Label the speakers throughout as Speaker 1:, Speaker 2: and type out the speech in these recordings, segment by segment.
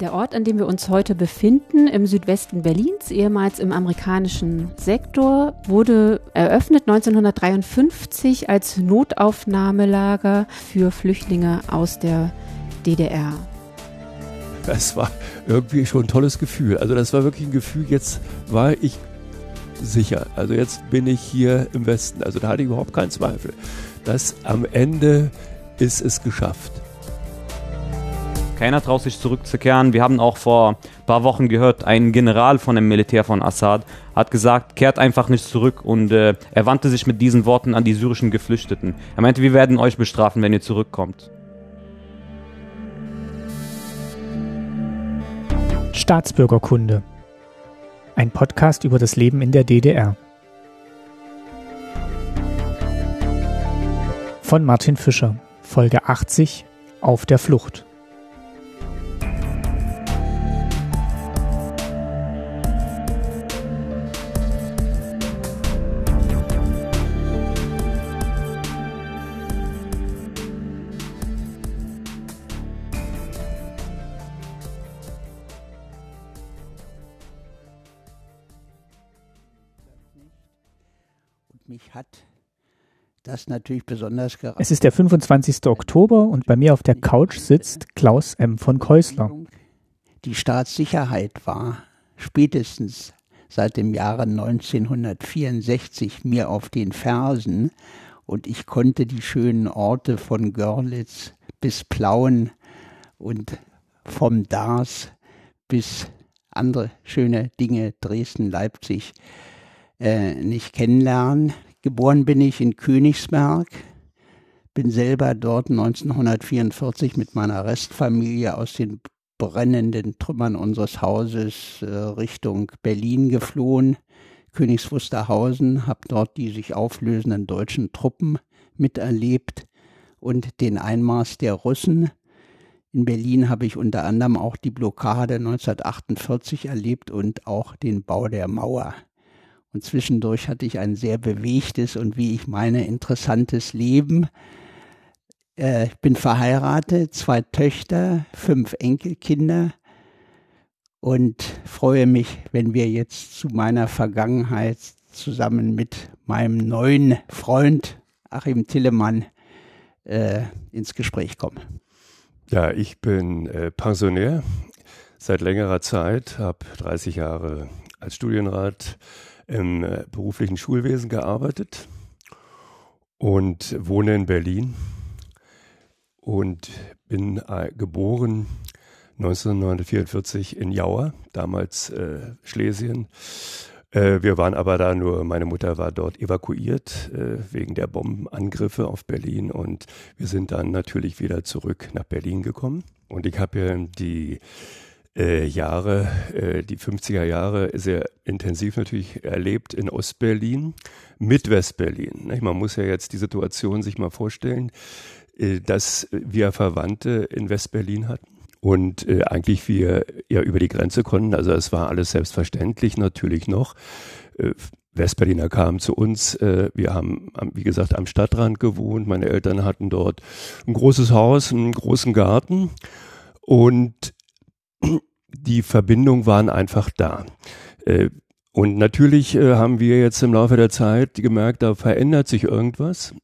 Speaker 1: Der Ort, an dem wir uns heute befinden, im Südwesten Berlins, ehemals im amerikanischen Sektor, wurde eröffnet 1953 als Notaufnahmelager für Flüchtlinge aus der DDR.
Speaker 2: Das war irgendwie schon ein tolles Gefühl. Also das war wirklich ein Gefühl, jetzt war ich sicher. Also jetzt bin ich hier im Westen. Also da hatte ich überhaupt keinen Zweifel, dass am Ende ist es geschafft.
Speaker 3: Keiner traut sich zurückzukehren. Wir haben auch vor ein paar Wochen gehört, ein General von dem Militär von Assad hat gesagt, kehrt einfach nicht zurück und äh, er wandte sich mit diesen Worten an die syrischen Geflüchteten. Er meinte, wir werden euch bestrafen, wenn ihr zurückkommt.
Speaker 4: Staatsbürgerkunde. Ein Podcast über das Leben in der DDR. Von Martin Fischer, Folge 80 Auf der Flucht.
Speaker 5: Das natürlich besonders gereizt.
Speaker 4: Es ist der 25. Oktober und bei mir auf der Couch sitzt Klaus M. von Keusler.
Speaker 5: Die Staatssicherheit war spätestens seit dem Jahre 1964 mir auf den Fersen und ich konnte die schönen Orte von Görlitz bis Plauen und vom Dars bis andere schöne Dinge, Dresden, Leipzig, äh, nicht kennenlernen. Geboren bin ich in Königsberg, bin selber dort 1944 mit meiner Restfamilie aus den brennenden Trümmern unseres Hauses äh, Richtung Berlin geflohen. Königs Wusterhausen, habe dort die sich auflösenden deutschen Truppen miterlebt und den Einmarsch der Russen. In Berlin habe ich unter anderem auch die Blockade 1948 erlebt und auch den Bau der Mauer. Und zwischendurch hatte ich ein sehr bewegtes und wie ich meine interessantes Leben. Äh, ich bin verheiratet, zwei Töchter, fünf Enkelkinder und freue mich, wenn wir jetzt zu meiner Vergangenheit zusammen mit meinem neuen Freund Achim Tillemann äh, ins Gespräch kommen.
Speaker 2: Ja, ich bin äh, Pensionär seit längerer Zeit, habe 30 Jahre als Studienrat im äh, beruflichen Schulwesen gearbeitet und wohne in Berlin und bin äh, geboren 1944 in Jauer, damals äh, Schlesien. Äh, wir waren aber da nur, meine Mutter war dort evakuiert äh, wegen der Bombenangriffe auf Berlin und wir sind dann natürlich wieder zurück nach Berlin gekommen. Und ich habe ja die äh, Jahre, äh, die 50er Jahre sehr intensiv natürlich erlebt in Ostberlin mit Westberlin. Man muss ja jetzt die Situation sich mal vorstellen, äh, dass wir Verwandte in Westberlin hatten und äh, eigentlich wir ja über die Grenze konnten. Also es war alles selbstverständlich natürlich noch. Äh, Westberliner kamen zu uns. Äh, wir haben, wie gesagt, am Stadtrand gewohnt. Meine Eltern hatten dort ein großes Haus, einen großen Garten. Und die Verbindungen waren einfach da. Äh, und natürlich äh, haben wir jetzt im Laufe der Zeit gemerkt, da verändert sich irgendwas.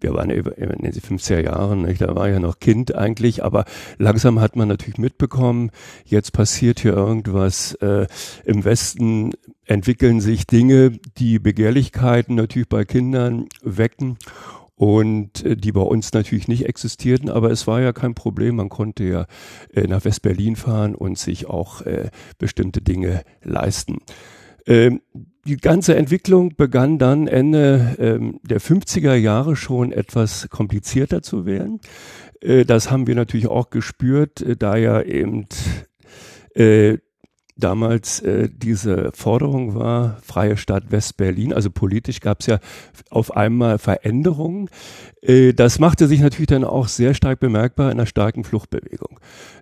Speaker 2: Wir waren in den 50er Jahren, nicht? da war ja noch Kind eigentlich, aber langsam hat man natürlich mitbekommen, jetzt passiert hier irgendwas. Äh, Im Westen entwickeln sich Dinge, die Begehrlichkeiten natürlich bei Kindern wecken und äh, die bei uns natürlich nicht existierten, aber es war ja kein Problem. Man konnte ja äh, nach West-Berlin fahren und sich auch äh, bestimmte Dinge leisten. Ähm, die ganze Entwicklung begann dann Ende ähm, der 50er Jahre schon etwas komplizierter zu werden. Äh, das haben wir natürlich auch gespürt, äh, da ja eben äh, damals äh, diese Forderung war, freie Stadt West-Berlin. Also politisch gab es ja auf einmal Veränderungen. Äh, das machte sich natürlich dann auch sehr stark bemerkbar in einer starken Fluchtbewegung.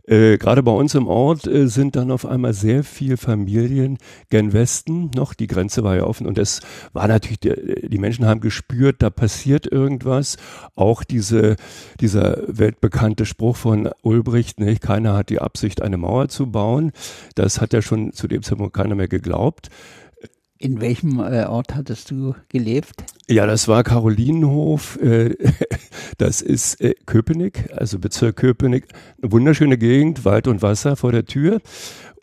Speaker 2: Äh, Gerade bei uns im Ort äh, sind dann auf einmal sehr viele Familien gen Westen noch. Die Grenze war ja offen und es war natürlich, die, die Menschen haben gespürt, da passiert irgendwas. Auch diese, dieser weltbekannte Spruch von Ulbricht, nicht, keiner hat die Absicht, eine Mauer zu bauen. Das hat ja schon zu dem Zeitpunkt keiner mehr geglaubt.
Speaker 5: In welchem äh, Ort hattest du gelebt?
Speaker 2: Ja, das war Karolinenhof. Äh, das ist äh, Köpenick, also Bezirk Köpenick. Eine wunderschöne Gegend, Wald und Wasser vor der Tür.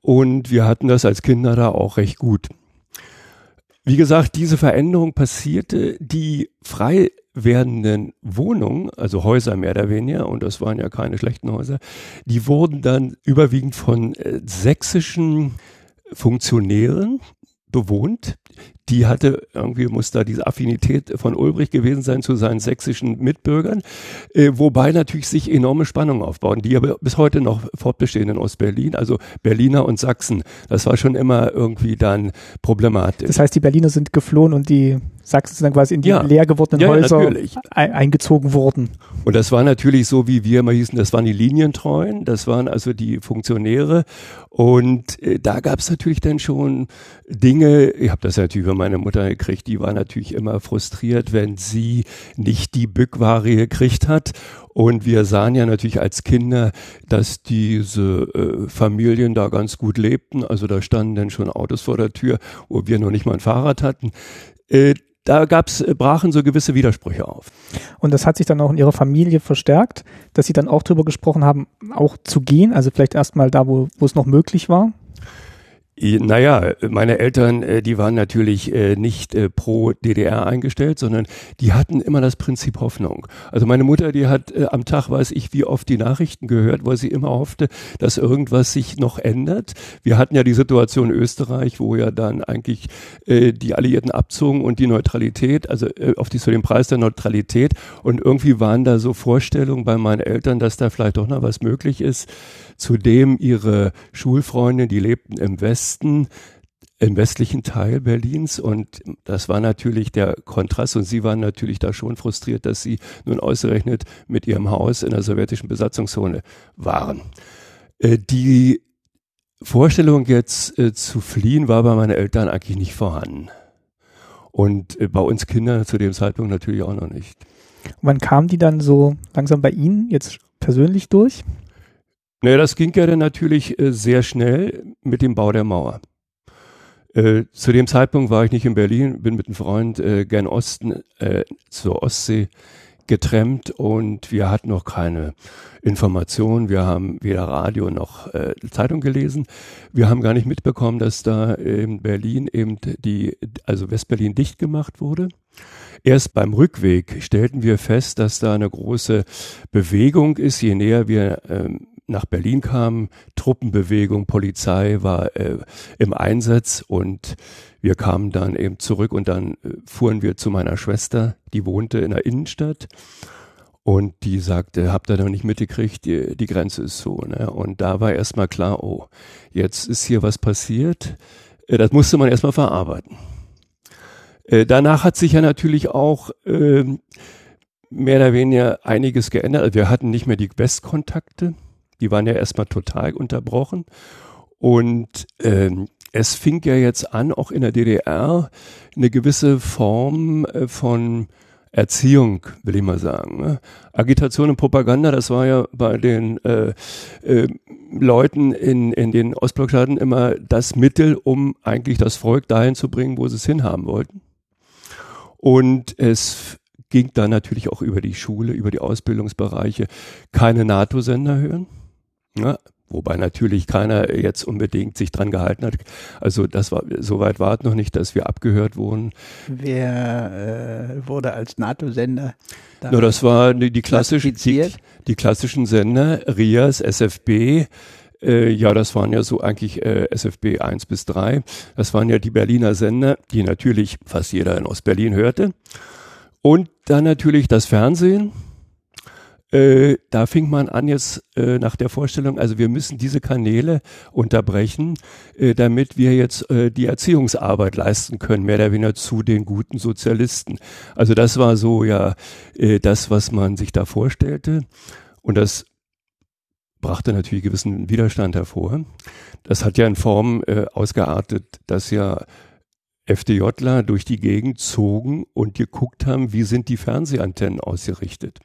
Speaker 2: Und wir hatten das als Kinder da auch recht gut. Wie gesagt, diese Veränderung passierte, die frei werdenden Wohnungen, also Häuser mehr oder weniger, und das waren ja keine schlechten Häuser, die wurden dann überwiegend von sächsischen Funktionären bewohnt. Die hatte, irgendwie muss da diese Affinität von Ulbricht gewesen sein zu seinen sächsischen Mitbürgern, äh, wobei natürlich sich enorme Spannungen aufbauen, die aber bis heute noch fortbestehen in Ostberlin, also Berliner und Sachsen. Das war schon immer irgendwie dann problematisch.
Speaker 4: Das heißt, die Berliner sind geflohen und die Sachsen sind dann quasi in die
Speaker 2: Ja.
Speaker 4: leer gewordenen
Speaker 2: Ja, ja,
Speaker 4: Häuser
Speaker 2: natürlich.
Speaker 4: ein, eingezogen worden.
Speaker 2: Und das war natürlich so, wie wir immer hießen, das waren die Linientreuen, das waren also die Funktionäre. Und äh, da gab es natürlich dann schon Dinge, ich habe das natürlich über meine Mutter gekriegt, die war natürlich immer frustriert, wenn sie nicht die Bückware gekriegt hat. Und wir sahen ja natürlich als Kinder, dass diese äh, Familien da ganz gut lebten. Also da standen dann schon Autos vor der Tür, wo wir noch nicht mal ein Fahrrad hatten. Äh, da gab's, äh, brachen so gewisse Widersprüche auf.
Speaker 4: Und das hat sich dann auch in ihrer Familie verstärkt, dass sie dann auch drüber gesprochen haben, auch zu gehen, also vielleicht erstmal da, wo, wo es noch möglich war.
Speaker 2: Naja, meine Eltern, äh, die waren natürlich äh, nicht äh, pro DDR eingestellt, sondern die hatten immer das Prinzip Hoffnung. Also meine Mutter, die hat am Tag, weiß ich, wie oft die Nachrichten gehört, weil sie immer hoffte, dass irgendwas sich noch ändert. Wir hatten ja die Situation in Österreich, wo ja dann eigentlich die Alliierten abzogen und die Neutralität, also auf die, zu dem Preis der Neutralität. Und irgendwie waren da so Vorstellungen bei meinen Eltern, dass da vielleicht doch noch was möglich ist. Zudem ihre Schulfreunde, die lebten im Westen, im westlichen Teil Berlins und das war natürlich der Kontrast und sie waren natürlich da schon frustriert, dass sie nun ausgerechnet mit ihrem Haus in der sowjetischen Besatzungszone waren. Äh, die Vorstellung jetzt äh, zu fliehen war bei meinen Eltern eigentlich nicht vorhanden. Und äh, bei uns Kindern zu dem Zeitpunkt natürlich auch noch nicht.
Speaker 4: Wann kamen die dann so langsam bei Ihnen jetzt persönlich durch?
Speaker 2: Naja, das ging ja dann natürlich äh, sehr schnell mit dem Bau der Mauer. Äh, zu dem Zeitpunkt war ich nicht in Berlin, bin mit einem Freund äh, gern Osten zur Ostsee getrennt und wir hatten noch keine Informationen. Wir haben weder Radio noch äh, Zeitung gelesen. Wir haben gar nicht mitbekommen, dass da in Berlin eben die, also Westberlin dicht gemacht wurde. Erst beim Rückweg stellten wir fest, dass da eine große Bewegung ist, je näher wir ähm, nach Berlin kamen, Truppenbewegung, Polizei war äh, im Einsatz und wir kamen dann eben zurück und dann äh, fuhren wir zu meiner Schwester, die wohnte in der Innenstadt und die sagte, habt ihr noch nicht mitgekriegt, die, die Grenze ist so. Ne? Und da war erstmal klar, oh, jetzt ist hier was passiert. Äh, das musste man erstmal verarbeiten. Äh, danach hat sich ja natürlich auch ähm, mehr oder weniger einiges geändert. Also wir hatten nicht mehr die Westkontakte. Die waren ja erstmal total unterbrochen. Und ähm, es fing ja jetzt an, auch in der DDR, eine gewisse Form äh, von Erziehung, will ich mal sagen. Ne? Agitation und Propaganda, das war ja bei den äh, äh, Leuten in, in den Ostblockstaaten immer das Mittel, um eigentlich das Volk dahin zu bringen, wo sie es hinhaben wollten. Und es ging dann natürlich auch über die Schule, über die Ausbildungsbereiche, keine NATO-Sender hören. Ja, wobei natürlich keiner jetzt unbedingt sich dran gehalten hat. Also das war soweit war es noch nicht, dass wir abgehört wurden.
Speaker 5: Wer äh, wurde als NATO-Sender da
Speaker 2: Nur das war die, die, klassisch, die, die klassischen Sender, RIAS, SFB, äh, ja, das waren ja so eigentlich äh, SFB 1 bis 3. Das waren ja die Berliner Sender, die natürlich fast jeder in Ostberlin hörte. Und dann natürlich das Fernsehen. Äh, da fing man an jetzt äh, nach der Vorstellung, also wir müssen diese Kanäle unterbrechen, äh, damit wir jetzt äh, die Erziehungsarbeit leisten können, mehr oder weniger zu den guten Sozialisten. Also das war so ja äh, das, was man sich da vorstellte. Und das brachte natürlich gewissen Widerstand hervor. Das hat ja in Form ausgeartet, dass ja FDJler durch die Gegend zogen und geguckt haben, wie sind die Fernsehantennen ausgerichtet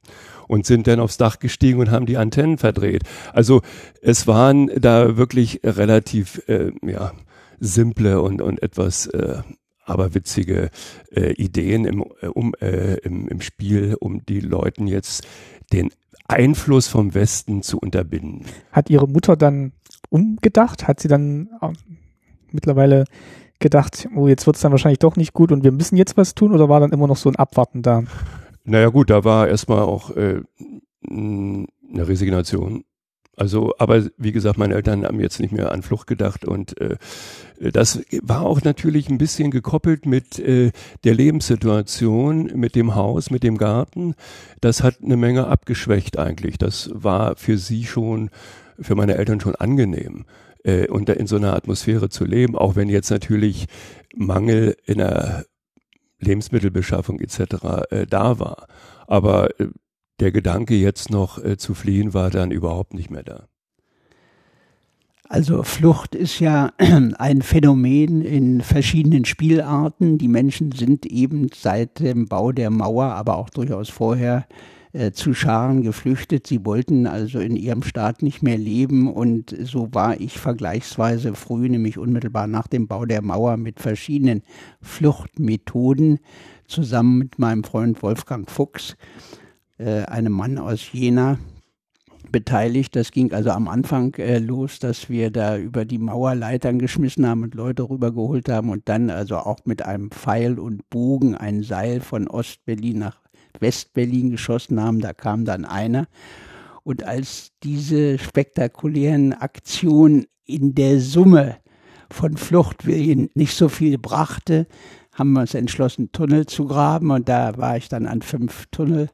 Speaker 2: und sind dann aufs Dach gestiegen und haben die Antennen verdreht. Also es waren da wirklich relativ äh, ja, simple und, und etwas äh, aberwitzige äh, Ideen im, äh, um, äh, im, im Spiel, um die Leuten jetzt den Einfluss vom Westen zu unterbinden.
Speaker 4: Hat Ihre Mutter dann umgedacht? Hat sie dann äh, mittlerweile gedacht, oh, jetzt wird es dann wahrscheinlich doch nicht gut und wir müssen jetzt was tun oder war dann immer noch so ein Abwarten da?
Speaker 2: Naja gut, da war erstmal auch äh, eine Resignation. Also, aber wie gesagt, meine Eltern haben jetzt nicht mehr an Flucht gedacht und äh, das war auch natürlich ein bisschen gekoppelt mit äh, der Lebenssituation, mit dem Haus, mit dem Garten. Das hat eine Menge abgeschwächt eigentlich. Das war für sie schon, für meine Eltern schon angenehm äh, und in so einer Atmosphäre zu leben, auch wenn jetzt natürlich Mangel in der Lebensmittelbeschaffung etc. Äh, da war. Aber äh, der Gedanke jetzt noch äh, zu fliehen war dann überhaupt nicht mehr da.
Speaker 5: Also Flucht ist ja ein Phänomen in verschiedenen Spielarten. Die Menschen sind eben seit dem Bau der Mauer, aber auch durchaus vorher äh, zu Scharen geflüchtet. Sie wollten also in ihrem Staat nicht mehr leben und so war ich vergleichsweise früh, nämlich unmittelbar nach dem Bau der Mauer, mit verschiedenen Fluchtmethoden zusammen mit meinem Freund Wolfgang Fuchs, äh, einem Mann aus Jena, beteiligt. Das ging also am Anfang äh, los, dass wir da über die Mauerleitern geschmissen haben und Leute rübergeholt haben und dann also auch mit einem Pfeil und Bogen ein Seil von Ostberlin nach Westberlin geschossen haben. Da kam dann einer. Und als diese spektakulären Aktionen in der Summe von Fluchtwillen nicht so viel brachte, haben wir uns entschlossen, Tunnel zu graben. Und da war ich dann an fünf Tunnel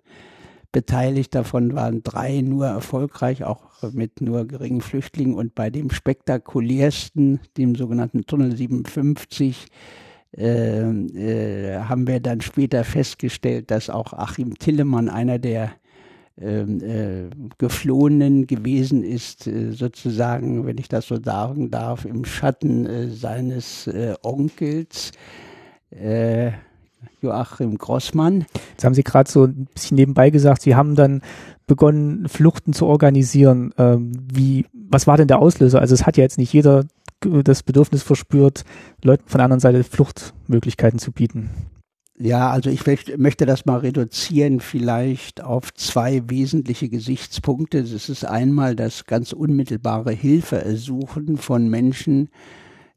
Speaker 5: beteiligt. Davon waren drei nur erfolgreich, auch mit nur geringen Flüchtlingen. Und bei dem spektakulärsten, dem sogenannten Tunnel 57, äh, äh, haben wir dann später festgestellt, dass auch Achim Tillemann einer der ähm, äh, Geflohenen gewesen ist, äh, sozusagen, wenn ich das so sagen darf, im Schatten äh, seines äh, Onkels. Joachim Grossmann.
Speaker 4: Jetzt haben Sie gerade so ein bisschen nebenbei gesagt, Sie haben dann begonnen, Fluchten zu organisieren. Ähm, wie, was war denn der Auslöser? Also es hat ja jetzt nicht jeder das Bedürfnis verspürt, Leuten von der anderen Seite Fluchtmöglichkeiten zu bieten?
Speaker 5: Ja, also ich möchte das mal reduzieren vielleicht auf zwei wesentliche Gesichtspunkte. Das ist einmal das ganz unmittelbare Hilfeersuchen von Menschen,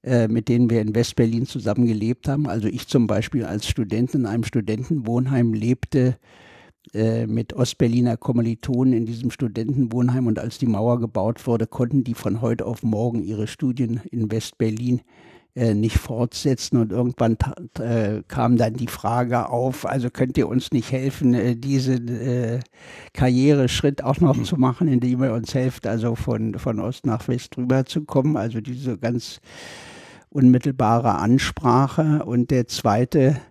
Speaker 5: äh, mit denen wir in Westberlin zusammengelebt haben. Also ich zum Beispiel als Student in einem Studentenwohnheim lebte, mit Ostberliner Kommilitonen in diesem Studentenwohnheim. Und als die Mauer gebaut wurde, konnten die von heute auf morgen ihre Studien in Westberlin äh, nicht fortsetzen. Und irgendwann äh, kam dann die Frage auf, also könnt ihr uns nicht helfen, äh, diesen äh, Karriereschritt auch noch mhm. zu machen, indem ihr uns helft, also von, von Ost nach West rüberzukommen, also diese ganz unmittelbare Ansprache. Und der zweite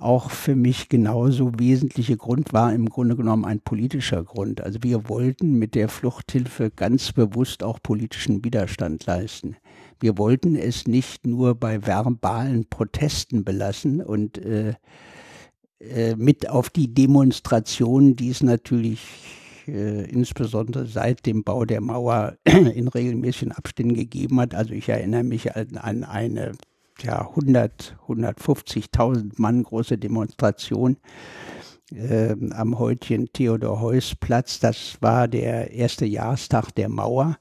Speaker 5: auch für mich genauso wesentliche Grund war im Grunde genommen ein politischer Grund. Also wir wollten mit der Fluchthilfe ganz bewusst auch politischen Widerstand leisten. Wir wollten es nicht nur bei verbalen Protesten belassen und äh, äh, mit auf die Demonstrationen, die es natürlich äh, insbesondere seit dem Bau der Mauer in regelmäßigen Abständen gegeben hat. Also ich erinnere mich an, an eine ja, 100, 150.000 Mann große Demonstration äh, am heutigen Theodor-Heuss-Platz. Das war der erste Jahrestag der Mauer.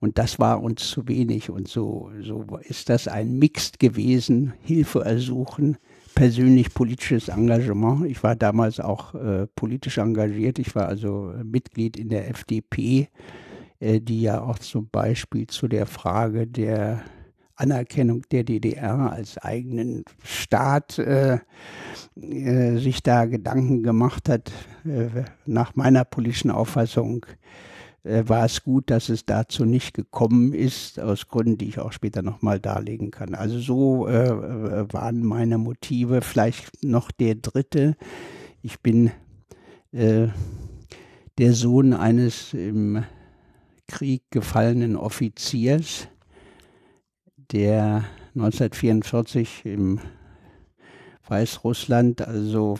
Speaker 5: Und das war uns zu wenig. Und so, so ist das ein Mixed gewesen. Hilfe ersuchen, persönlich politisches Engagement. Ich war damals auch äh, politisch engagiert. Ich war also Mitglied in der FDP, äh, die ja auch zum Beispiel zu der Frage der Anerkennung der DDR als eigenen Staat äh, äh, sich da Gedanken gemacht hat. Äh, nach meiner politischen Auffassung äh, war es gut, dass es dazu nicht gekommen ist, aus Gründen, die ich auch später nochmal darlegen kann. Also so äh, waren meine Motive. Vielleicht noch der dritte. Ich bin äh, der Sohn eines im Krieg gefallenen Offiziers, der 1944 im Weißrussland also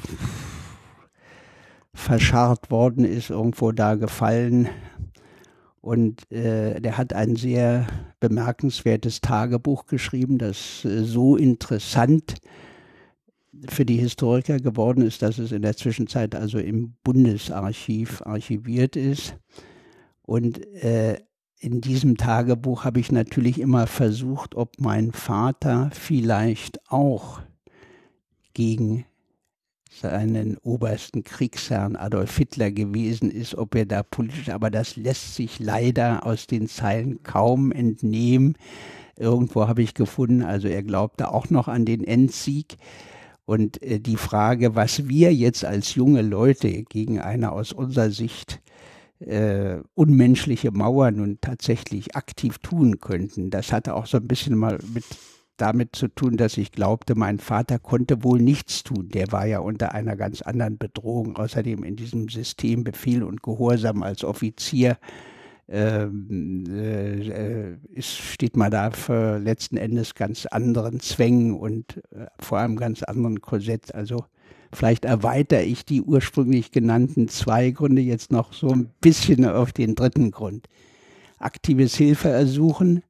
Speaker 5: verscharrt worden ist, irgendwo da gefallen. Und äh, der hat ein sehr bemerkenswertes Tagebuch geschrieben, das äh, so interessant für die Historiker geworden ist, dass es in der Zwischenzeit also im Bundesarchiv archiviert ist. Und äh, in diesem Tagebuch habe ich natürlich immer versucht, ob mein Vater vielleicht auch gegen seinen obersten Kriegsherrn Adolf Hitler gewesen ist, ob er da politisch, aber das lässt sich leider aus den Zeilen kaum entnehmen. Irgendwo habe ich gefunden, also er glaubte auch noch an den Endsieg. Und äh, die Frage, was wir jetzt als junge Leute gegen eine aus unserer Sicht äh, unmenschliche Mauer nun tatsächlich aktiv tun könnten, das hatte auch so ein bisschen mal mit damit zu tun, dass ich glaubte, mein Vater konnte wohl nichts tun. Der war ja unter einer ganz anderen Bedrohung. Außerdem in diesem System Befehl und Gehorsam als Offizier ähm, äh, ist, steht man da für letzten Endes ganz anderen Zwängen und äh, vor einem ganz anderen Korsett. Also vielleicht erweitere ich die ursprünglich genannten zwei Gründe jetzt noch so ein bisschen auf den dritten Grund. Aktives Hilfeersuchen,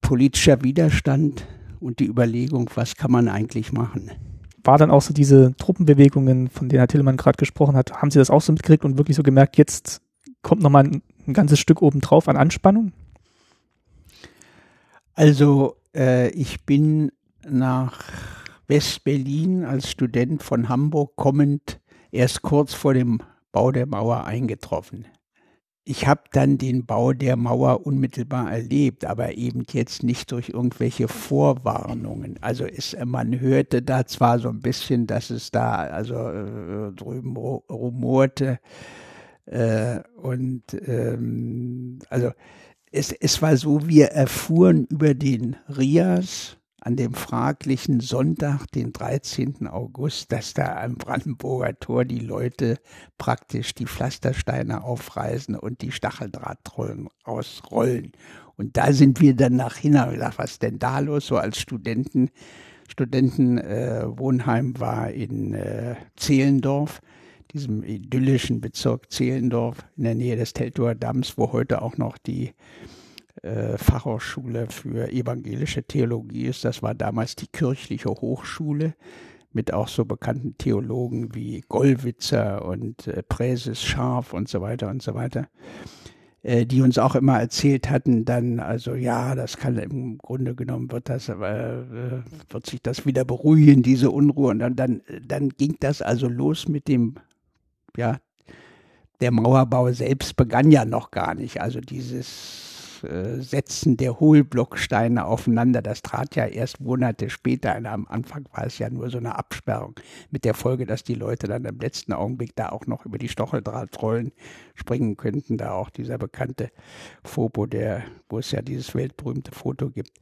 Speaker 5: politischer Widerstand und die Überlegung, was kann man eigentlich machen
Speaker 4: war dann auch so diese Truppenbewegungen, von denen Herr Tillemann gerade gesprochen hat, haben Sie das auch so mitgekriegt und wirklich so gemerkt, jetzt kommt nochmal ein ein ganzes Stück obendrauf an Anspannung?
Speaker 5: Also äh, ich bin nach West-Berlin als Student von Hamburg kommend erst kurz vor dem Bau der Mauer eingetroffen. Ich habe dann den Bau der Mauer unmittelbar erlebt, aber eben jetzt nicht durch irgendwelche Vorwarnungen. Also es, man hörte da zwar so ein bisschen, dass es da also äh, drüben rumorte, äh, und ähm, also es, es war so, wir erfuhren über den Rias an dem fraglichen Sonntag, den 13. August, dass da am Brandenburger Tor die Leute praktisch die Pflastersteine aufreißen und die Stacheldrahtrollen ausrollen. Und da sind wir dann nach gesagt, was denn da los? So als Studenten, Studentenwohnheim äh, war in äh, Zehlendorf diesem idyllischen Bezirk Zehlendorf in der Nähe des Teltower Damms, wo heute auch noch die äh, Fachhochschule für evangelische Theologie ist. Das war damals die kirchliche Hochschule mit auch so bekannten Theologen wie Gollwitzer und äh, Präses Scharf und so weiter und so weiter, äh, die uns auch immer erzählt hatten, dann, also ja, das kann im Grunde genommen wird das, äh, wird sich das wieder beruhigen, diese Unruhe. Und dann, dann, dann ging das also los mit dem ja, der Mauerbau selbst begann ja noch gar nicht. Also dieses Setzen der Hohlblocksteine aufeinander, das trat ja erst Monate später ein. Am Anfang war es ja nur so eine Absperrung mit der Folge, dass die Leute dann im letzten Augenblick da auch noch über die Stocheldrahtrollen springen könnten. Da auch dieser bekannte Fopo, der, wo es ja dieses weltberühmte Foto gibt.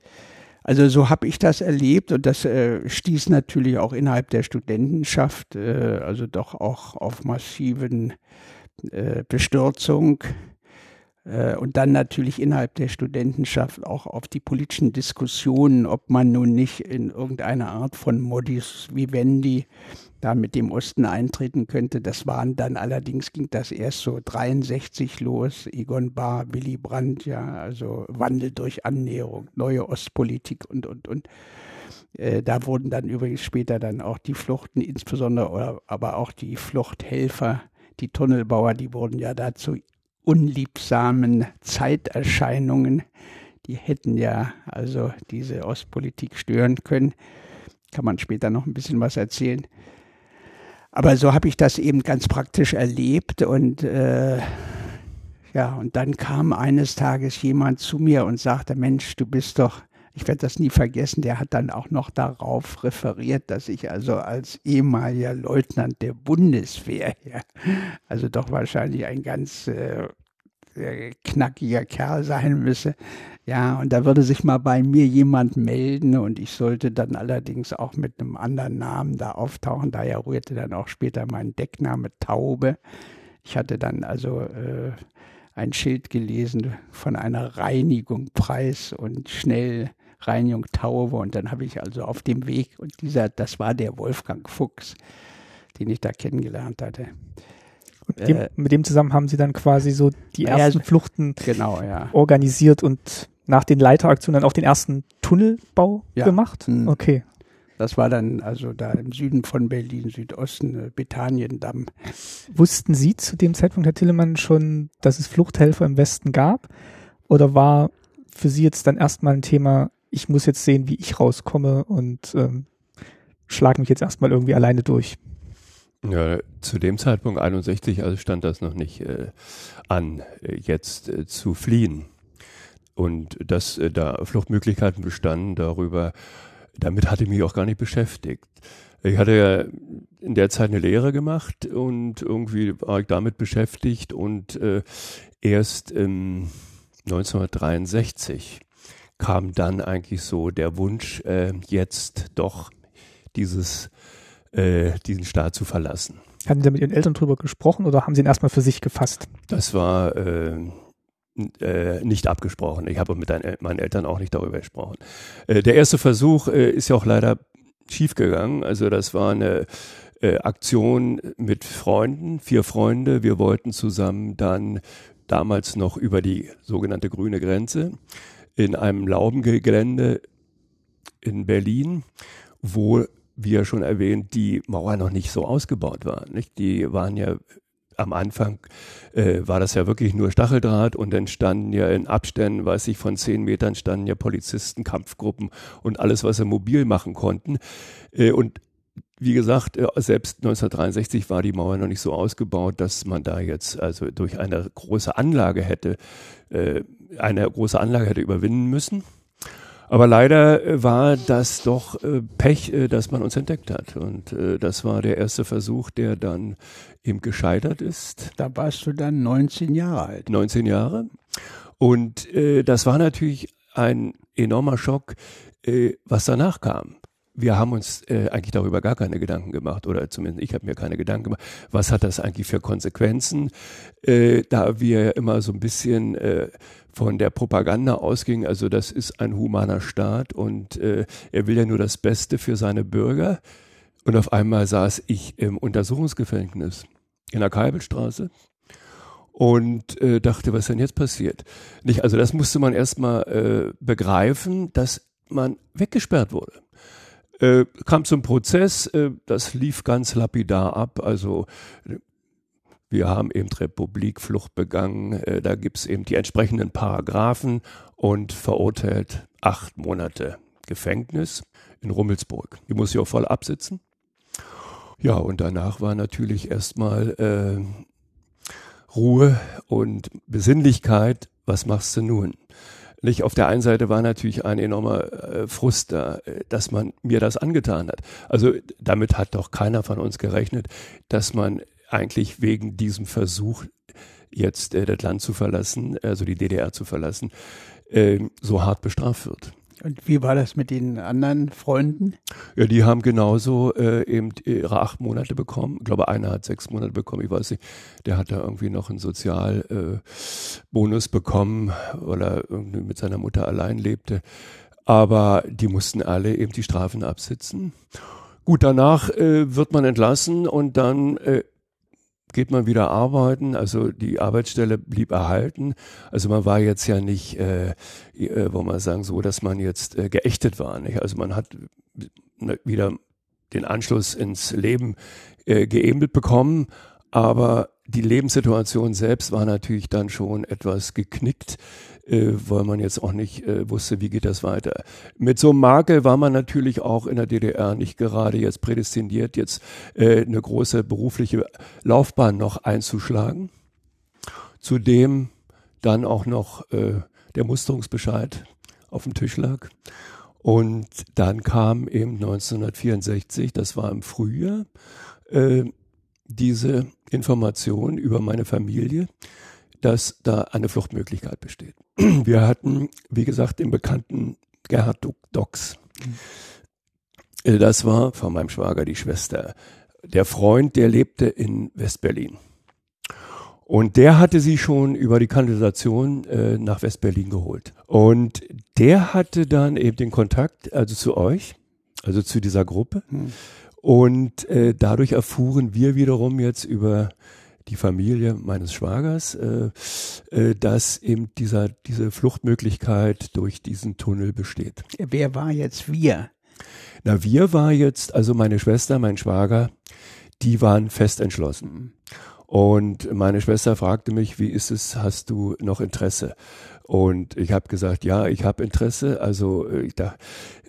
Speaker 5: Also so habe ich das erlebt und das äh, stieß natürlich auch innerhalb der Studentenschaft, äh, also doch auch auf massiven äh, Bestürzung und dann natürlich innerhalb der Studentenschaft auch auf die politischen Diskussionen, ob man nun nicht in irgendeiner Art von Modus vivendi da mit dem Osten eintreten könnte. Das waren dann allerdings, ging das erst so 63 los, Egon Bahr, Willy Brandt, ja, also Wandel durch Annäherung, neue Ostpolitik und, und, und. Äh, da wurden dann übrigens später dann auch die Fluchten, insbesondere, aber auch die Fluchthelfer, die Tunnelbauer, die wurden ja dazu unliebsamen Zeiterscheinungen. Die hätten ja also diese Ostpolitik stören können. Kann man später noch ein bisschen was erzählen. Aber so habe ich das eben ganz praktisch erlebt und äh, ja, und dann kam eines Tages jemand zu mir und sagte, Mensch, du bist doch ich werde das nie vergessen, der hat dann auch noch darauf referiert, dass ich also als ehemaliger Leutnant der Bundeswehr, ja, also doch wahrscheinlich ein ganz äh, knackiger Kerl sein müsse. Ja, und da würde sich mal bei mir jemand melden und ich sollte dann allerdings auch mit einem anderen Namen da auftauchen. Daher rührte dann auch später mein Deckname Taube. Ich hatte dann also äh, ein Schild gelesen von einer Reinigung Preis und schnell Reinigung Taube und dann habe ich also auf dem Weg und dieser, das war der Wolfgang Fuchs, den ich da kennengelernt hatte.
Speaker 4: Mit dem, äh, mit dem zusammen haben sie dann quasi so die ersten ja, Fluchten
Speaker 5: genau, ja.
Speaker 4: organisiert und nach den Leiteraktionen dann auch den ersten Tunnelbau ja. gemacht?
Speaker 5: Hm. Okay. Das war dann also da im Süden von Berlin, Südosten, äh, Betaniendamm.
Speaker 4: Wussten Sie zu dem Zeitpunkt, Herr Tillemann, schon, dass es Fluchthelfer im Westen gab? Oder war für Sie jetzt dann erstmal ein Thema, ich muss jetzt sehen, wie ich rauskomme und ähm, schlage mich jetzt erstmal irgendwie alleine durch?
Speaker 2: Ja, zu dem Zeitpunkt 61, also stand das noch nicht äh, an, äh, jetzt äh, zu fliehen. Und dass äh, da Fluchtmöglichkeiten bestanden, darüber, damit hatte ich mich auch gar nicht beschäftigt. Ich hatte ja in der Zeit eine Lehre gemacht und irgendwie war ich damit beschäftigt und äh, erst ähm, 1963 kam dann eigentlich so der Wunsch, äh, jetzt doch dieses äh, diesen Staat zu verlassen.
Speaker 4: Hatten Sie mit Ihren Eltern drüber gesprochen oder haben Sie ihn erstmal für sich gefasst?
Speaker 2: Das war äh, äh, nicht abgesprochen. Ich habe mit meinen Eltern auch nicht darüber gesprochen. Äh, der erste Versuch äh, ist ja auch leider schiefgegangen. Also das war eine äh, Aktion mit Freunden, vier Freunde. Wir wollten zusammen dann damals noch über die sogenannte grüne Grenze in einem Laubengelände in Berlin, wo wie ja schon erwähnt, die Mauer noch nicht so ausgebaut war. Nicht? Die waren ja am Anfang äh, war das ja wirklich nur Stacheldraht und dann standen ja in Abständen, weiß ich, von zehn Metern standen ja Polizisten, Kampfgruppen und alles, was sie mobil machen konnten. Äh, und wie gesagt, äh, selbst 1963 war die Mauer noch nicht so ausgebaut, dass man da jetzt also durch eine große Anlage hätte, äh, eine große Anlage hätte überwinden müssen. Aber leider äh, war das doch Pech, dass man uns entdeckt hat. Und das war der erste Versuch, der dann eben gescheitert ist.
Speaker 5: Da warst du dann 19 Jahre alt.
Speaker 2: 19 Jahre. Und das war natürlich ein enormer Schock, was danach kam wir haben uns äh, eigentlich darüber gar keine Gedanken gemacht oder zumindest ich habe mir keine Gedanken gemacht. Was hat das eigentlich für Konsequenzen? Äh, da wir immer so ein bisschen äh, von der Propaganda ausgingen, also das ist ein humaner Staat und äh, er will ja nur das Beste für seine Bürger. Und auf einmal saß ich im Untersuchungsgefängnis in der Keibelstraße und äh, dachte, was denn jetzt passiert? Nicht, also das musste man erstmal äh, begreifen, dass man weggesperrt wurde. Äh, kam zum Prozess, äh, das lief ganz lapidar ab. Also wir haben eben Republikflucht begangen, äh, da gibt's eben die entsprechenden Paragraphen und verurteilt acht Monate Gefängnis in Rummelsburg. Die muss ich auch voll absitzen. Ja, und danach war natürlich erstmal äh, Ruhe und Besinnlichkeit. Was machst du nun? Nicht? Auf der einen Seite war natürlich ein enormer äh, Frust da, äh, dass man mir das angetan hat. Also damit hat doch keiner von uns gerechnet, dass man eigentlich wegen diesem Versuch, jetzt äh, das Land zu verlassen, also die DDR zu verlassen, äh, so hart bestraft wird.
Speaker 5: Und wie war das mit den anderen Freunden?
Speaker 2: Ja, die haben genauso äh, eben ihre acht Monate bekommen. Ich glaube, einer hat sechs Monate bekommen, ich weiß nicht. Der hat da irgendwie noch einen Sozialbonus äh, bekommen, weil er irgendwie mit seiner Mutter allein lebte. Aber die mussten alle eben die Strafen absitzen. Gut, danach äh, wird man entlassen und dann äh, geht man wieder arbeiten, also die Arbeitsstelle blieb erhalten. Also man war jetzt ja nicht, äh, äh, wo man sagen, so, dass man jetzt äh, geächtet war. Nicht? Also man hat wieder den Anschluss ins Leben äh, geebnet bekommen, aber die Lebenssituation selbst war natürlich dann schon etwas geknickt äh, weil man jetzt auch nicht äh, wusste, wie geht das weiter. Mit so einem Makel war man natürlich auch in der DDR nicht gerade jetzt prädestiniert, jetzt äh, eine große berufliche Laufbahn noch einzuschlagen. Zudem dann auch noch äh, der Musterungsbescheid auf dem Tisch lag. Und dann kam eben 1964, das war im Frühjahr, äh, diese Information über meine Familie, dass da eine Fluchtmöglichkeit besteht. Wir hatten, wie gesagt, den bekannten Gerhard Docks. Äh, das war von meinem Schwager die Schwester. Der Freund, der lebte in Westberlin. Und der hatte sie schon über die Kanalisation äh, nach Westberlin geholt. Und der hatte dann eben den Kontakt, also zu euch, also zu dieser Gruppe. Hm. Und äh, dadurch erfuhren wir wiederum jetzt über die Familie meines Schwagers, äh, äh, dass eben dieser, diese Fluchtmöglichkeit durch diesen Tunnel besteht.
Speaker 5: Wer war jetzt wir?
Speaker 2: Na, wir war jetzt, also meine Schwester, mein Schwager, die waren fest entschlossen. Und meine Schwester fragte mich, wie ist es, hast du noch Interesse? Und ich habe gesagt, ja, ich habe Interesse. Also äh, ich da,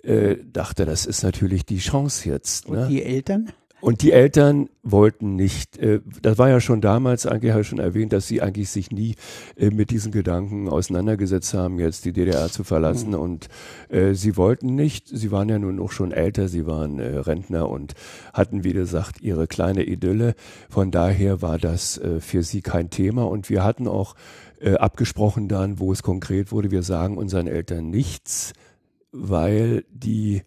Speaker 2: äh, dachte, das ist natürlich die Chance jetzt.
Speaker 5: Ne? Und die Eltern?
Speaker 2: Und die Eltern wollten nicht, äh, das war ja schon damals, eigentlich habe ich schon erwähnt, dass sie eigentlich sich nie äh, mit diesen Gedanken auseinandergesetzt haben, jetzt die DDR zu verlassen. Mhm. Und äh, sie wollten nicht, sie waren ja nun auch schon älter, sie waren äh, Rentner und hatten, wie gesagt, ihre kleine Idylle. Von daher war das äh, für sie kein Thema. Und wir hatten auch äh, abgesprochen dann, wo es konkret wurde, wir sagen unseren Eltern nichts, weil die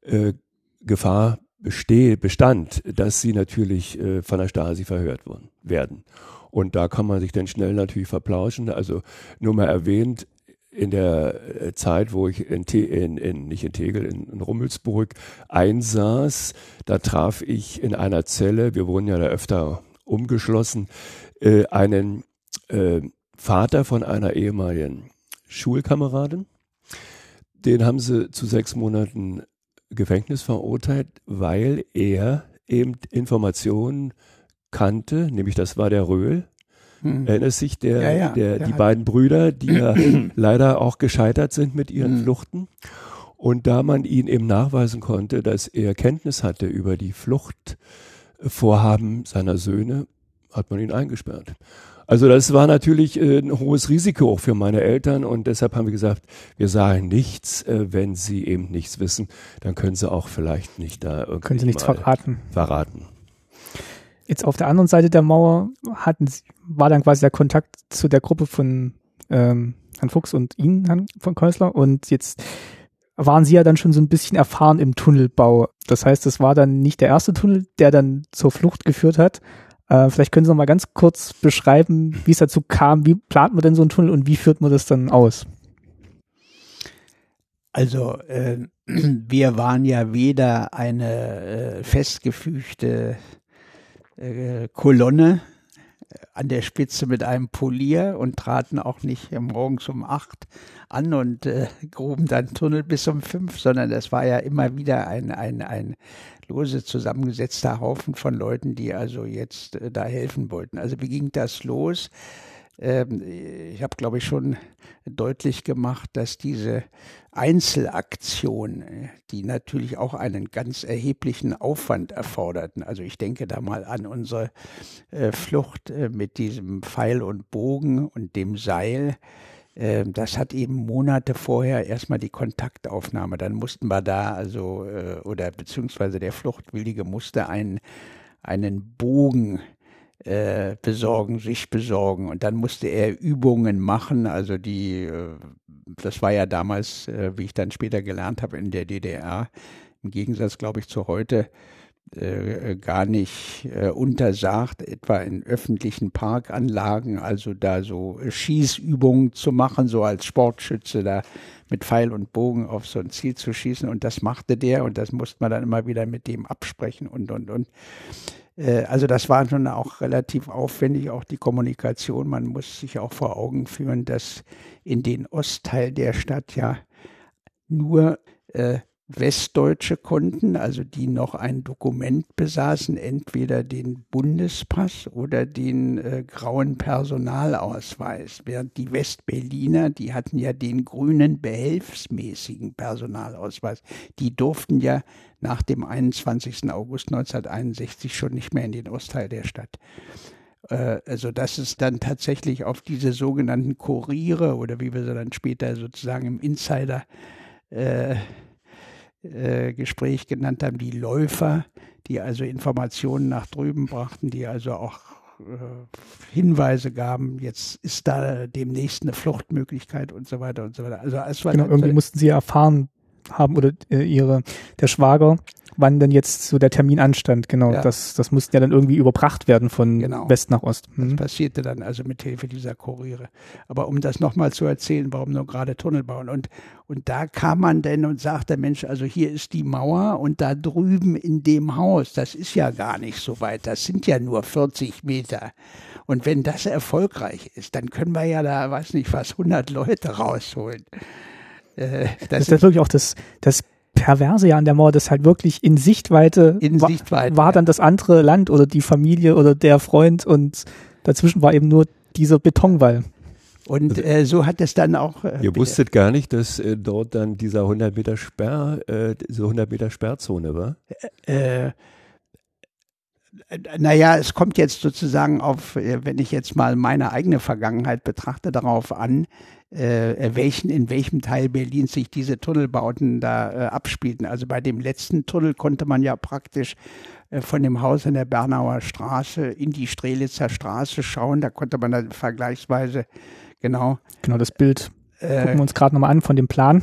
Speaker 2: äh, Gefahr bestehe, bestand, dass sie natürlich äh, von der Stasi verhört wurden, werden. Und da kann man sich dann schnell natürlich verplauschen. Also nur mal erwähnt, in der äh, Zeit, wo ich in, Te in, in nicht in Tegel, in, in Rummelsburg einsaß, da traf ich in einer Zelle, wir wurden ja da öfter umgeschlossen, äh, einen äh, Vater von einer ehemaligen Schulkameradin. Den haben sie zu sechs Monaten Gefängnis verurteilt, weil er eben Informationen kannte, nämlich das war der Röhl. Hm. Erinnert sich der, ja, ja, der, der die beiden Brüder, die ja leider auch gescheitert sind mit ihren hm. Fluchten. Und da man ihn eben nachweisen konnte, dass er Kenntnis hatte über die Fluchtvorhaben seiner Söhne, hat man ihn eingesperrt. Also das war natürlich äh, ein hohes Risiko auch für meine Eltern und deshalb haben wir gesagt, wir sagen nichts, äh, wenn sie eben nichts wissen, dann können sie auch vielleicht nicht da irgendwie
Speaker 4: können sie nichts verraten.
Speaker 2: verraten.
Speaker 4: Jetzt auf der anderen Seite der Mauer hatten sie, war dann quasi der Kontakt zu der Gruppe von ähm, Herrn Fuchs und Ihnen, Herrn von Keusler und jetzt waren sie ja dann schon so ein bisschen erfahren im Tunnelbau. Das heißt, es war dann nicht der erste Tunnel, der dann zur Flucht geführt hat, äh, vielleicht können Sie noch mal ganz kurz beschreiben, wie es dazu kam. Wie plant man denn so einen Tunnel und wie führt man das dann aus?
Speaker 5: Also äh, wir waren ja weder eine äh, festgefügte äh, Kolonne an der Spitze mit einem Polier und traten auch nicht morgens um acht an und äh, gruben dann Tunnel bis um fünf, sondern das war ja immer wieder ein, ein, ein lose zusammengesetzter Haufen von Leuten, die also jetzt äh, da helfen wollten. Also wie ging das los? Ähm, ich habe, glaube ich, schon deutlich gemacht, dass diese Einzelaktionen, äh, die natürlich auch einen ganz erheblichen Aufwand erforderten. Also ich denke da mal an unsere äh, Flucht äh, mit diesem Pfeil und Bogen und dem Seil. Ähm, das hat eben Monate vorher erstmal die Kontaktaufnahme. Dann mussten wir da also, oder beziehungsweise der Fluchtwillige musste einen, einen Bogen äh, besorgen, sich besorgen. Und dann musste er Übungen machen. Also die, äh, das war ja damals, wie ich dann später gelernt habe in der DDR, im Gegensatz, glaube ich, zu heute, äh, gar nicht äh, untersagt, etwa in öffentlichen Parkanlagen, also da so Schießübungen zu machen, so als Sportschütze da mit Pfeil und Bogen auf so ein Ziel zu schießen. Und das machte der und das musste man dann immer wieder mit dem absprechen und, und, und. Äh, also das war schon auch relativ aufwendig, auch die Kommunikation. Man muss sich auch vor Augen führen, dass in den Ostteil der Stadt ja nur äh, westdeutsche konnten, also die noch ein Dokument besaßen, entweder den Bundespass oder den äh, grauen Personalausweis, während die Westberliner, die hatten ja den grünen behelfsmäßigen Personalausweis, die durften ja nach dem 21. August 1961 schon nicht mehr in den Ostteil der Stadt. äh, also dass es dann tatsächlich auf diese sogenannten Kuriere oder wie wir sie dann später sozusagen im Insider äh, äh, Gespräch genannt haben, die Läufer, die also Informationen nach drüben brachten, die also auch äh, Hinweise gaben, jetzt ist da demnächst eine Fluchtmöglichkeit und so weiter und so weiter. Also es war
Speaker 4: genau, irgendwie mussten sie erfahren haben oder äh, ihre der Schwager wann denn jetzt so der Termin anstand. Genau, ja. das, das musste ja dann irgendwie überbracht werden von genau. West nach Ost.
Speaker 5: Mhm. Das passierte dann also mit Hilfe dieser Kuriere. Aber um das nochmal zu erzählen, warum nur gerade Tunnel bauen. Und, und da kam man denn und sagte, Mensch, also hier ist die Mauer und da drüben in dem Haus, das ist ja gar nicht so weit, das sind ja nur 40 Meter. Und wenn das erfolgreich ist, dann können wir ja da, weiß nicht, fast 100 Leute rausholen.
Speaker 4: Äh, das, das ist wirklich auch das, das Perverse ja an der Mauer, das halt wirklich in Sichtweite,
Speaker 5: in Sichtweite
Speaker 4: war, war dann das andere Land oder die Familie oder der Freund und dazwischen war eben nur dieser Betonwall.
Speaker 5: Und also äh, so hat es dann auch.
Speaker 2: Äh, Ihr wusstet gar nicht, dass äh, dort dann dieser 100 Meter Sperr, äh, diese 100 Meter Sperrzone war? Äh,
Speaker 5: äh naja, es kommt jetzt sozusagen auf, äh, wenn ich jetzt mal meine eigene Vergangenheit betrachte, darauf an, äh, welchen, in welchem Teil Berlins sich diese Tunnelbauten da äh, abspielten. Also bei dem letzten Tunnel konnte man ja praktisch äh, von dem Haus an der Bernauer Straße in die Strelitzer Straße schauen. Da konnte man dann vergleichsweise genau.
Speaker 4: Genau, das Bild äh, gucken wir uns gerade nochmal an von dem Plan.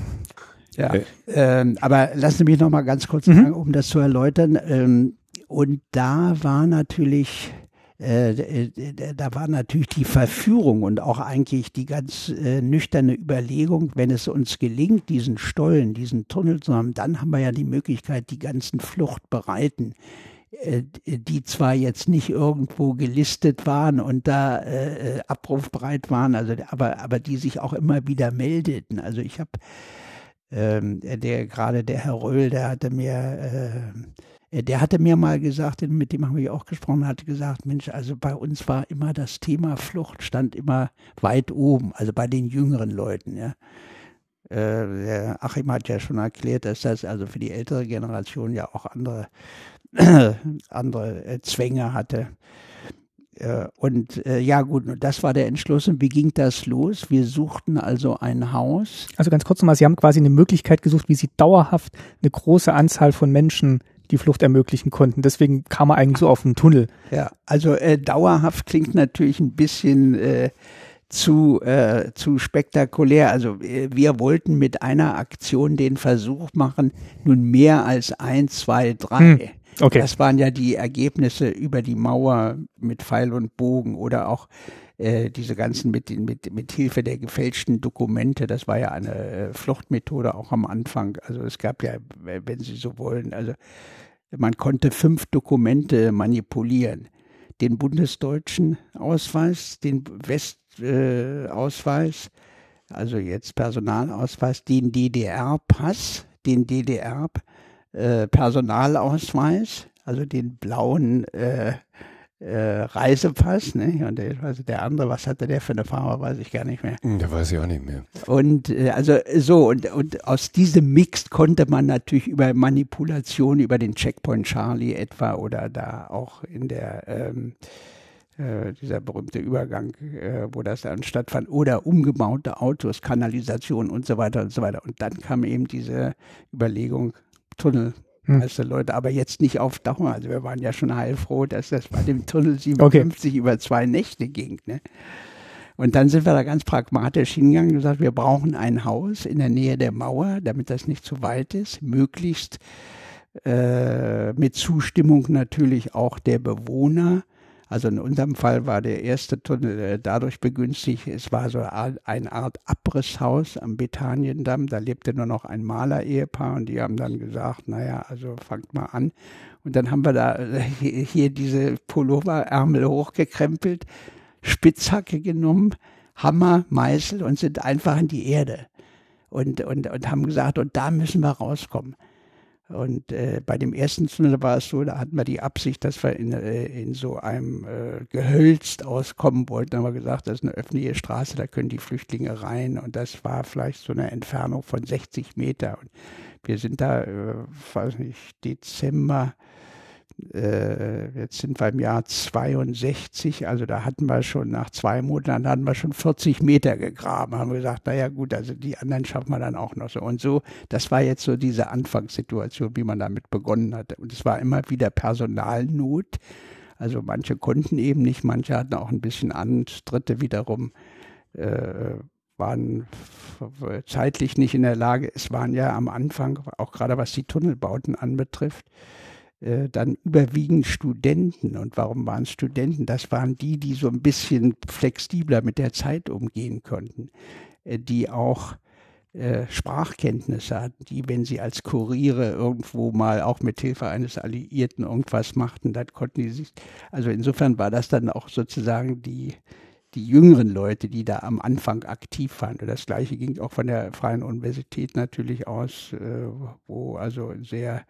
Speaker 5: Ja, okay. ähm, aber lassen Sie mich nochmal ganz kurz mhm. sagen, um das zu erläutern. Ähm, und da war natürlich äh, äh, da war natürlich die Verführung und auch eigentlich die ganz äh, nüchterne Überlegung, wenn es uns gelingt, diesen Stollen, diesen Tunnel zu haben, dann haben wir ja die Möglichkeit, die ganzen Fluchtbereiten, äh, die zwar jetzt nicht irgendwo gelistet waren und da äh, abrufbereit waren, also aber, aber die sich auch immer wieder meldeten. Also ich habe ähm, der gerade der Herr Röhl, der hatte mir äh, äh, der hatte mir mal gesagt, mit dem haben wir auch gesprochen, hatte gesagt, Mensch, also bei uns war immer das Thema Flucht stand immer weit oben, also bei den jüngeren Leuten, ja. Äh, Achim hat ja schon erklärt, dass das also für die ältere Generation ja auch andere, andere äh, Zwänge hatte. Und äh, ja gut, das war der Entschluss. Und wie ging das los? Wir suchten also ein Haus.
Speaker 4: Also ganz kurz nochmal, Sie haben quasi eine Möglichkeit gesucht, wie Sie dauerhaft eine große Anzahl von Menschen die Flucht ermöglichen konnten. Deswegen kam er eigentlich so auf den Tunnel.
Speaker 5: Ja, also äh, dauerhaft klingt natürlich ein bisschen äh, zu, äh, zu spektakulär. Also äh, wir wollten mit einer Aktion den Versuch machen, nun mehr als ein, zwei, drei. Hm. Okay. Das waren ja die Ergebnisse über die Mauer mit Pfeil und Bogen oder auch äh, diese ganzen mit, mit, mit Hilfe der gefälschten Dokumente. Das war ja eine äh, Fluchtmethode auch am Anfang. Also es gab ja, wenn Sie so wollen, also man konnte fünf Dokumente manipulieren. Den bundesdeutschen Ausweis, den Westausweis, äh, also jetzt Personalausweis, den DDR-Pass, den DDR-Personalausweis, also den blauen äh, äh, Reisepass, ne? Und der, also der andere, was hatte der für eine Farbe, weiß ich gar nicht mehr.
Speaker 2: Hm, der weiß ich auch nicht mehr.
Speaker 5: Und äh, also so, und, und aus diesem Mix konnte man natürlich über Manipulation, über den Checkpoint Charlie etwa oder da auch in der ähm, äh, dieser berühmte Übergang, äh, wo das dann stattfand, oder umgebaute Autos, Kanalisation und so weiter und so weiter. Und dann kam eben diese Überlegung, Tunnel hm. Also Leute, aber jetzt nicht auf Dauer. Also wir waren ja schon heilfroh, dass das bei dem Tunnel 57 okay. über zwei Nächte ging. Ne? Und dann sind wir da ganz pragmatisch hingegangen und gesagt, wir brauchen ein Haus in der Nähe der Mauer, damit das nicht zu weit ist, möglichst äh, mit Zustimmung natürlich auch der Bewohner also in unserem Fall war der erste Tunnel äh, dadurch begünstigt, es war so eine Art Abrisshaus am Betaniendamm, da lebte nur noch ein Maler-Ehepaar und die haben dann gesagt, naja, also fangt mal an. Und dann haben wir da äh, hier diese Pulloverärmel hochgekrempelt, Spitzhacke genommen, Hammer, Meißel und sind einfach in die Erde. Und, und, und haben gesagt, und da müssen wir rauskommen. Und äh, bei dem ersten Tunnel war es so, da hatten wir die Absicht, dass wir in, äh, in so einem äh, Gehölz auskommen wollten. Da haben wir gesagt, das ist eine öffentliche Straße, da können die Flüchtlinge rein. Und das war vielleicht so eine Entfernung von 60 Meter. Und wir sind da, äh, weiß nicht, Dezember äh, jetzt sind wir im Jahr 62, also da hatten wir schon nach zwei Monaten hatten wir schon 40 Meter gegraben. Haben gesagt, naja gut, also die anderen schaffen wir dann auch noch so. Und so, das war jetzt so diese Anfangssituation, wie man damit begonnen hatte. Und es war immer wieder Personalnot. Also manche konnten eben nicht, manche hatten auch ein bisschen Antritte wiederum. Äh, waren zeitlich nicht in der Lage. Es waren ja am Anfang, auch gerade was die Tunnelbauten anbetrifft, dann überwiegend Studenten. Und warum waren es Studenten? Das waren die, die so ein bisschen flexibler mit der Zeit umgehen konnten, äh, die auch äh, Sprachkenntnisse hatten, die, wenn sie als Kuriere irgendwo mal auch mit Hilfe eines Alliierten irgendwas machten, dann konnten die sich, also insofern war das dann auch sozusagen die, die jüngeren Leute, die da am Anfang aktiv waren. Und das Gleiche ging auch von der Freien Universität natürlich aus, äh, wo also sehr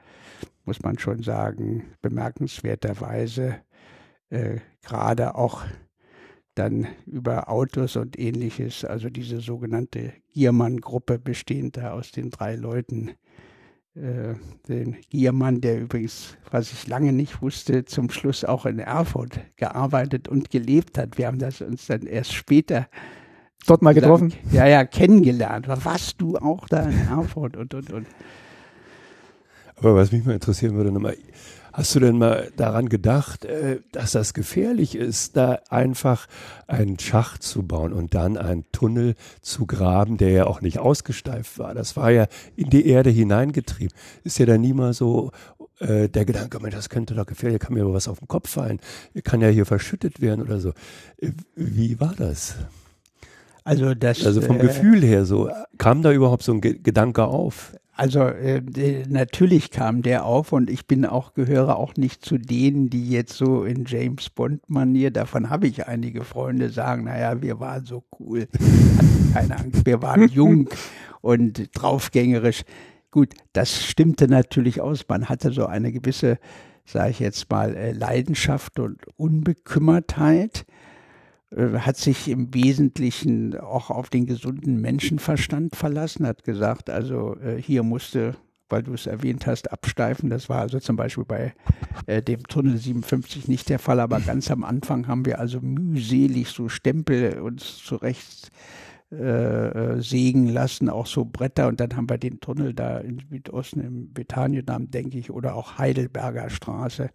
Speaker 5: muss man schon sagen, bemerkenswerterweise äh, gerade auch dann über Autos und ähnliches, also diese sogenannte Giermann-Gruppe bestehend da aus den drei Leuten, äh, den Giermann, der übrigens, was ich lange nicht wusste, zum Schluss auch in Erfurt gearbeitet und gelebt hat. Wir haben das uns dann erst später
Speaker 4: dort mal getroffen.
Speaker 5: ja, ja, kennengelernt. Warst du auch da in Erfurt und und und.
Speaker 2: Aber was mich mal interessieren würde, nochmal, hast du denn mal daran gedacht, äh, dass das gefährlich ist, da einfach einen Schacht zu bauen und dann einen Tunnel zu graben, der ja auch nicht ausgesteift war? Das war ja in die Erde hineingetrieben. Ist ja da nie mal so äh, der Gedanke, das könnte doch gefährlich, kann mir was auf den Kopf fallen, kann ja hier verschüttet werden oder so. Äh, wie war das?
Speaker 5: Also, das,
Speaker 2: also vom äh, Gefühl her so, kam da überhaupt so ein Ge Gedanke auf?
Speaker 5: Also äh, natürlich kam der auf und ich bin auch, gehöre auch nicht zu denen, die jetzt so in James Bond-Manier, davon habe ich einige Freunde, sagen, naja, wir waren so cool, keine Angst, wir waren jung und draufgängerisch. Gut, das stimmte natürlich aus. Man hatte so eine gewisse, sage ich jetzt mal, äh, Leidenschaft und Unbekümmertheit. Äh, hat sich im Wesentlichen auch auf den gesunden Menschenverstand verlassen, hat gesagt, also äh, hier musste, weil du es erwähnt hast, absteifen. Das war also zum Beispiel bei äh, dem Tunnel 57 nicht der Fall, aber ganz am Anfang haben wir also mühselig so Stempel uns zurecht äh, sägen lassen, auch so Bretter. Und dann haben wir den Tunnel da in Südosten im Bethanien, denke ich, oder auch Heidelberger Straße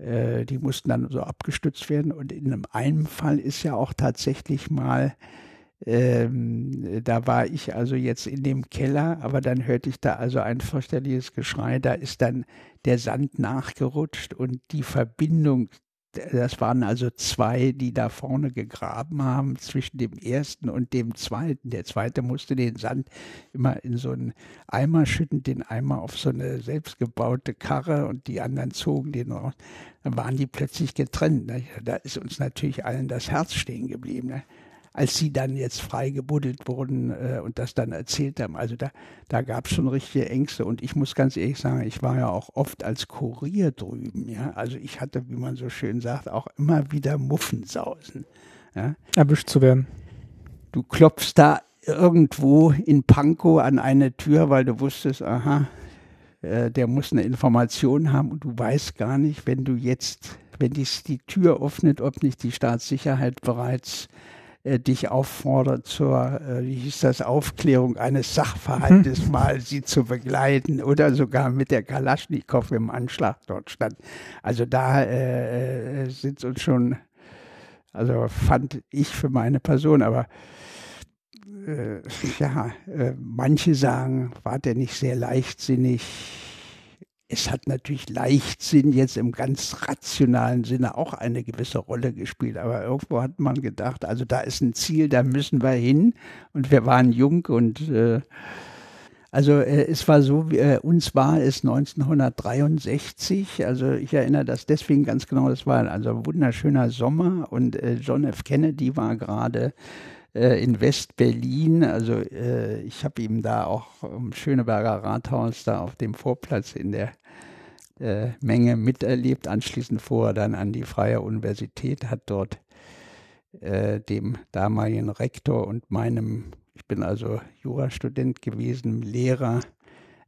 Speaker 5: äh, die mussten dann so abgestützt werden. Und in einem, Fall ist ja auch tatsächlich mal, ähm, da war ich also jetzt in dem Keller, aber dann hörte ich da also ein fürchterliches Geschrei. Da ist dann der Sand nachgerutscht und die Verbindung das waren also zwei, die da vorne gegraben haben zwischen dem ersten und dem zweiten. Der zweite musste den Sand immer in so einen Eimer schütten, den Eimer auf so eine selbstgebaute Karre und die anderen zogen den raus. Dann waren die plötzlich getrennt. Ne? Da ist uns natürlich allen das Herz stehen geblieben. Ne? Als sie dann jetzt freigebuddelt wurden äh, und das dann erzählt haben. Also da, da gab es schon richtige Ängste. Und ich muss ganz ehrlich sagen, ich war ja auch oft als Kurier drüben. Ja? Also ich hatte, wie man so schön sagt, auch immer wieder Muffensausen. Ja?
Speaker 4: Erwischt zu werden.
Speaker 5: Du klopfst da irgendwo in Pankow an eine Tür, weil du wusstest, aha, äh, der muss eine Information haben und du weißt gar nicht, wenn du jetzt, wenn dies die Tür öffnet, ob nicht die Staatssicherheit bereits äh, dich auffordert zur, äh, wie hieß das, Aufklärung eines Sachverhaltes mhm. mal sie zu begleiten oder sogar mit der Kalaschnikow im Anschlag dort stand. Also da äh, äh sind uns schon, also fand ich für meine Person, aber äh, ja, äh, manche sagen, war der nicht sehr leichtsinnig, es hat natürlich Leichtsinn jetzt im ganz rationalen Sinne auch eine gewisse Rolle gespielt. Aber irgendwo hat man gedacht, also da ist ein Ziel, da müssen wir hin. Und wir waren jung und äh, also äh, es war so, äh, uns war es 1963, also ich erinnere das deswegen ganz genau, das war also ein wunderschöner Sommer und äh, John F. Kennedy war gerade äh, in West-Berlin. Also äh, ich habe ihm da auch im Schöneberger Rathaus da auf dem Vorplatz in der äh, Menge miterlebt. Anschließend fuhr er dann an die Freie Universität, hat dort äh, dem damaligen Rektor und meinem, ich bin also Jurastudent gewesen, Lehrer,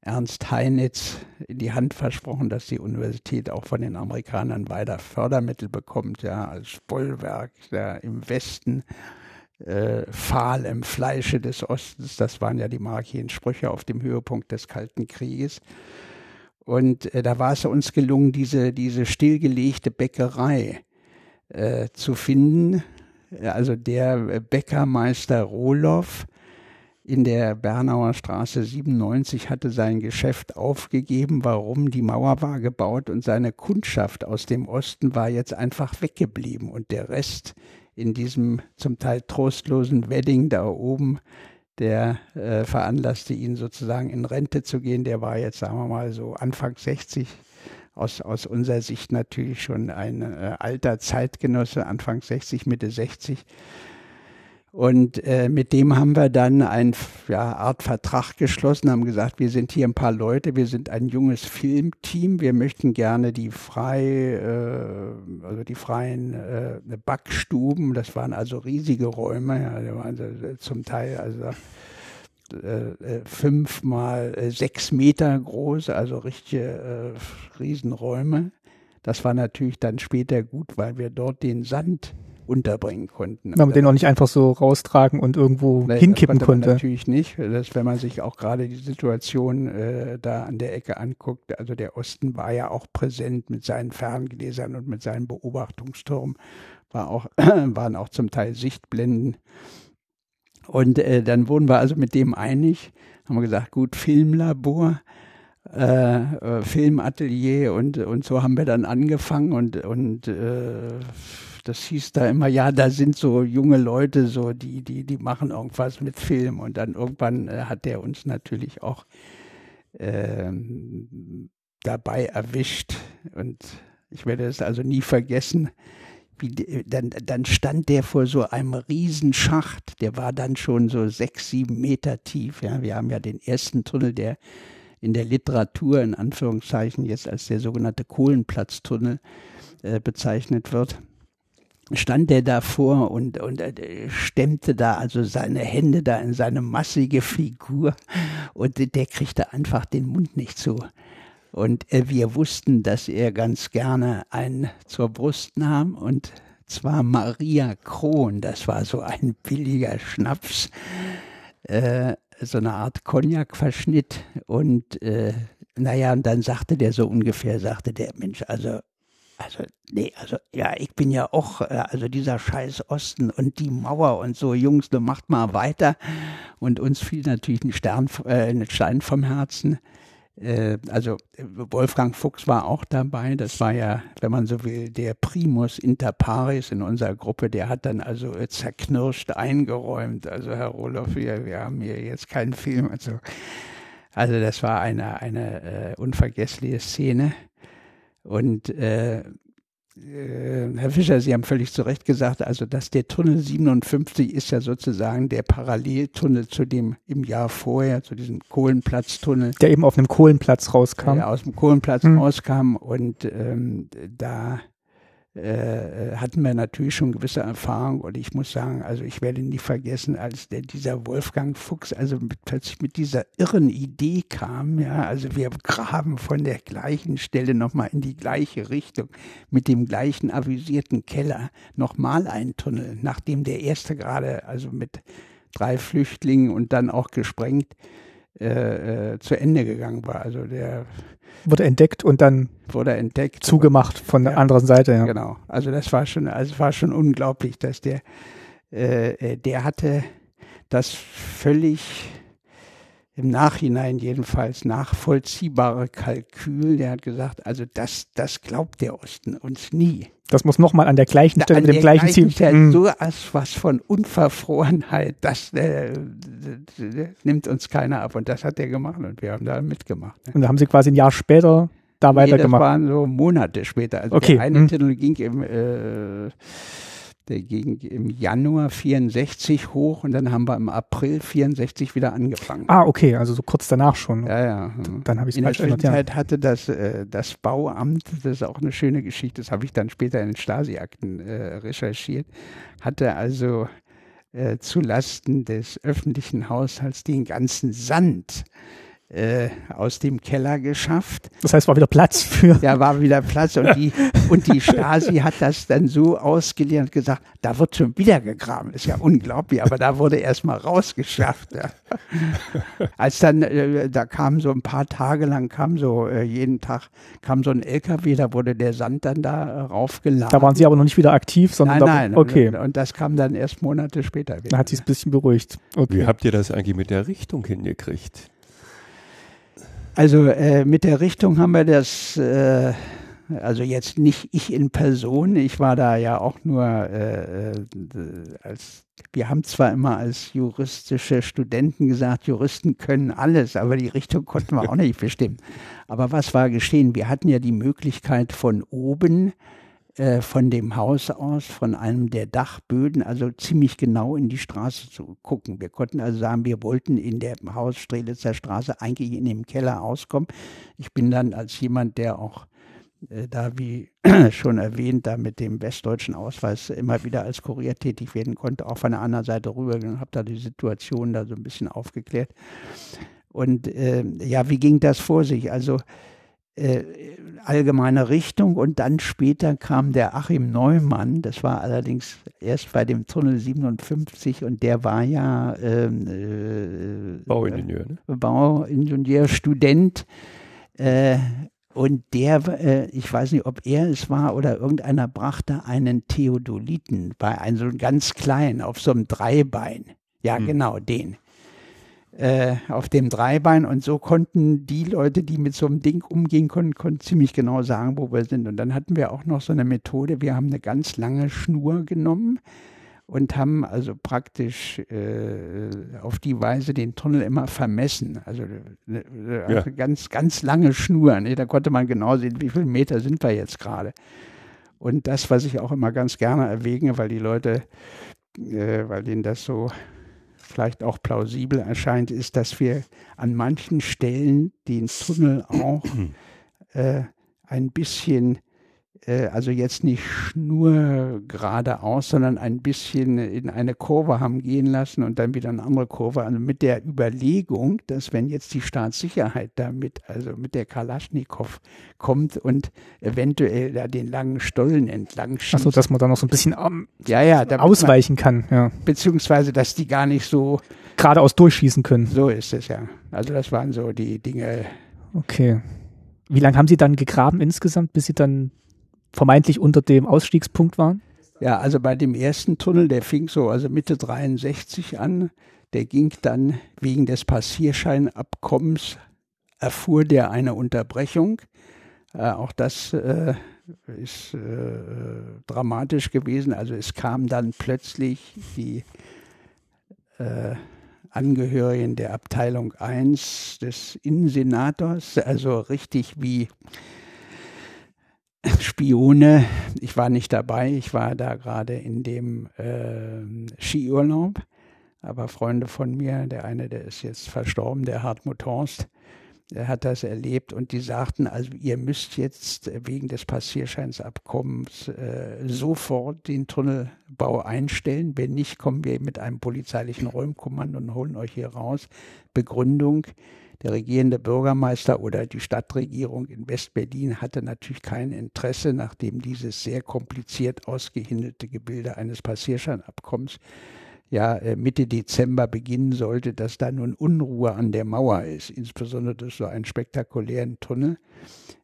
Speaker 5: Ernst Heinitz in die Hand versprochen, dass die Universität auch von den Amerikanern weiter Fördermittel bekommt, ja, als Bollwerk ja, im Westen. Äh, fahl im Fleische des Ostens, das waren ja die markigen Sprüche auf dem Höhepunkt des Kalten Krieges. Und äh, da war es uns gelungen, diese, diese stillgelegte Bäckerei äh, zu finden. Also der Bäckermeister Rohloff, in der Bernauer Straße 97 hatte sein Geschäft aufgegeben. Warum? Die Mauer war gebaut und seine Kundschaft aus dem Osten war jetzt einfach weggeblieben. Und der Rest in diesem zum Teil trostlosen Wedding da oben, der äh, veranlasste ihn sozusagen in Rente zu gehen. Der war jetzt, sagen wir mal, so Anfang 60. Aus, aus unserer Sicht natürlich schon ein äh, alter Zeitgenosse, Anfang 60, Mitte 60 und äh, mit dem haben wir dann eine ja, Art Vertrag geschlossen, haben gesagt, wir sind hier ein paar Leute, wir sind ein junges Filmteam, wir möchten gerne die frei, äh, also die freien äh, Backstuben, das waren also riesige Räume, ja, also zum Teil also äh, äh, fünf mal sechs Meter groß, also richtige Riesenräume. Das war natürlich dann später gut, weil wir dort den Sand unterbringen konnten.
Speaker 4: Weil man den auch nicht einfach so raustragen und irgendwo nee, hinkippen
Speaker 5: das
Speaker 4: konnte.
Speaker 5: Natürlich nicht. Das, wenn man sich auch gerade die Situation äh, da an der Ecke anguckt, also der Osten war ja auch präsent mit seinen Ferngläsern und mit seinen Beobachtungsturmen, war auch, waren auch zum Teil Sichtblenden. Und äh, dann wurden wir also mit dem einig, haben wir gesagt, gut, Filmlabor, äh, äh, Filmatelier und, und so haben wir dann angefangen und, und äh, das hieß da immer, ja, da sind so junge Leute, so die, die, die machen irgendwas mit Film. Und dann irgendwann äh, hat der uns natürlich auch äh, dabei erwischt. Und ich werde es also nie vergessen. Wie, dann, dann stand der vor so einem Riesenschacht, der war dann schon so sechs, sieben Meter tief. Ja. Wir haben ja den ersten Tunnel, der in der Literatur in Anführungszeichen jetzt als der sogenannte Kohlenplatztunnel äh, bezeichnet wird stand er davor und, und äh, stemmte da also seine Hände da in seine massige Figur und der kriegte einfach den Mund nicht zu. Und äh, wir wussten, dass er ganz gerne einen zur Brust nahm und zwar Maria Kron, das war so ein billiger Schnaps, äh, so eine Art Cognac-Verschnitt und äh, naja, und dann sagte der so ungefähr, sagte der Mensch, also also, nee, also, ja, ich bin ja auch, äh, also dieser scheiß Osten und die Mauer und so, Jungs, du macht mal weiter. Und uns fiel natürlich ein, Stern, äh, ein Stein vom Herzen. Äh, also, Wolfgang Fuchs war auch dabei. Das war ja, wenn man so will, der Primus inter pares in unserer Gruppe. Der hat dann also zerknirscht eingeräumt. Also, Herr Roloff, wir, wir haben hier jetzt keinen Film. Also, also das war eine, eine äh, unvergessliche Szene. Und äh, äh, Herr Fischer, Sie haben völlig zu Recht gesagt, also dass der Tunnel 57 ist ja sozusagen der Paralleltunnel zu dem im Jahr vorher, zu diesem Kohlenplatztunnel.
Speaker 4: Der eben auf einem Kohlenplatz rauskam.
Speaker 5: Der aus dem Kohlenplatz mhm. rauskam und ähm, da äh, hatten wir natürlich schon gewisse Erfahrung und ich muss sagen, also ich werde nie vergessen, als der, dieser Wolfgang Fuchs also mit, plötzlich mit dieser irren Idee kam, ja, also wir graben von der gleichen Stelle nochmal in die gleiche Richtung mit dem gleichen avisierten Keller nochmal einen Tunnel, nachdem der erste gerade also mit drei Flüchtlingen und dann auch gesprengt äh, äh, zu Ende gegangen war. Also der
Speaker 4: wurde entdeckt und dann
Speaker 5: wurde entdeckt
Speaker 4: zugemacht von der anderen Seite. Ja.
Speaker 5: Genau. Also das war schon, also war schon unglaublich, dass der, äh, äh, der hatte das völlig im Nachhinein jedenfalls nachvollziehbare Kalkül. Der hat gesagt, also das, das glaubt der Osten uns nie.
Speaker 4: Das muss nochmal an der gleichen Stelle
Speaker 5: an
Speaker 4: mit dem gleichen Ziel.
Speaker 5: Stelle, mhm. So was von Unverfrorenheit, das äh, nimmt uns keiner ab. Und das hat er gemacht und wir haben da mitgemacht.
Speaker 4: Ne? Und da haben sie quasi ein Jahr später da nee, weitergemacht.
Speaker 5: Das waren so Monate später. Also
Speaker 4: okay.
Speaker 5: der eine mhm. Titel ging im äh, der ging im Januar 64 hoch und dann haben wir im April 64 wieder angefangen.
Speaker 4: Ah, okay, also so kurz danach schon.
Speaker 5: Ja, ja.
Speaker 4: Dann habe ich
Speaker 5: es falsch In der Zwischenzeit ja. hatte das, äh, das Bauamt, das ist auch eine schöne Geschichte, das habe ich dann später in den Stasi-Akten äh, recherchiert, hatte also äh, zulasten des öffentlichen Haushalts den ganzen Sand äh, aus dem Keller geschafft.
Speaker 4: Das heißt, war wieder Platz für.
Speaker 5: Ja, war wieder Platz und die, und die Stasi hat das dann so ausgelehrt und gesagt, da wird schon wieder gegraben. Ist ja unglaublich, aber da wurde erst mal rausgeschafft. Ja. Als dann, äh, da kam so ein paar Tage lang, kam so äh, jeden Tag, kam so ein LKW, da wurde der Sand dann da raufgeladen.
Speaker 4: Da waren Sie aber noch nicht wieder aktiv, sondern
Speaker 5: nein,
Speaker 4: da,
Speaker 5: nein.
Speaker 4: okay.
Speaker 5: Und, und das kam dann erst Monate später wieder.
Speaker 4: Da hat sich ein bisschen beruhigt. Okay.
Speaker 2: Wie habt ihr das eigentlich mit der Richtung hingekriegt?
Speaker 5: Also äh, mit der Richtung haben wir das, äh, also jetzt nicht ich in Person, ich war da ja auch nur äh, äh, als, wir haben zwar immer als juristische Studenten gesagt, Juristen können alles, aber die Richtung konnten wir auch nicht bestimmen. Aber was war geschehen? Wir hatten ja die Möglichkeit von oben von dem Haus aus, von einem der Dachböden, also ziemlich genau in die Straße zu gucken. Wir konnten also sagen, wir wollten in der Haus Strelitzer Straße eigentlich in dem Keller auskommen. Ich bin dann als jemand, der auch äh, da, wie schon erwähnt, da mit dem westdeutschen Ausweis immer wieder als Kurier tätig werden konnte, auch von der anderen Seite rübergegangen, habe da die Situation da so ein bisschen aufgeklärt. Und äh, ja, wie ging das vor sich? Also äh, allgemeine Richtung und dann später kam der Achim Neumann, das war allerdings erst bei dem Tunnel 57 und der war ja ähm, äh,
Speaker 2: Bauingenieur, ne?
Speaker 5: Bauingenieur, Student äh, und der, äh, ich weiß nicht, ob er es war oder irgendeiner brachte einen Theodoliten bei einem so ganz kleinen auf so einem Dreibein. Ja,
Speaker 2: Hm.
Speaker 5: genau, den äh, auf dem Dreibein und so konnten die Leute, die mit so einem Ding umgehen konnten, konnten ziemlich genau sagen, wo wir sind. Und dann hatten wir auch noch so eine Methode, wir haben eine ganz lange Schnur genommen und haben also praktisch äh, auf die Weise den Tunnel immer vermessen. Also äh, äh,
Speaker 2: Ja.
Speaker 5: ganz, ganz lange Schnur. Ne? Da konnte man genau sehen, wie viele Meter sind wir jetzt gerade. Und das, was ich auch immer ganz gerne erwäge, weil die Leute, äh, weil denen das so vielleicht auch plausibel erscheint, ist, dass wir an manchen Stellen den Tunnel auch äh, ein bisschen, äh, also jetzt nicht nur geradeaus, sondern ein bisschen in eine Kurve haben gehen lassen und dann wieder eine andere Kurve. Also mit der Überlegung, dass wenn jetzt die Staatssicherheit damit, also mit der Kalaschnikow kommt und eventuell da den langen Stollen entlang schießt.
Speaker 4: Achso, dass man da noch so ein bisschen ähm,
Speaker 5: ja, ja, damit man,
Speaker 4: ausweichen kann, ja.
Speaker 5: beziehungsweise, dass die gar nicht so,
Speaker 4: Geradeaus durchschießen können.
Speaker 5: so ist es ja. Also das waren so die Dinge,
Speaker 4: Okay. Wie lange haben Sie dann gegraben insgesamt, bis Sie dann vermeintlich unter dem Ausstiegspunkt waren?
Speaker 5: Ja, also bei dem ersten Tunnel, der fing so also Mitte 63 an, der ging dann wegen des Passierscheinabkommens, erfuhr der eine Unterbrechung. Äh, auch das äh, ist äh, dramatisch gewesen. Also es kam dann plötzlich die äh, Angehörigen der Abteilung 1 des Innensenators, also richtig wie Spione. Ich war nicht dabei, ich war da gerade in dem äh, Skiurlaub, aber Freunde von mir, der eine, der ist jetzt verstorben, der Hartmut Horst, der hat das erlebt und die sagten, also ihr müsst jetzt wegen des Passierscheinsabkommens äh, sofort den Tunnelbau einstellen. Wenn nicht, kommen wir mit einem polizeilichen Räumkommando und holen euch hier raus. Begründung, der regierende Bürgermeister oder die Stadtregierung in Westberlin hatte natürlich kein Interesse, nachdem dieses sehr kompliziert ausgehindelte Gebilde eines Passierscheinabkommens ja äh, Mitte Dezember beginnen sollte, dass da nun Unruhe an der Mauer ist, insbesondere durch so einen spektakulären Tunnel.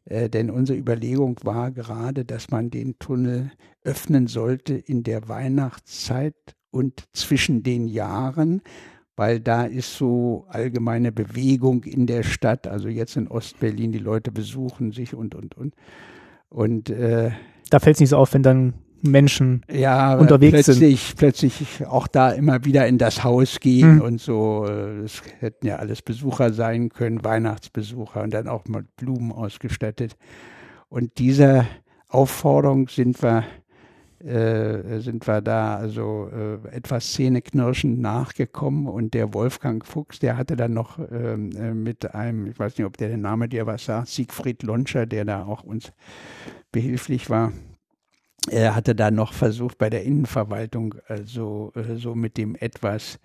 Speaker 5: Äh, denn unsere Überlegung war gerade, dass man den Tunnel öffnen sollte in der Weihnachtszeit und zwischen den Jahren, weil da ist so allgemeine Bewegung in der Stadt, also jetzt in Ostberlin, die Leute besuchen sich und, und, und. Und äh,
Speaker 4: Da fällt es nicht so auf, wenn dann Menschen
Speaker 5: ja,
Speaker 4: unterwegs sind.
Speaker 5: plötzlich, plötzlich auch da immer wieder in das Haus gehen
Speaker 4: Mhm.
Speaker 5: und so. Es hätten ja alles Besucher sein können, Weihnachtsbesucher und dann auch mit Blumen ausgestattet. Und dieser Aufforderung sind wir, äh, sind wir da also äh, etwas zähneknirschend nachgekommen. Und der Wolfgang Fuchs, der hatte dann noch ähm, äh, mit einem, ich weiß nicht, ob der der Name dir was sagt, Siegfried Lonscher, der da auch uns behilflich war, er hatte da noch versucht bei der Innenverwaltung, also so mit dem etwas,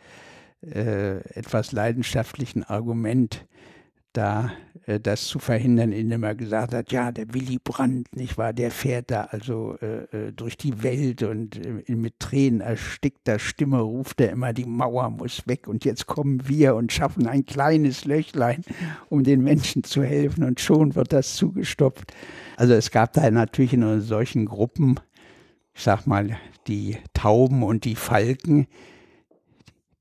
Speaker 5: äh, etwas leidenschaftlichen Argument, da äh, das zu verhindern, indem er gesagt hat, ja, der Willy Brandt, nicht wahr, der fährt da also äh, äh durch die Welt und äh, mit Tränen erstickter Stimme ruft er immer, die Mauer muss weg und jetzt kommen wir und schaffen ein kleines Löchlein, um den Menschen zu helfen und schon wird das zugestopft. Also es gab da natürlich in solchen Gruppen, ich sag mal, die Tauben und die Falken,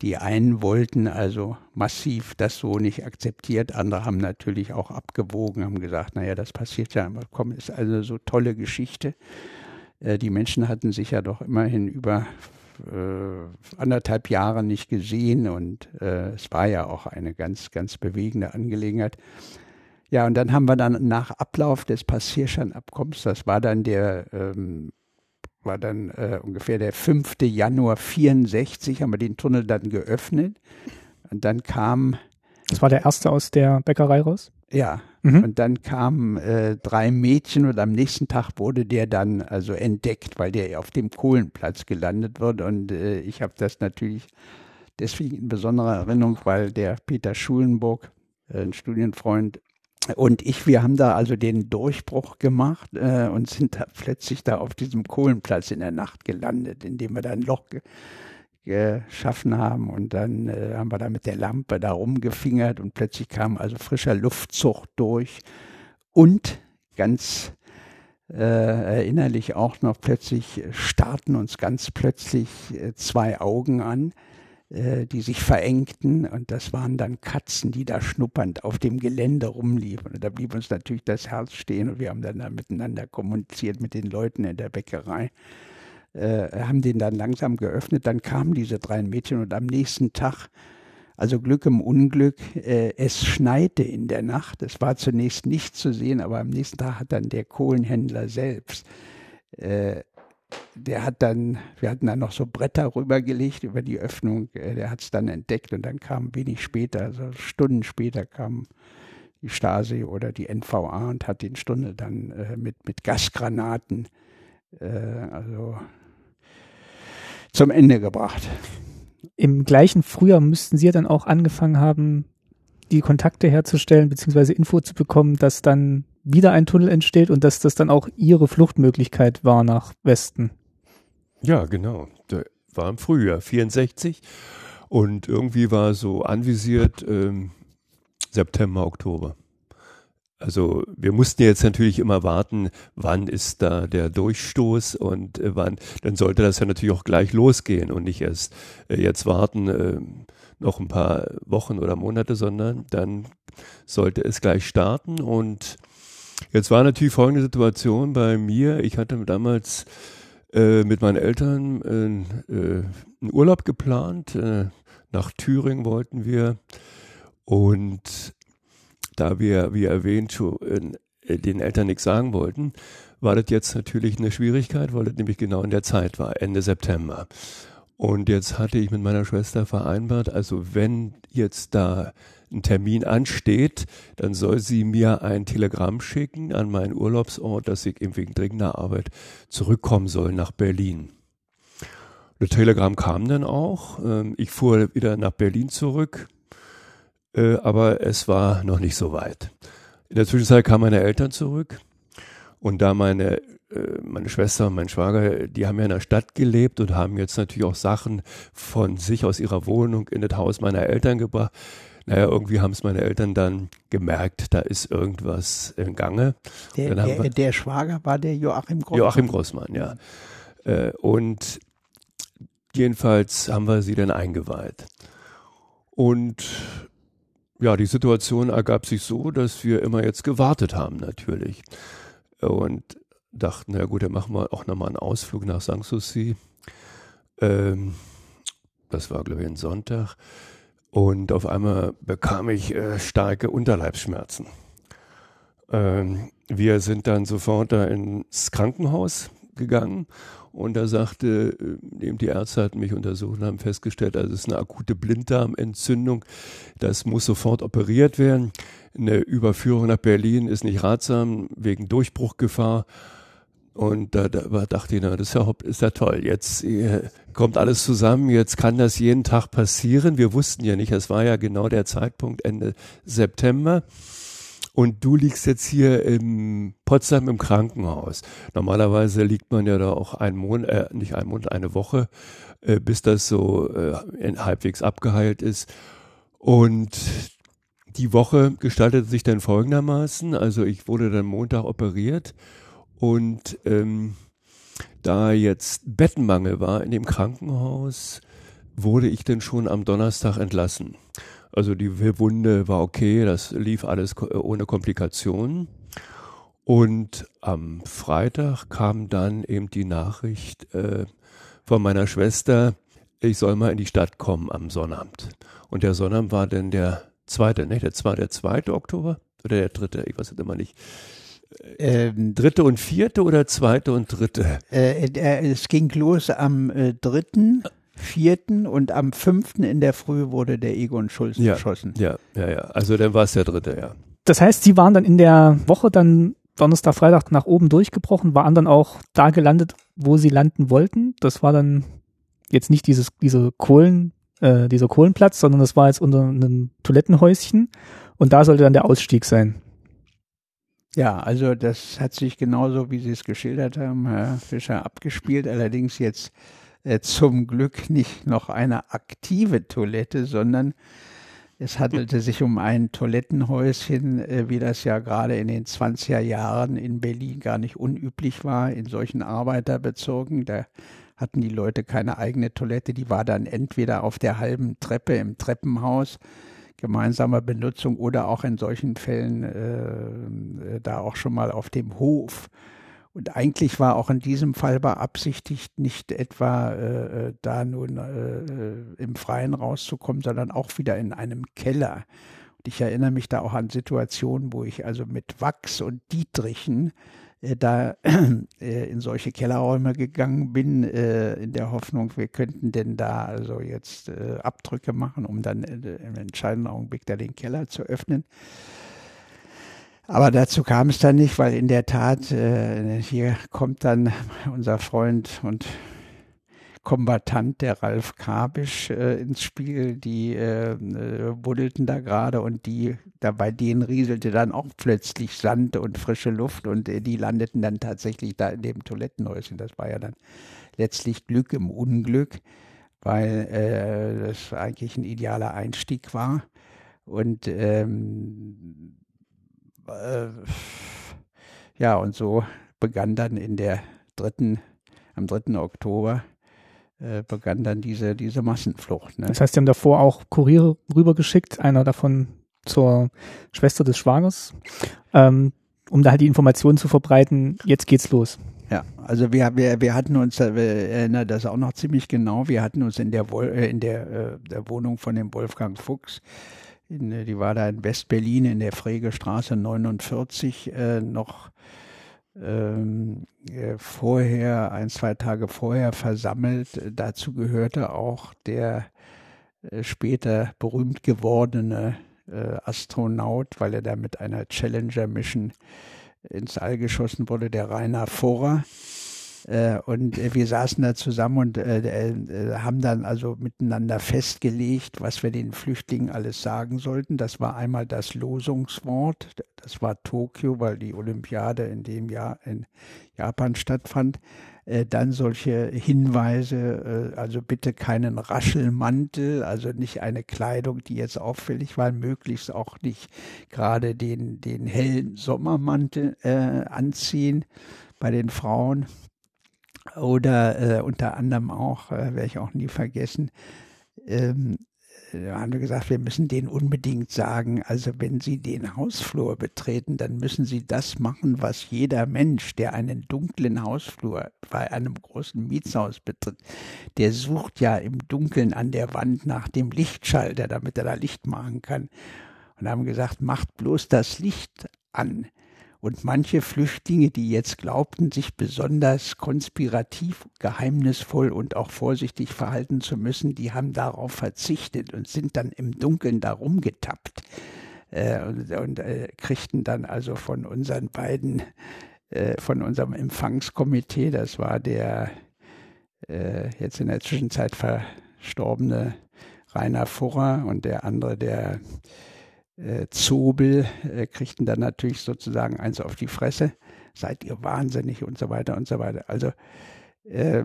Speaker 5: die einen wollten also massiv das so nicht akzeptiert, andere haben natürlich auch abgewogen, haben gesagt, naja, das passiert ja komm, ist also so tolle Geschichte. Äh, die Menschen hatten sich ja doch immerhin über äh, anderthalb Jahre nicht gesehen und äh, es war ja auch eine ganz, ganz bewegende Angelegenheit. Ja, und dann haben wir dann nach Ablauf des Passierscheinabkommens, das war dann der ähm, war dann äh, ungefähr der 5. Januar 64, haben wir den Tunnel dann geöffnet. Und dann kam.
Speaker 4: Das war der erste aus der Bäckerei raus?
Speaker 5: Ja. Mhm. Und dann kamen äh, drei Mädchen und am nächsten Tag wurde der dann also entdeckt, weil der auf dem Kohlenplatz gelandet wird. Und äh, ich habe das natürlich deswegen in besonderer Erinnerung, weil der Peter Schulenburg, äh, ein Studienfreund, und ich, wir haben da also den Durchbruch gemacht äh, und sind da plötzlich da auf diesem Kohlenplatz in der Nacht gelandet, indem wir da ein Loch ge geschaffen haben. Und dann äh, haben wir da mit der Lampe da rumgefingert und plötzlich kam also frischer Luftzug durch. Und ganz äh, erinnerlich auch noch plötzlich starten uns ganz plötzlich äh, zwei Augen an äh, die sich verengten und das waren dann Katzen, die da schnuppernd auf dem Gelände rumliefen. Und da blieb uns natürlich das Herz stehen und wir haben dann da miteinander kommuniziert mit den Leuten in der Bäckerei. Äh, haben den dann langsam geöffnet, dann kamen diese drei Mädchen und am nächsten Tag, also Glück im Unglück, äh, es schneite in der Nacht. Es war zunächst nicht zu sehen, aber am nächsten Tag hat dann der Kohlenhändler selbst äh, der hat dann, wir hatten dann noch so Bretter rübergelegt über die Öffnung, äh, der hat es dann entdeckt und dann kam wenig später, also Stunden später kam die Stasi oder die NVA und hat den Stunde dann äh, mit, mit Gasgranaten äh, also zum Ende gebracht.
Speaker 4: Im gleichen Frühjahr müssten Sie dann auch angefangen haben, die Kontakte herzustellen, beziehungsweise Info zu bekommen, dass dann wieder ein Tunnel entsteht und dass das dann auch ihre Fluchtmöglichkeit war nach Westen.
Speaker 2: Ja, genau. Der war im Frühjahr 64 und irgendwie war so anvisiert ähm, September, Oktober. Also wir mussten jetzt natürlich immer warten, wann ist da der Durchstoß und äh, wann, dann sollte das ja natürlich auch gleich losgehen und nicht erst äh, jetzt warten äh, noch ein paar Wochen oder Monate, sondern dann sollte es gleich starten und Jetzt war natürlich folgende Situation bei mir. Ich hatte damals äh, mit meinen Eltern äh, äh, einen Urlaub geplant. Äh, nach Thüringen wollten wir. Und da wir, wie erwähnt, schon äh, den Eltern nichts sagen wollten, war das jetzt natürlich eine Schwierigkeit, weil das nämlich genau in der Zeit war, Ende September. Und jetzt hatte ich mit meiner Schwester vereinbart, also wenn jetzt da ein Termin ansteht, dann soll sie mir ein Telegramm schicken an meinen Urlaubsort, dass ich eben wegen dringender Arbeit zurückkommen soll nach Berlin. Das Telegramm kam dann auch. Ähm, ich fuhr wieder nach Berlin zurück, äh, aber es war noch nicht so weit. In der Zwischenzeit kamen meine Eltern zurück und da meine äh, meine Schwester und mein Schwager, die haben ja in der Stadt gelebt und haben jetzt natürlich auch Sachen von sich aus ihrer Wohnung in das Haus meiner Eltern gebracht naja, irgendwie haben es meine Eltern dann gemerkt, da ist irgendwas im Gange.
Speaker 5: Der, der, der Schwager war der Joachim
Speaker 2: Grossmann. Joachim Grossmann, ja. Äh, und jedenfalls haben wir sie dann eingeweiht. Und ja, die Situation ergab sich so, dass wir immer jetzt gewartet haben, natürlich. Und dachten, na gut, dann machen wir auch nochmal einen Ausflug nach Sanssouci. Ähm, das war, glaube ich, ein Sonntag. Und auf einmal bekam ich äh, starke Unterleibsschmerzen. Ähm, wir sind dann sofort da ins Krankenhaus gegangen und da sagte, äh, eben die Ärzte hatten mich untersucht und haben festgestellt, also es ist eine akute Blinddarmentzündung, das muss sofort operiert werden. Eine Überführung nach Berlin ist nicht ratsam wegen Durchbruchgefahr. Und da, da dachte ich, na, das ist ja, ist ja toll. Jetzt äh, kommt alles zusammen, jetzt kann das jeden Tag passieren. Wir wussten ja nicht, es war ja genau der Zeitpunkt Ende September. Und du liegst jetzt hier in Potsdam im Krankenhaus. Normalerweise liegt man ja da auch einen Monat, äh, nicht einen Monat, eine Woche, äh, bis das so äh, halbwegs abgeheilt ist. Und die Woche gestaltete sich dann folgendermaßen. Also ich wurde dann Montag operiert und ähm, da jetzt Bettenmangel war in dem Krankenhaus, wurde ich dann schon am Donnerstag entlassen. Also die Wunde war okay, das lief alles ohne Komplikationen. Und am Freitag kam dann eben die Nachricht äh, von meiner Schwester, ich soll mal in die Stadt kommen am Sonnabend. Und der Sonnabend war dann der zweite, ne? Der war der zweite Oktober oder der dritte, ich weiß es immer nicht. Ähm, dritte und vierte oder zweite und dritte?
Speaker 5: Äh, äh, es ging los am äh, dritten vierten und am fünften in der Früh wurde der Egon Schulz
Speaker 2: ja,
Speaker 5: erschossen.
Speaker 2: Ja, ja, ja. Also dann war es der dritte, ja.
Speaker 4: Das heißt, Sie waren dann in der Woche dann Donnerstag, Freitag nach oben durchgebrochen, waren dann auch da gelandet, wo Sie landen wollten. Das war dann jetzt nicht dieses, diese Kohlen, äh, dieser Kohlenplatz, sondern das war jetzt unter einem Toilettenhäuschen und da sollte dann der Ausstieg sein.
Speaker 5: Ja, also das hat sich genauso, wie Sie es geschildert haben, Herr Fischer, abgespielt. Allerdings jetzt äh, zum Glück nicht noch eine aktive Toilette, sondern es handelte sich um ein Toilettenhäuschen, äh, wie das ja gerade in den 20er Jahren in Berlin gar nicht unüblich war, in solchen Arbeiterbezirken. Da hatten die Leute keine eigene Toilette, die war dann entweder auf der halben Treppe im Treppenhaus gemeinsamer Benutzung oder auch in solchen Fällen äh, da auch schon mal auf dem Hof. Und eigentlich war auch in diesem Fall beabsichtigt, nicht etwa äh, äh, da nun äh, äh, im Freien rauszukommen, sondern auch wieder in einem Keller. Und ich erinnere mich da auch an Situationen, wo ich also mit Wachs und Dietrichen äh, da äh, in solche Kellerräume gegangen bin, in der Hoffnung, wir könnten denn da also jetzt Abdrücke machen, um dann im entscheidenden Augenblick da den Keller zu öffnen. Aber dazu kam es dann nicht, weil in der Tat, äh, hier kommt dann unser Freund und Kombatant, der Ralf Kabisch, äh, ins Spiel. Die äh, äh, buddelten da gerade und die, da bei denen rieselte dann auch plötzlich Sand und frische Luft und äh, die landeten dann tatsächlich da in dem Toilettenhäuschen. Das war ja dann letztlich Glück im Unglück, weil äh, das eigentlich ein idealer Einstieg war. Und ähm, äh, ja, und so begann dann in der dritten, am 3. Oktober äh, begann dann diese, diese Massenflucht. Ne?
Speaker 4: Das heißt, Sie haben davor auch Kuriere rübergeschickt, einer davon zur Schwester des Schwagers, ähm, um da halt die Informationen zu verbreiten, jetzt geht's los.
Speaker 5: Ja, also wir, wir, wir hatten uns, äh, wir erinnern das auch noch ziemlich genau, wir hatten uns in der, äh, in der, der Wohnung von dem Wolfgang Fuchs in, die war da in West-Berlin in der Fregestraße 49 äh, noch ähm, äh, vorher, ein, zwei Tage vorher versammelt. Dazu gehörte auch der äh, später berühmt gewordene äh, Astronaut, weil er da mit einer Challenger-Mission ins All geschossen wurde, der Rainer Vorer. Äh, und äh, wir saßen da zusammen und äh, haben dann also miteinander festgelegt, was wir den Flüchtlingen alles sagen sollten. Das war einmal das Losungswort, das war Tokio, weil die Olympiade in dem Jahr in Japan stattfand. Dann solche Hinweise, also bitte keinen Raschelmantel, also nicht eine Kleidung, die jetzt auffällig war, möglichst auch nicht gerade den, den hellen Sommermantel äh, anziehen bei den Frauen. Oder äh, unter anderem auch, äh, werde ich auch nie vergessen, ähm, da haben wir gesagt, wir müssen denen unbedingt sagen, also wenn sie den Hausflur betreten, dann müssen sie das machen, was jeder Mensch, der einen dunklen Hausflur bei einem großen Mietshaus betritt, der sucht ja im Dunkeln an der Wand nach dem Lichtschalter, damit er da Licht machen kann. Und haben gesagt, macht bloß das Licht an. Und manche Flüchtlinge, die jetzt glaubten, sich besonders konspirativ, geheimnisvoll und auch vorsichtig verhalten zu müssen, die haben darauf verzichtet und sind dann im Dunkeln da rumgetappt äh, und, und äh, kriegten dann also von unseren beiden äh, von unserem Empfangskomitee. Das war der äh, jetzt in der Zwischenzeit verstorbene Rainer Furrer und der andere, der äh, Zobel, äh, kriegten dann natürlich sozusagen eins auf die Fresse. Seid ihr wahnsinnig und so weiter und so weiter. Also äh,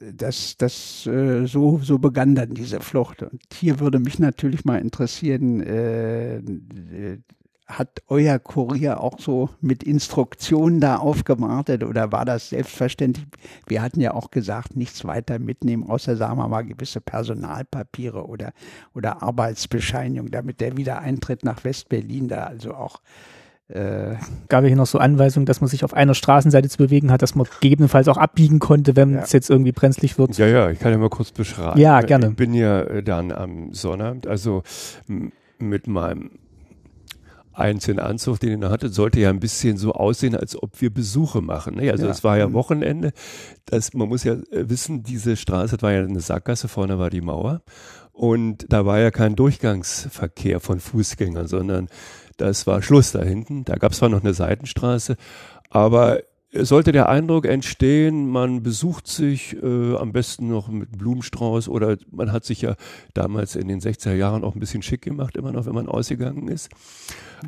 Speaker 5: das, das äh, so, so begann dann diese Flucht. Und hier würde mich natürlich mal interessieren, äh, hat euer Kurier auch so mit Instruktionen da aufgewartet oder war das selbstverständlich? Wir hatten ja auch gesagt, nichts weiter mitnehmen, außer sagen wir mal gewisse Personalpapiere oder, oder Arbeitsbescheinigung, damit der Wiedereintritt nach West-Berlin da also auch
Speaker 4: äh, gab ja hier noch so Anweisungen, dass man sich auf einer Straßenseite zu bewegen hat, dass man gegebenenfalls auch abbiegen konnte, wenn ja. es jetzt irgendwie brenzlig wird.
Speaker 2: Ja, ja, ich kann ja mal kurz beschreiben.
Speaker 4: Ja, gerne.
Speaker 2: Ich bin ja äh, dann am Sonnabend, also mit meinem einzelnen Anzug, den er hatte, sollte ja ein bisschen so aussehen, als ob wir Besuche machen. Ne? Also es war ja mhm. Wochenende. Das, man muss ja äh, wissen, diese Straße war ja eine Sackgasse, vorne war die Mauer. Und da war ja kein Durchgangsverkehr von Fußgängern, sondern das war Schluss da hinten. Da gab es zwar noch eine Seitenstraße, aber sollte der Eindruck entstehen, man besucht sich äh, am besten noch mit Blumenstrauß oder man hat sich ja damals in den 60er Jahren auch ein bisschen schick gemacht, immer noch, wenn man ausgegangen ist.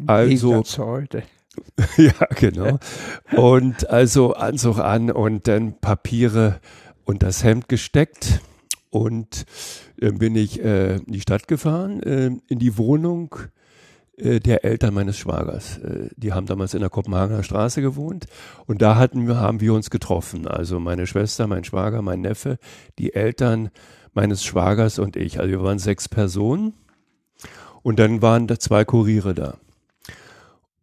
Speaker 2: Also
Speaker 5: heute.
Speaker 2: ja, genau. Und also Anzug an und dann Papiere und das Hemd gesteckt und äh, bin ich äh, in die Stadt gefahren, äh, in die Wohnung der Eltern meines Schwagers. Äh, die haben damals in der Kopenhagener Straße gewohnt und da hatten wir, haben wir uns getroffen. Also meine Schwester, mein Schwager, mein Neffe, die Eltern meines Schwagers und ich. Also wir waren sechs Personen und dann waren da zwei Kuriere da.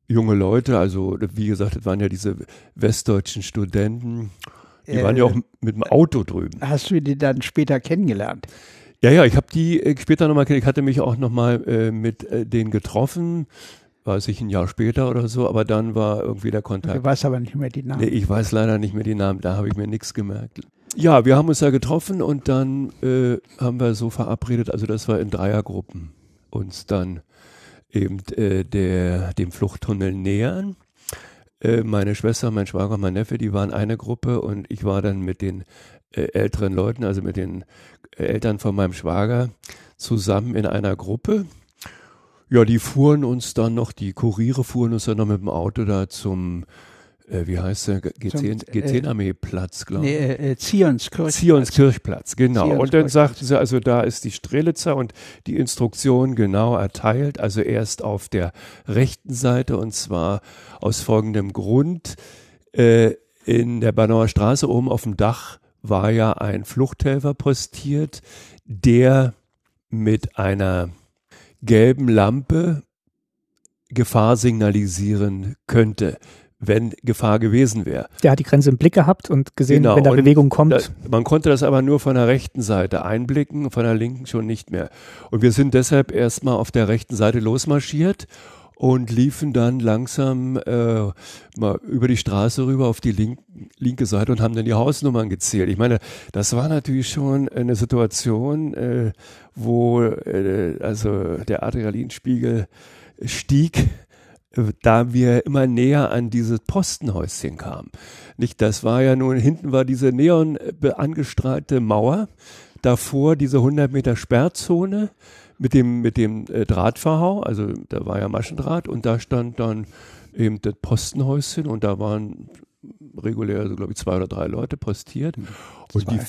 Speaker 2: Junge Leute, also wie gesagt, das waren ja diese westdeutschen Studenten. Die äh, waren ja auch mit dem Auto drüben.
Speaker 5: Hast du die dann später kennengelernt?
Speaker 2: Ja, ja, ich habe die äh, später nochmal, ich hatte mich auch nochmal äh, mit äh, denen getroffen, weiß ich, ein Jahr später oder so, aber dann war irgendwie der Kontakt.
Speaker 5: Du weißt aber nicht mehr die Namen.
Speaker 2: Nee, ich weiß leider nicht mehr die Namen, da habe ich mir nichts gemerkt. Ja, wir haben uns da getroffen und dann äh, haben wir so verabredet, also das war in Dreiergruppen, uns dann eben äh, der, dem Fluchttunnel nähern. Äh, meine Schwester, mein Schwager, mein Neffe, die waren eine Gruppe und ich war dann mit den äh, älteren Leuten, also mit den Eltern von meinem Schwager zusammen in einer Gruppe. Ja, die fuhren uns dann noch, die Kuriere fuhren uns dann noch mit dem Auto da zum, äh, wie heißt der, G10-Armeeplatz, glaube ich. Nee,
Speaker 5: äh, äh Zionskirchplatz.
Speaker 2: Zionskirchplatz, genau. Zions und dann sagten sie, also da ist die Strelitzer und die Instruktion genau erteilt, also erst auf der rechten Seite und zwar aus folgendem Grund, äh, in der Bernauer Straße oben auf dem Dach war ja ein Fluchthelfer postiert, der mit einer gelben Lampe Gefahr signalisieren könnte, wenn Gefahr gewesen wäre.
Speaker 4: Der hat die Grenze im Blick gehabt und gesehen, genau. wenn da Bewegung kommt. Da,
Speaker 2: man konnte das aber nur von der rechten Seite einblicken, von der linken schon nicht mehr. Und wir sind deshalb erstmal auf der rechten Seite losmarschiert und liefen dann langsam äh, mal über die Straße rüber auf die link, linke Seite und haben dann die Hausnummern gezählt. Ich meine, das war natürlich schon eine Situation, äh, wo äh, also der Adrenalinspiegel stieg, äh, da wir immer näher an dieses Postenhäuschen kamen. Nicht, das war ja nun, hinten war diese neon äh, angestrahlte Mauer, davor diese 100 Meter Sperrzone, mit dem, mit dem äh, Drahtverhau, also da war ja Maschendraht und da stand dann eben das Postenhäuschen und da waren regulär, also glaube ich, zwei oder drei Leute postiert. Mhm. Und zwei. die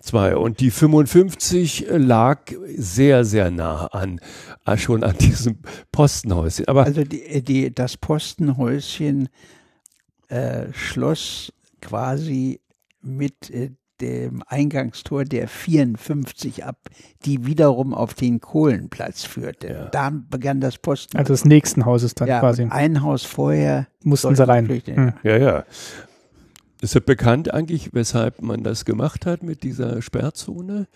Speaker 2: zwei und die 55 lag sehr, sehr nah an, äh, schon an diesem Postenhäuschen. Aber
Speaker 5: also die, die, das Postenhäuschen äh, schloss quasi mit äh, dem Eingangstor der 54 ab, die wiederum auf den Kohlenplatz führte. Ja. Da begann das Posten.
Speaker 4: Also des nächsten Hauses dann
Speaker 5: ja,
Speaker 4: quasi.
Speaker 5: Ein Haus vorher
Speaker 4: mussten sie rein.
Speaker 2: Hm. Ja, ja. Ist ja bekannt eigentlich, weshalb man das gemacht hat mit dieser Sperrzone?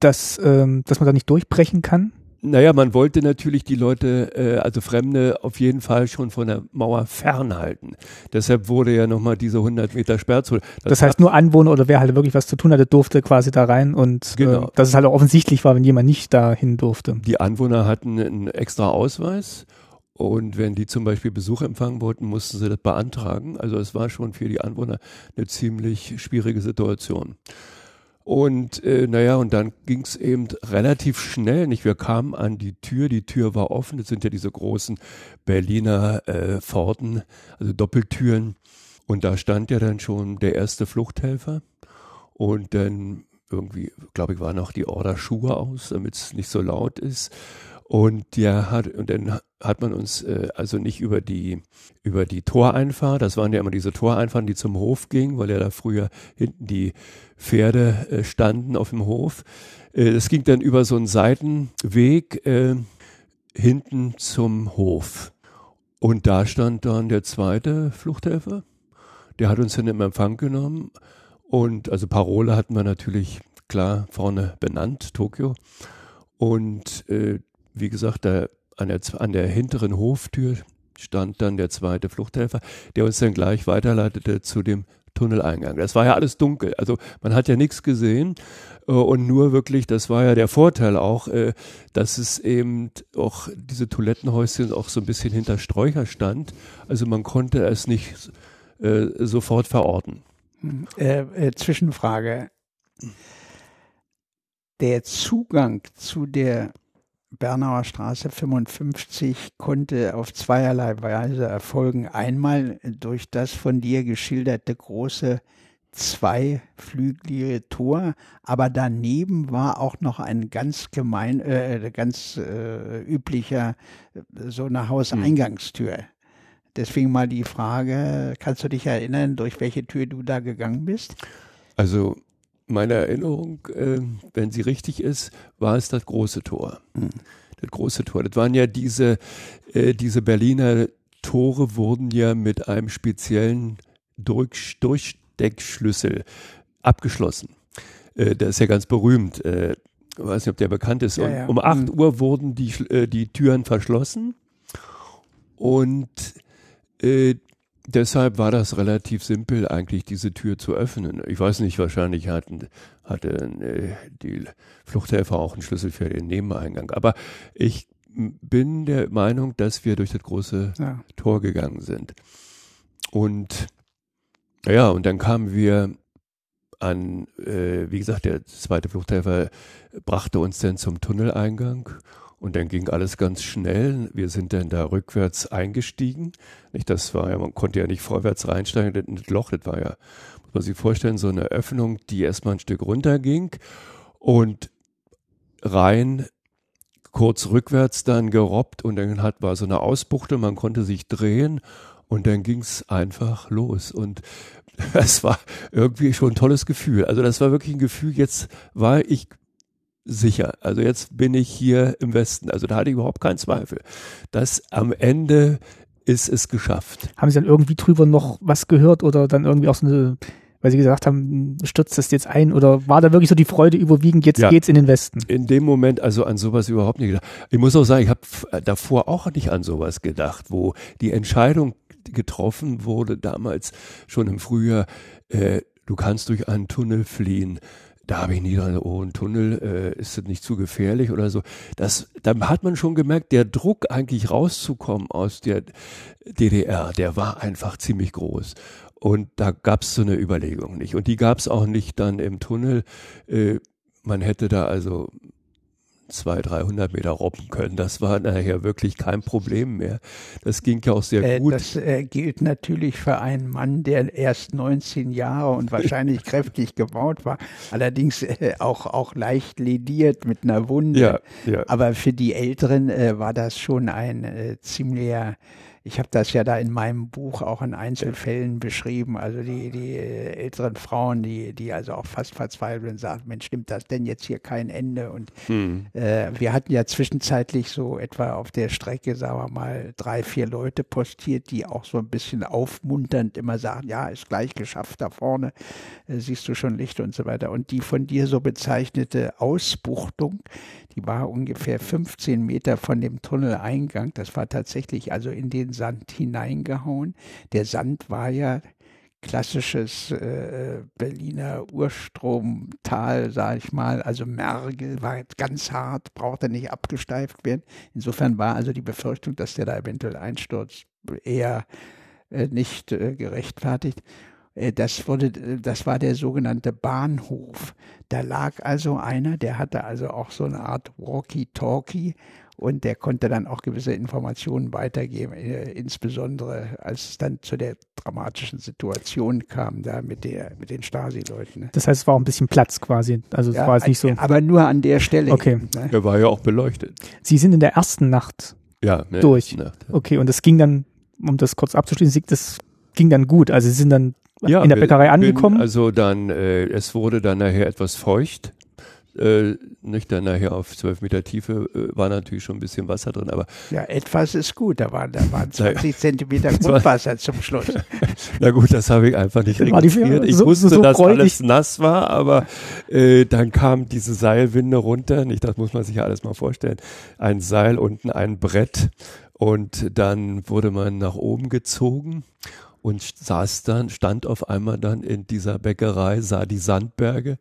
Speaker 4: Dass, ähm, dass man da nicht durchbrechen kann?
Speaker 2: Naja, man wollte natürlich die Leute, äh, also Fremde, auf jeden Fall schon von der Mauer fernhalten. Deshalb wurde ja nochmal diese 100 Meter Sperrzone.
Speaker 4: Das, das heißt, nur Anwohner oder wer halt wirklich was zu tun hatte, durfte quasi da rein und äh, genau. äh, dass es halt auch offensichtlich war, wenn jemand nicht dahin durfte.
Speaker 2: Die Anwohner hatten einen extra Ausweis Und wenn die zum Beispiel Besuch empfangen wollten, mussten sie das beantragen. Also es war schon für die Anwohner eine ziemlich schwierige Situation. Und äh, naja, und dann ging es eben relativ schnell. Nicht? Wir kamen an die Tür, die Tür war offen. Das sind ja diese großen Berliner äh, Pforten, also Doppeltüren. Und da stand ja dann schon der erste Fluchthelfer. Und dann irgendwie, glaube ich, war noch die Order Schuhe aus, damit es nicht so laut ist. Und der hat, und dann hat man uns äh, also nicht über die über die Toreinfahrt, das waren ja immer diese Toreinfahrten, die zum Hof gingen, weil ja da früher hinten die Pferde äh, standen auf dem Hof. Äh, das ging dann über so einen Seitenweg äh, hinten zum Hof. Und da stand dann der zweite Fluchthelfer. Der hat uns dann im Empfang genommen. Und also Parole hatten wir natürlich klar vorne benannt, Tokio. Und äh, wie gesagt, da an der, an der hinteren Hoftür stand dann der zweite Fluchthelfer, der uns dann gleich weiterleitete zu dem Tunneleingang. Das war ja alles dunkel, also man hat ja nichts gesehen äh, und nur wirklich, das war ja der Vorteil auch, äh, dass es eben auch diese Toilettenhäuschen auch so ein bisschen hinter Sträucher stand. Also man konnte es nicht äh, sofort verorten.
Speaker 5: Äh, äh, Zwischenfrage. Der Zugang zu der Bernauer Straße 55 konnte auf zweierlei Weise erfolgen. Einmal durch das von dir geschilderte große zweiflügelige Tor, aber daneben war auch noch ein ganz gemein, äh, ganz äh, üblicher äh, so eine Hauseingangstür. Deswegen mal die Frage, kannst du dich erinnern, durch welche Tür du da gegangen bist?
Speaker 2: Also meine Erinnerung, äh, wenn sie richtig ist, war es das große Tor. Mhm. Das große Tor. Das waren ja diese, äh, diese Berliner Tore wurden ja mit einem speziellen Durch Durchsteckschlüssel abgeschlossen. Äh, der ist ja ganz berühmt. Äh, ich weiß nicht, ob der bekannt ist. Ja, ja. Um 8 mhm. Uhr wurden die, äh, die Türen verschlossen und äh, deshalb war das relativ simpel, eigentlich diese Tür zu öffnen. Ich weiß nicht, wahrscheinlich hatten, hatte äh, die Fluchthelfer auch einen Schlüssel für den Nebeneingang. Aber ich bin der Meinung, dass wir durch das große ja. Tor gegangen sind. Und ja, und dann kamen wir an, äh, wie gesagt, der zweite Fluchthelfer brachte uns dann zum Tunneleingang und dann ging alles ganz schnell. Wir sind dann da rückwärts eingestiegen. Nicht, das war ja, man konnte ja nicht vorwärts reinsteigen, das Loch, das war ja, muss man sich vorstellen, so eine Öffnung, die erstmal ein Stück runter ging und rein kurz rückwärts dann gerobbt und dann hat, war so eine Ausbuchte, man konnte sich drehen und dann ging's einfach los. Und es war irgendwie schon ein tolles Gefühl. Also das war wirklich ein Gefühl, jetzt war ich sicher. Also jetzt bin ich hier im Westen. Also da hatte ich überhaupt keinen Zweifel. dass am Ende ist es geschafft.
Speaker 4: Haben Sie dann irgendwie drüber noch was gehört oder dann irgendwie auch so eine, weil Sie gesagt haben, stürzt das jetzt ein oder war da wirklich so die Freude überwiegend, jetzt ja, geht's in den Westen?
Speaker 2: In dem Moment also an sowas überhaupt nicht gedacht. Ich muss auch sagen, ich habe davor auch nicht an sowas gedacht, wo die Entscheidung getroffen wurde damals schon im Frühjahr, äh, du kannst durch einen Tunnel fliehen da habe ich nie dran, oh, ein Tunnel, äh, ist das nicht zu gefährlich oder so. Das, da hat man schon gemerkt, der Druck eigentlich rauszukommen aus der DDR, der war einfach ziemlich groß. Und da gab es so eine Überlegung nicht. Und die gab es auch nicht dann im Tunnel. Äh, man hätte da also zwei, 300 Meter robben können. Das war nachher wirklich kein Problem mehr. Das ging ja auch sehr äh, gut.
Speaker 5: Das äh, gilt natürlich für einen Mann, der erst 19 Jahre und wahrscheinlich kräftig gebaut war, allerdings äh, auch, auch leicht lediert mit einer Wunde. Ja, ja. Aber für die Älteren äh, war das schon ein äh, ziemlicher ich habe das ja da in meinem Buch auch in Einzelfällen beschrieben. Also die, die äh, älteren Frauen, die, die also auch fast verzweifeln, sagen, Mensch, stimmt das denn jetzt hier kein Ende? Und hm. äh, wir hatten ja zwischenzeitlich so etwa auf der Strecke, sagen wir mal, drei, vier Leute postiert, die auch so ein bisschen aufmunternd immer sagen, ja, ist gleich geschafft da vorne, äh, siehst du schon Licht und so weiter. Und die von dir so bezeichnete Ausbuchtung, die war ungefähr 15 Meter von dem Tunneleingang. Das war tatsächlich also in den Sand hineingehauen. Der Sand war ja klassisches äh, Berliner Urstromtal, sage ich mal. Also Mergel war ganz hart, brauchte nicht abgesteift werden. Insofern war also die Befürchtung, dass der da eventuell einstürzt, eher äh, nicht äh, gerechtfertigt. Äh, das, wurde, das war der sogenannte Bahnhof. Da lag also einer, der hatte also auch so eine Art Walkie-Talkie und der konnte dann auch gewisse Informationen weitergeben, äh, insbesondere als es dann zu der dramatischen Situation kam, da mit, der, mit den Stasi-Leuten. Ne?
Speaker 4: Das heißt, es war auch ein bisschen Platz quasi. Also es
Speaker 5: ja,
Speaker 4: war jetzt nicht so.
Speaker 5: Aber nur an der Stelle.
Speaker 4: Okay.
Speaker 5: Ne?
Speaker 2: Er war ja auch beleuchtet.
Speaker 4: Sie sind in der ersten Nacht
Speaker 2: Ja, ne,
Speaker 4: durch.
Speaker 2: Nacht, ja.
Speaker 4: Okay, und das ging dann, um das kurz abzuschließen, das ging dann gut. Also Sie sind dann
Speaker 2: Ja,
Speaker 4: in der Bäckerei angekommen.
Speaker 2: Also dann, äh, es wurde dann nachher etwas feucht. Äh, nicht dann nachher auf zwölf Meter Tiefe äh, war natürlich schon ein bisschen Wasser drin, aber
Speaker 5: Ja, etwas ist gut. Da waren, da waren
Speaker 2: Naja.
Speaker 5: 20 Zentimeter Grundwasser zum Schluss.
Speaker 2: na gut, das habe ich einfach nicht registriert. Ich
Speaker 4: so-
Speaker 2: wusste,
Speaker 4: so
Speaker 2: dass alles nass war, aber äh, dann kam diese Seilwinde runter. Nicht, das muss man sich ja alles mal vorstellen. Ein Seil unten, ein Brett und dann wurde man nach oben gezogen und saß dann, stand auf einmal dann in dieser Bäckerei, sah die Sandberge,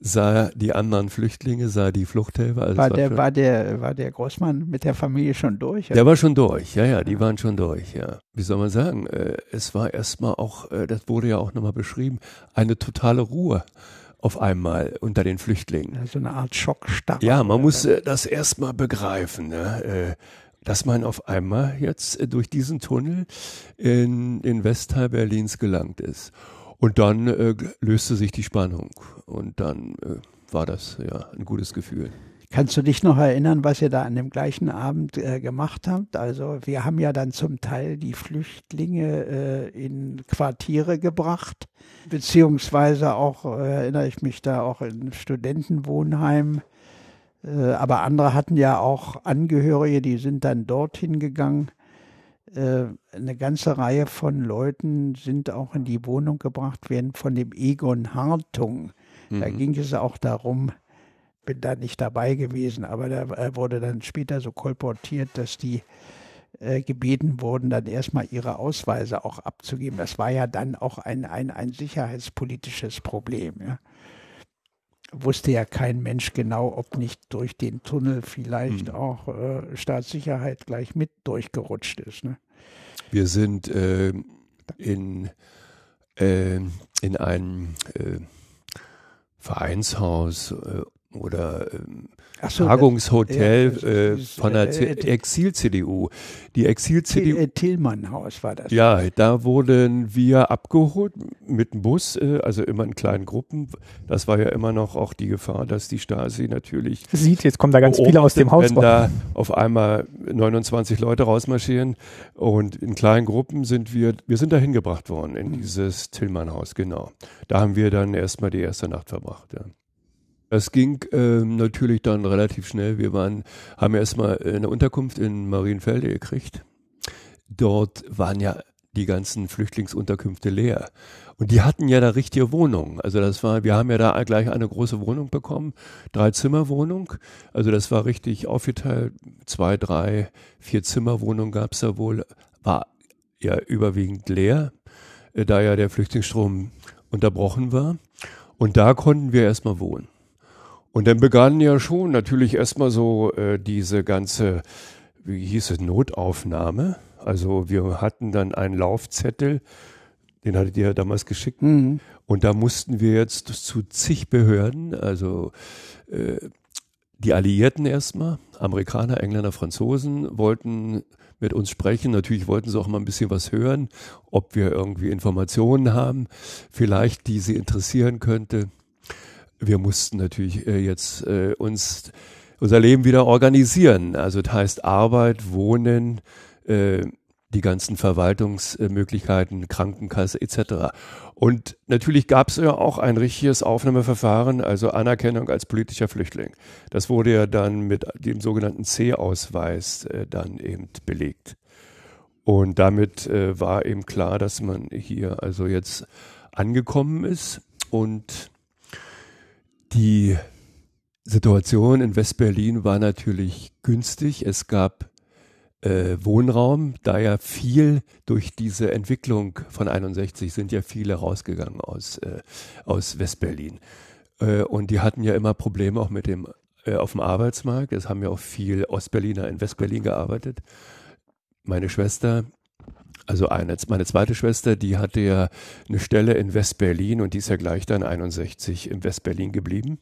Speaker 2: sah die anderen Flüchtlinge, sah die Fluchthelfer. Also
Speaker 5: War der,
Speaker 2: schon-
Speaker 5: war, der, war der Großmann mit der Familie schon durch?
Speaker 2: der war schon durch, ja, ja, die waren schon durch, ja. Wie soll man sagen? Äh, es war erstmal auch, äh, das wurde ja auch nochmal beschrieben, eine totale Ruhe auf einmal unter den Flüchtlingen.
Speaker 5: so eine Art Schockstarre.
Speaker 2: Ja, man muss äh, das erstmal begreifen, ne? äh, dass man auf einmal jetzt äh, durch diesen Tunnel in, in Westteil Berlins gelangt ist. Und dann äh, löste sich die Spannung und dann äh, war das ja ein gutes Gefühl.
Speaker 5: Kannst du dich noch erinnern, was ihr da an dem gleichen Abend äh, gemacht habt? Also wir haben ja dann zum Teil die Flüchtlinge äh, in Quartiere gebracht, beziehungsweise auch, äh, erinnere ich mich da auch in Studentenwohnheim. Äh, aber andere hatten ja auch Angehörige, die sind dann dorthin gegangen. Äh, eine ganze Reihe von Leuten sind auch in die Wohnung gebracht werden von dem Egon Hartung. Da
Speaker 2: Mhm.
Speaker 5: ging es auch darum, bin da nicht dabei gewesen, aber da äh, wurde dann später so kolportiert, dass die äh, gebeten wurden, dann erstmal ihre Ausweise auch abzugeben. Das war ja dann auch ein, ein, ein sicherheitspolitisches Problem. Ja. Wusste ja kein Mensch genau, ob nicht durch den Tunnel vielleicht
Speaker 2: Mhm.
Speaker 5: auch äh, Staatssicherheit gleich mit durchgerutscht ist. Ne?
Speaker 2: Wir sind äh, in, äh, in ein äh, Vereinshaus äh, oder ähm,
Speaker 5: so,
Speaker 2: Tagungshotel
Speaker 5: ja, das-
Speaker 2: äh, von der
Speaker 5: äh, äh,
Speaker 2: Exil-CDU. Die Exil-CDU,
Speaker 5: äh, Tillmann-Haus war das.
Speaker 2: ja, da wurden wir abgeholt mit dem Bus, äh, also immer in kleinen Gruppen. Das war ja immer noch auch die Gefahr, dass die Stasi natürlich
Speaker 4: Sieht, jetzt kommen da ganz viele aus dem Haus
Speaker 2: wenn da auf einmal 29 Leute rausmarschieren und in kleinen Gruppen sind wir, wir sind da hingebracht worden in dieses Tillmann-Haus, genau. Da haben wir dann erstmal die erste Nacht verbracht, ja. Das ging ähm, natürlich dann relativ schnell. Wir waren, haben erstmal eine Unterkunft in Marienfelde gekriegt. Dort waren ja die ganzen Flüchtlingsunterkünfte leer. Und die hatten ja da richtige Wohnungen. Also das war, wir haben ja da gleich eine große Wohnung bekommen, drei Zimmerwohnung. Also das war richtig aufgeteilt. Zwei, drei, vier Zimmerwohnungen gab es da wohl. War ja überwiegend leer, äh, da ja der Flüchtlingsstrom unterbrochen war. Und da konnten wir erstmal wohnen. Und dann begann ja schon natürlich erstmal so äh, diese ganze, wie hieß es, Notaufnahme. Also wir hatten dann einen Laufzettel, den hattet ihr ja damals geschickt.
Speaker 5: Mhm.
Speaker 2: Und da mussten wir jetzt zu zig Behörden, also äh, die Alliierten erstmal, Amerikaner, Engländer, Franzosen, wollten mit uns sprechen. Natürlich wollten sie auch mal ein bisschen was hören, ob wir irgendwie Informationen haben, vielleicht die sie interessieren könnte. Wir mussten natürlich äh, jetzt äh, uns unser Leben wieder organisieren. Also das heißt Arbeit, Wohnen, äh, die ganzen Verwaltungsmöglichkeiten, Krankenkasse etc. Und natürlich gab es ja auch ein richtiges Aufnahmeverfahren, also Anerkennung als politischer Flüchtling. Das wurde ja dann mit dem sogenannten C-Ausweis äh, dann eben belegt. Und damit äh, war eben klar, dass man hier also jetzt angekommen ist und die Situation in Westberlin war natürlich günstig. Es gab äh, Wohnraum, da ja viel durch diese Entwicklung von 61 sind ja viele rausgegangen aus, äh, aus Westberlin. Äh, und die hatten ja immer Probleme auch mit dem äh, auf dem Arbeitsmarkt. Es haben ja auch viel Ostberliner in Westberlin gearbeitet. Meine Schwester, also eine, meine zweite Schwester, die hatte ja eine Stelle in Westberlin und die ist ja gleich dann 61 in Westberlin geblieben.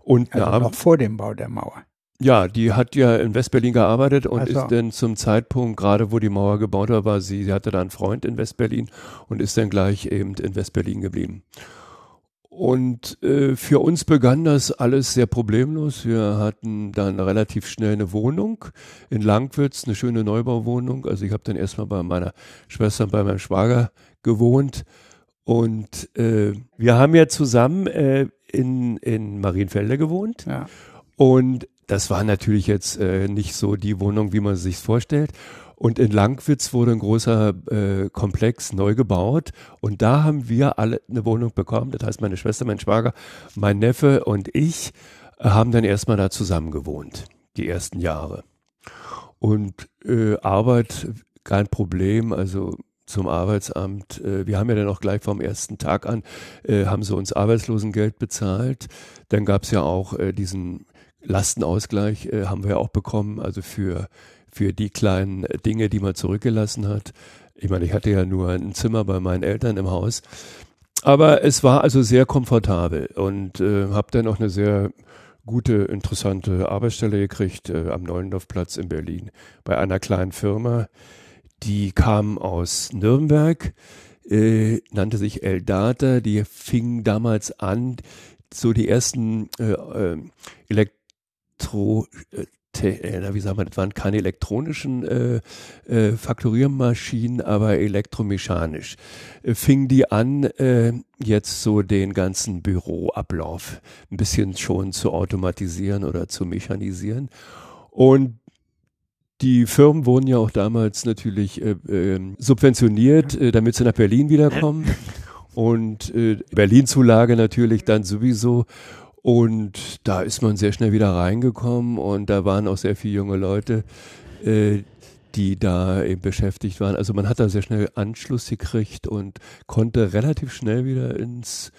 Speaker 5: Und also noch vor dem Bau der Mauer.
Speaker 2: Ja, die hat ja in Westberlin gearbeitet und also. ist dann zum Zeitpunkt, gerade wo die Mauer gebaut war, sie, sie hatte da einen Freund in Westberlin und ist dann gleich eben in Westberlin geblieben. Und äh, für uns begann das alles sehr problemlos. Wir hatten dann relativ schnell eine Wohnung in Langwitz, eine schöne Neubauwohnung. Also ich habe dann erstmal bei meiner Schwester und bei meinem Schwager gewohnt. Und äh, wir haben ja zusammen äh, in, in Marienfelde gewohnt. Ja. Und das war natürlich jetzt äh, nicht so die Wohnung, wie man sich vorstellt. Und in Langwitz wurde ein großer äh, Komplex neu gebaut und da haben wir alle eine Wohnung bekommen. Das heißt, meine Schwester, mein Schwager, mein Neffe und ich äh, haben dann erstmal da zusammen gewohnt, die ersten Jahre. Und äh, Arbeit, kein Problem, also zum Arbeitsamt. Äh, wir haben ja dann auch gleich vom ersten Tag an, äh, haben sie uns Arbeitslosengeld bezahlt. Dann gab es ja auch äh, diesen Lastenausgleich äh, haben wir auch bekommen, also für, für die kleinen Dinge, die man zurückgelassen hat. Ich meine, ich hatte ja nur ein Zimmer bei meinen Eltern im Haus. Aber es war also sehr komfortabel und äh, habe dann auch eine sehr gute, interessante Arbeitsstelle gekriegt äh, am Neulendorfplatz in Berlin bei einer kleinen Firma, die kam aus Nürnberg, äh, nannte sich Eldata, die fing damals an, so die ersten äh, äh, Elekt Elektro, äh, wie sagen wir, das waren keine elektronischen äh, äh, Faktoriermaschinen, aber elektromechanisch. Äh, fing die an, äh, jetzt so den ganzen Büroablauf ein bisschen schon zu automatisieren oder zu mechanisieren. Und die Firmen wurden ja auch damals natürlich äh, äh, subventioniert, äh, damit sie nach Berlin wiederkommen. Und äh, Berlin-Zulage natürlich dann sowieso. Und da ist man sehr schnell wieder reingekommen und da waren auch sehr viele junge Leute, äh, die da eben beschäftigt waren. Also man hat da sehr schnell Anschluss gekriegt und konnte relativ schnell wieder ins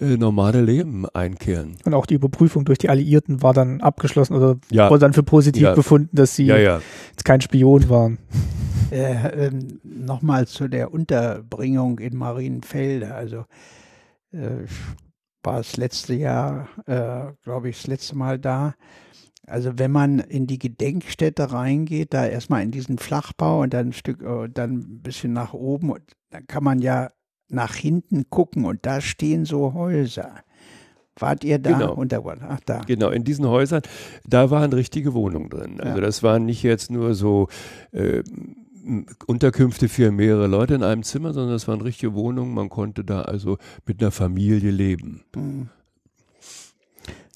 Speaker 2: äh, normale Leben einkehren.
Speaker 4: Und auch die Überprüfung durch die Alliierten war dann abgeschlossen oder ja. wurde dann für positiv ja. befunden, dass sie ja, jetzt kein Spion waren.
Speaker 5: Äh, äh, Nochmal zu der Unterbringung in Marienfelde. Also äh, war das letzte Jahr, äh, glaube ich, das letzte Mal da. Also wenn man in die Gedenkstätte reingeht, da erstmal in diesen Flachbau und dann ein Stück, äh, dann ein bisschen nach oben, dann kann man ja nach hinten gucken und da stehen so Häuser. Wart ihr da
Speaker 2: genau.
Speaker 5: unter
Speaker 2: Ach, da. Genau, in diesen Häusern, da waren richtige Wohnungen drin. Also ja. das waren nicht jetzt nur so äh, Unterkünfte für mehrere Leute in einem Zimmer, sondern es waren richtige Wohnungen. Man konnte da also mit einer Familie leben.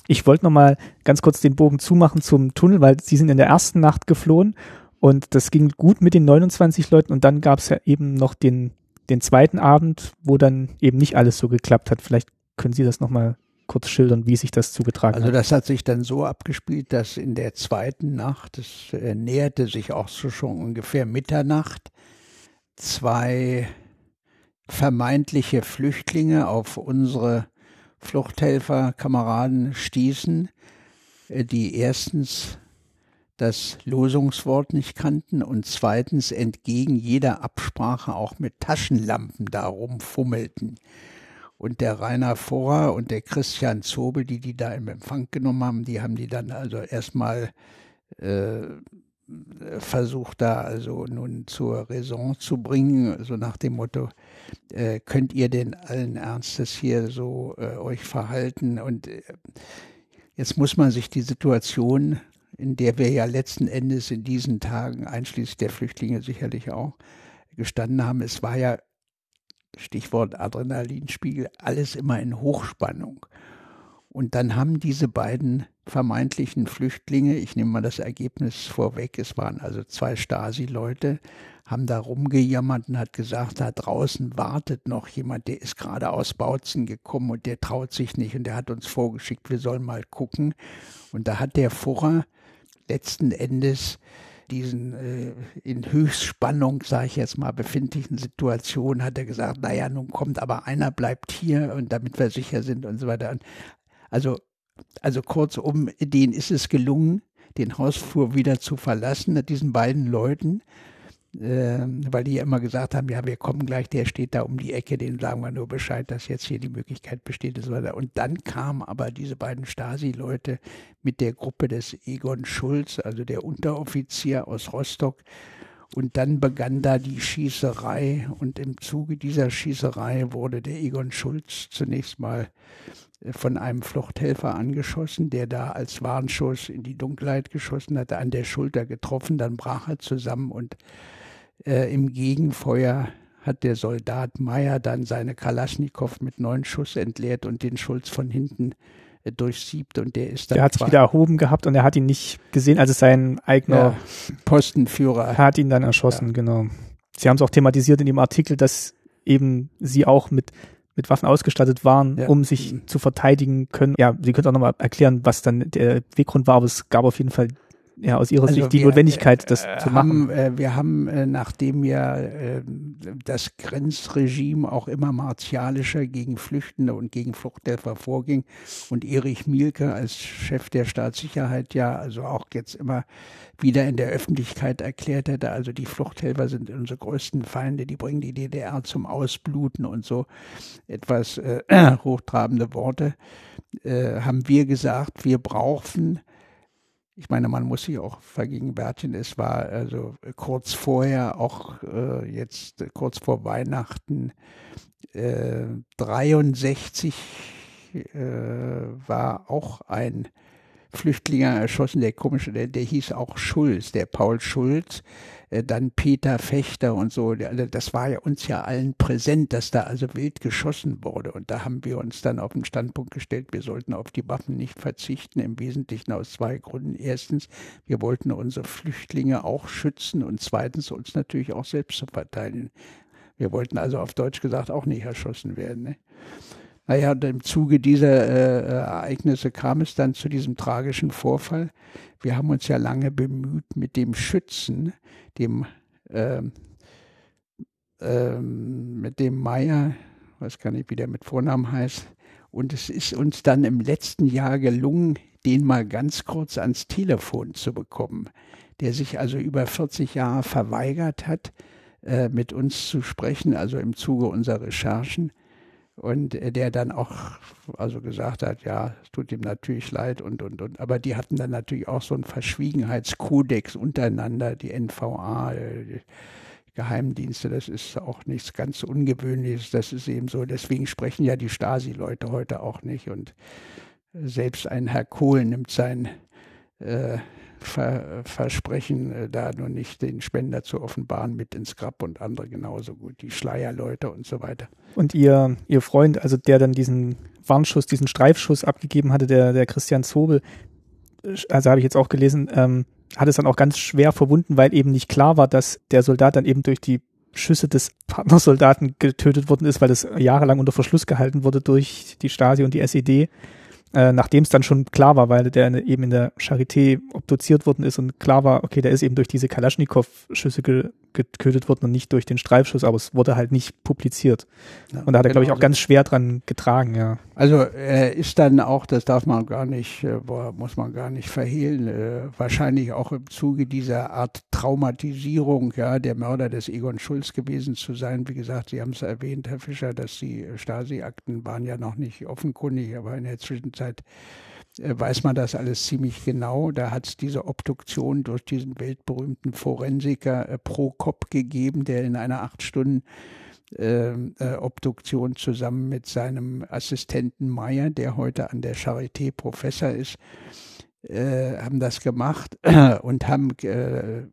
Speaker 4: Ich wollte noch mal ganz kurz den Bogen zumachen zum Tunnel, weil sie sind in der ersten Nacht geflohen und das ging gut mit den 29 Leuten und dann gab es ja eben noch den, den zweiten Abend, wo dann eben nicht alles so geklappt hat. Vielleicht können Sie das noch mal kurz schildern, wie sich das zugetragen
Speaker 5: also hat? Also das hat sich dann so abgespielt, dass in der zweiten Nacht, es äh, näherte sich auch so schon ungefähr Mitternacht, zwei vermeintliche Flüchtlinge auf unsere Fluchthelferkameraden stießen, äh, die erstens das Losungswort nicht kannten und zweitens entgegen jeder Absprache auch mit Taschenlampen darum fummelten und der Rainer Vorer und der Christian Zobel, die die da im Empfang genommen haben, die haben die dann also erstmal äh, versucht, da also nun zur Raison zu bringen, so nach dem Motto, äh, könnt ihr denn allen Ernstes hier so äh, euch verhalten? Und äh, jetzt muss man sich die Situation, in der wir ja letzten Endes in diesen Tagen, einschließlich der Flüchtlinge sicherlich auch, gestanden haben, es war ja Stichwort Adrenalinspiegel, alles immer in Hochspannung. Und dann haben diese beiden vermeintlichen Flüchtlinge, ich nehme mal das Ergebnis vorweg, es waren also zwei Stasi-Leute, haben da rumgejammert und hat gesagt, da draußen wartet noch jemand, der ist gerade aus Bautzen gekommen und der traut sich nicht und der hat uns vorgeschickt, wir sollen mal gucken. Und da hat der Furrer letzten Endes diesen äh, in Höchstspannung, sage ich jetzt mal, befindlichen Situation hat er gesagt, naja, nun kommt aber einer bleibt hier und damit wir sicher sind und so weiter. Also, also kurzum, denen ist es gelungen, den Hausflur wieder zu verlassen, diesen beiden Leuten äh, weil die ja immer gesagt haben, ja, wir kommen gleich, der steht da um die Ecke, den sagen wir nur Bescheid, dass jetzt hier die Möglichkeit besteht und so weiter. Und dann kamen aber diese beiden Stasi-Leute mit der Gruppe des Egon Schulz, also der Unteroffizier aus Rostock, und dann begann da die Schießerei. Und im Zuge dieser Schießerei wurde der Egon Schulz zunächst mal äh, von einem Fluchthelfer angeschossen, der da als Warnschuss in die Dunkelheit geschossen hatte, an der Schulter getroffen, dann brach er zusammen und äh, Im Gegenfeuer hat der Soldat Meyer dann seine Kalaschnikow mit neun Schuss entleert und den Schulz von hinten äh, durchsiebt und der ist dann.
Speaker 4: Der hat sich wieder erhoben gehabt und er hat ihn nicht gesehen, also sein eigener ja,
Speaker 5: Postenführer.
Speaker 4: hat ihn dann erschossen, ja. genau. Sie haben es auch thematisiert in dem Artikel, dass eben sie auch mit mit Waffen ausgestattet waren, ja. um sich mhm. zu verteidigen können. Ja, Sie können auch nochmal erklären, was dann der Weggrund war, aber es gab auf jeden Fall ja, aus Ihrer also Sicht die wir, Notwendigkeit, das äh, zu
Speaker 5: haben, machen? Äh, wir haben, äh, nachdem ja äh, das Grenzregime auch immer martialischer gegen Flüchtende und gegen Fluchthelfer vorging und Erich Mielke als Chef der Staatssicherheit ja also auch jetzt immer wieder in der Öffentlichkeit erklärt hätte, also die Fluchthelfer sind unsere größten Feinde, die bringen die DDR zum Ausbluten und so etwas äh, hochtrabende Worte, äh, haben wir gesagt, wir brauchen ich meine, man muss sich auch vergegenwärtigen, es war also kurz vorher, auch äh, jetzt kurz vor Weihnachten, äh, 63 äh, war auch ein Flüchtlinge erschossen, der komische, der, der hieß auch Schulz, der Paul Schulz, dann Peter Fechter und so. Das war ja uns ja allen präsent, dass da also wild geschossen wurde. Und da haben wir uns dann auf den Standpunkt gestellt, wir sollten auf die Waffen nicht verzichten, im Wesentlichen aus zwei Gründen. Erstens, wir wollten unsere Flüchtlinge auch schützen und zweitens uns natürlich auch selbst zu verteidigen. Wir wollten also auf Deutsch gesagt auch nicht erschossen werden. Ne? Naja, und im Zuge dieser äh, Ereignisse kam es dann zu diesem tragischen Vorfall. Wir haben uns ja lange bemüht, mit dem Schützen, dem, ähm, ähm, mit dem Meier, weiß gar nicht, wie der mit Vornamen heißt, und es ist uns dann im letzten Jahr gelungen, den mal ganz kurz ans Telefon zu bekommen, der sich also über 40 Jahre verweigert hat, äh, mit uns zu sprechen, also im Zuge unserer Recherchen und äh, der dann auch also gesagt hat, ja, es tut ihm natürlich leid und und und. Aber die hatten dann natürlich auch so einen Verschwiegenheitskodex untereinander, die NVA, äh, die Geheimdienste, das ist auch nichts ganz Ungewöhnliches, das ist eben so. Deswegen sprechen ja die Stasi-Leute heute auch nicht. Und äh, selbst ein Herr Kohl nimmt sein äh, ver versprechen, äh, da nur nicht den Spender zu offenbaren mit ins Grab und andere genauso gut, die Schleierleute und so weiter.
Speaker 4: Und ihr, ihr Freund, also der dann diesen Warnschuss, diesen Streifschuss abgegeben hatte, der, der Christian Zobel, also habe ich jetzt auch gelesen, ähm, hat es dann auch ganz schwer verwunden, weil eben nicht klar war, dass der Soldat dann eben durch die Schüsse des Partnersoldaten getötet worden ist, weil das jahrelang unter Verschluss gehalten wurde durch die Stasi und die SED äh, nachdem es dann schon klar war, weil der eben in der Charité obduziert worden ist und klar war, okay, der ist eben durch diese Kalaschnikow-Schüsse ge getötet worden und nicht durch den Streifschuss, aber es wurde halt nicht publiziert. Ja, und da hat er, genau, glaube ich, auch ganz schwer dran getragen, ja.
Speaker 5: Also er ist dann auch, das darf man gar nicht, äh, muss man gar nicht verhehlen, äh, wahrscheinlich auch im Zuge dieser Art Traumatisierung, ja, der Mörder des Egon Schulz gewesen zu sein. Wie gesagt, Sie haben es erwähnt, Herr Fischer, dass die Stasi-Akten waren ja noch nicht offenkundig, aber in der Zwischenzeit Zeit äh, weiß man das alles ziemlich genau. Da hat es diese Obduktion durch diesen weltberühmten Forensiker äh, Prokop gegeben, der in einer acht Stunden äh, äh, Obduktion zusammen mit seinem Assistenten Meyer, der heute an der Charité Professor ist, äh, haben das gemacht und haben äh,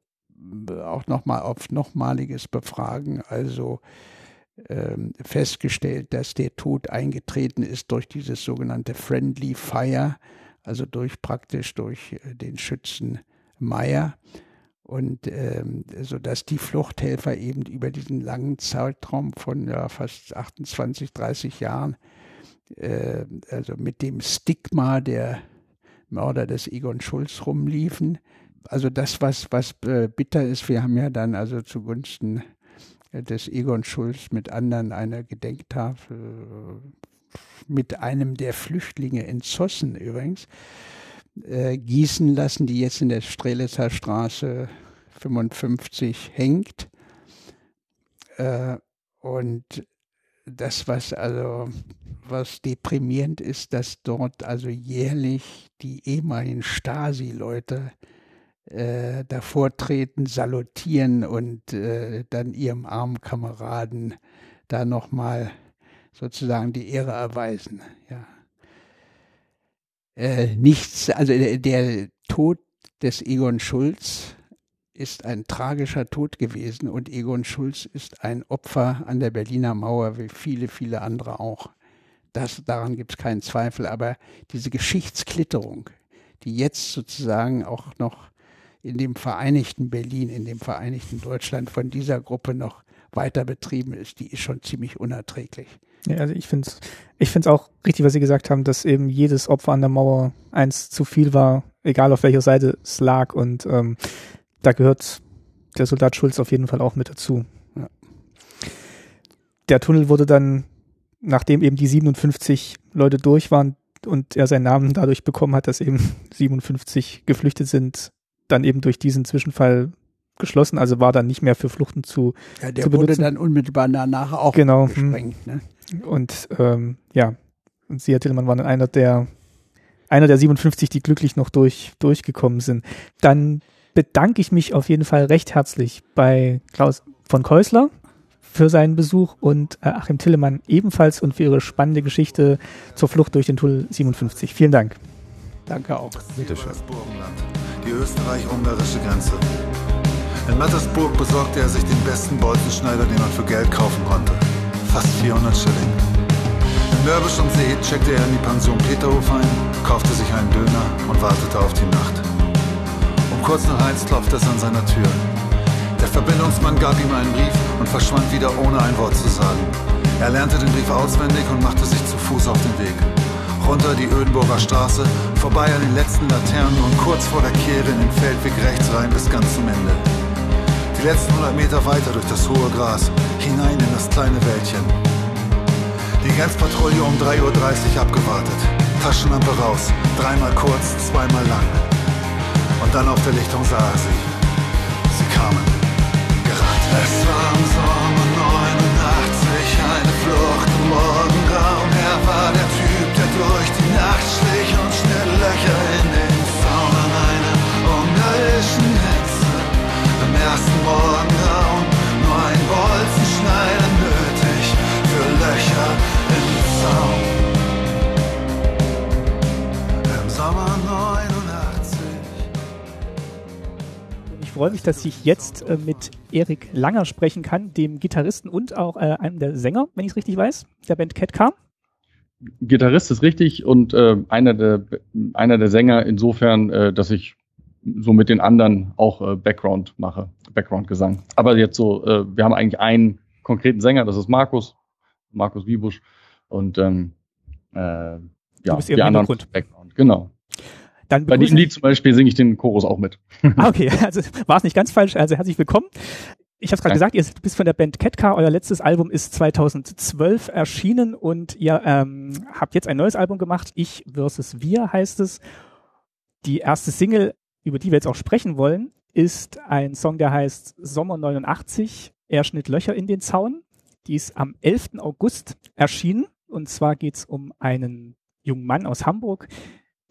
Speaker 5: auch nochmal auf nochmaliges Befragen, also ähm, festgestellt, dass der Tod eingetreten ist durch dieses sogenannte Friendly Fire, also durch praktisch durch äh, den Schützen Meyer und ähm, so dass die Fluchthelfer eben über diesen langen Zeitraum von ja, fast 28, 30 Jahren äh, also mit dem Stigma der Mörder des Egon Schulz rumliefen, also das, was, was äh, bitter ist, wir haben ja dann also zugunsten des Egon Schulz mit anderen eine Gedenktafel mit einem der Flüchtlinge in Zossen übrigens äh, gießen lassen, die jetzt in der Strelitzer Straße 55 hängt. Äh, und das, was also was deprimierend ist, dass dort also jährlich die ehemaligen Stasi-Leute äh, davor treten, salutieren und äh, dann ihrem armen Kameraden da nochmal sozusagen die Ehre erweisen. Ja. Äh, nichts, also der, der Tod des Egon Schulz ist ein tragischer Tod gewesen und Egon Schulz ist ein Opfer an der Berliner Mauer, wie viele, viele andere auch. Das, daran gibt es keinen Zweifel, aber diese Geschichtsklitterung, die jetzt sozusagen auch noch in dem vereinigten Berlin, in dem vereinigten Deutschland von dieser Gruppe noch weiter betrieben ist, die ist schon ziemlich unerträglich.
Speaker 4: Ja, also ich finde es ich find's auch richtig, was Sie gesagt haben, dass eben jedes Opfer an der Mauer eins zu viel war, egal auf welcher Seite es lag. Und ähm, da gehört der Soldat Schulz auf jeden Fall auch mit dazu. Ja. Der Tunnel wurde dann, nachdem eben die 57 Leute durch waren und er seinen Namen dadurch bekommen hat, dass eben 57 geflüchtet sind, dann eben durch diesen Zwischenfall geschlossen, also war dann nicht mehr für Fluchten zu
Speaker 5: Ja, der
Speaker 4: zu
Speaker 5: wurde dann unmittelbar danach auch
Speaker 4: Genau,
Speaker 5: gesprengt. Ne?
Speaker 4: Und ähm, ja, und Sie, Herr Tillmann, waren einer der einer der 57, die glücklich noch durch, durchgekommen sind. Dann bedanke ich mich auf jeden Fall recht herzlich bei Klaus von Keusler für seinen Besuch und äh, Achim Tillemann ebenfalls und für ihre spannende Geschichte zur Flucht durch den Tunnel 57. Vielen Dank.
Speaker 5: Danke auch.
Speaker 2: Bitte schön.
Speaker 6: Das Burgenland, die österreich-ungarische Grenze. In Mattersburg besorgte er sich den besten Bolzenschneider, den man für Geld kaufen konnte. Fast 400 Schilling. In Mörbisch und See checkte er in die Pension Peterhof ein, kaufte sich einen Döner und wartete auf die Nacht. Um kurz nach eins klopfte es an seiner Tür. Der Verbindungsmann gab ihm einen Brief und verschwand wieder ohne ein Wort zu sagen. Er lernte den Brief auswendig und machte sich zu Fuß auf den Weg. Runter die Ödenburger Straße, vorbei an den letzten Laternen und kurz vor der Kehre in den Feldweg rechts rein bis ganz zum Ende. Die letzten 100 Meter weiter durch das hohe Gras, hinein in das kleine Wäldchen. Die Grenzpatrouille um 3.30 Uhr abgewartet. Taschenlampe raus, dreimal kurz, zweimal lang. Und dann auf der Lichtung sah er sie. Sie kamen. Gerannt. Es war im Sommer 89, eine Flucht im Morgengrauen. Er war der durch die Nacht schlich und schnell Löcher in den Zaun an einer ungarischen Hitze. Im ersten Morgengrauen nur ein Bolzenschneider nötig für Löcher im Zaun. Im Sommer 89.
Speaker 4: Ich freue mich, dass ich jetzt äh, mit Erik Langer sprechen kann, dem Gitarristen und auch äh, einem der Sänger, wenn ich es richtig weiß, der Band Cat Car.
Speaker 7: Gitarrist ist richtig und äh, einer, der, einer der Sänger insofern, äh, dass ich so mit den anderen auch äh, Background mache, Background-Gesang. Aber jetzt so, äh, wir haben eigentlich einen konkreten Sänger, das ist Markus, Markus Wiebusch und ähm, äh, ja, die anderen. Background, genau.
Speaker 4: Dann
Speaker 7: Bei diesem Lied zum Beispiel singe ich den Chorus auch mit.
Speaker 4: Ah, okay, also war es nicht ganz falsch. Also herzlich willkommen. Ich habe es gerade gesagt, ihr bist von der Band Catcar. Euer letztes Album ist 2012 erschienen und ihr ähm, habt jetzt ein neues Album gemacht. Ich versus Wir heißt es. Die erste Single, über die wir jetzt auch sprechen wollen, ist ein Song, der heißt Sommer 89. Er schnitt Löcher in den Zaun. Die ist am 11. August erschienen. Und zwar geht es um einen jungen Mann aus Hamburg,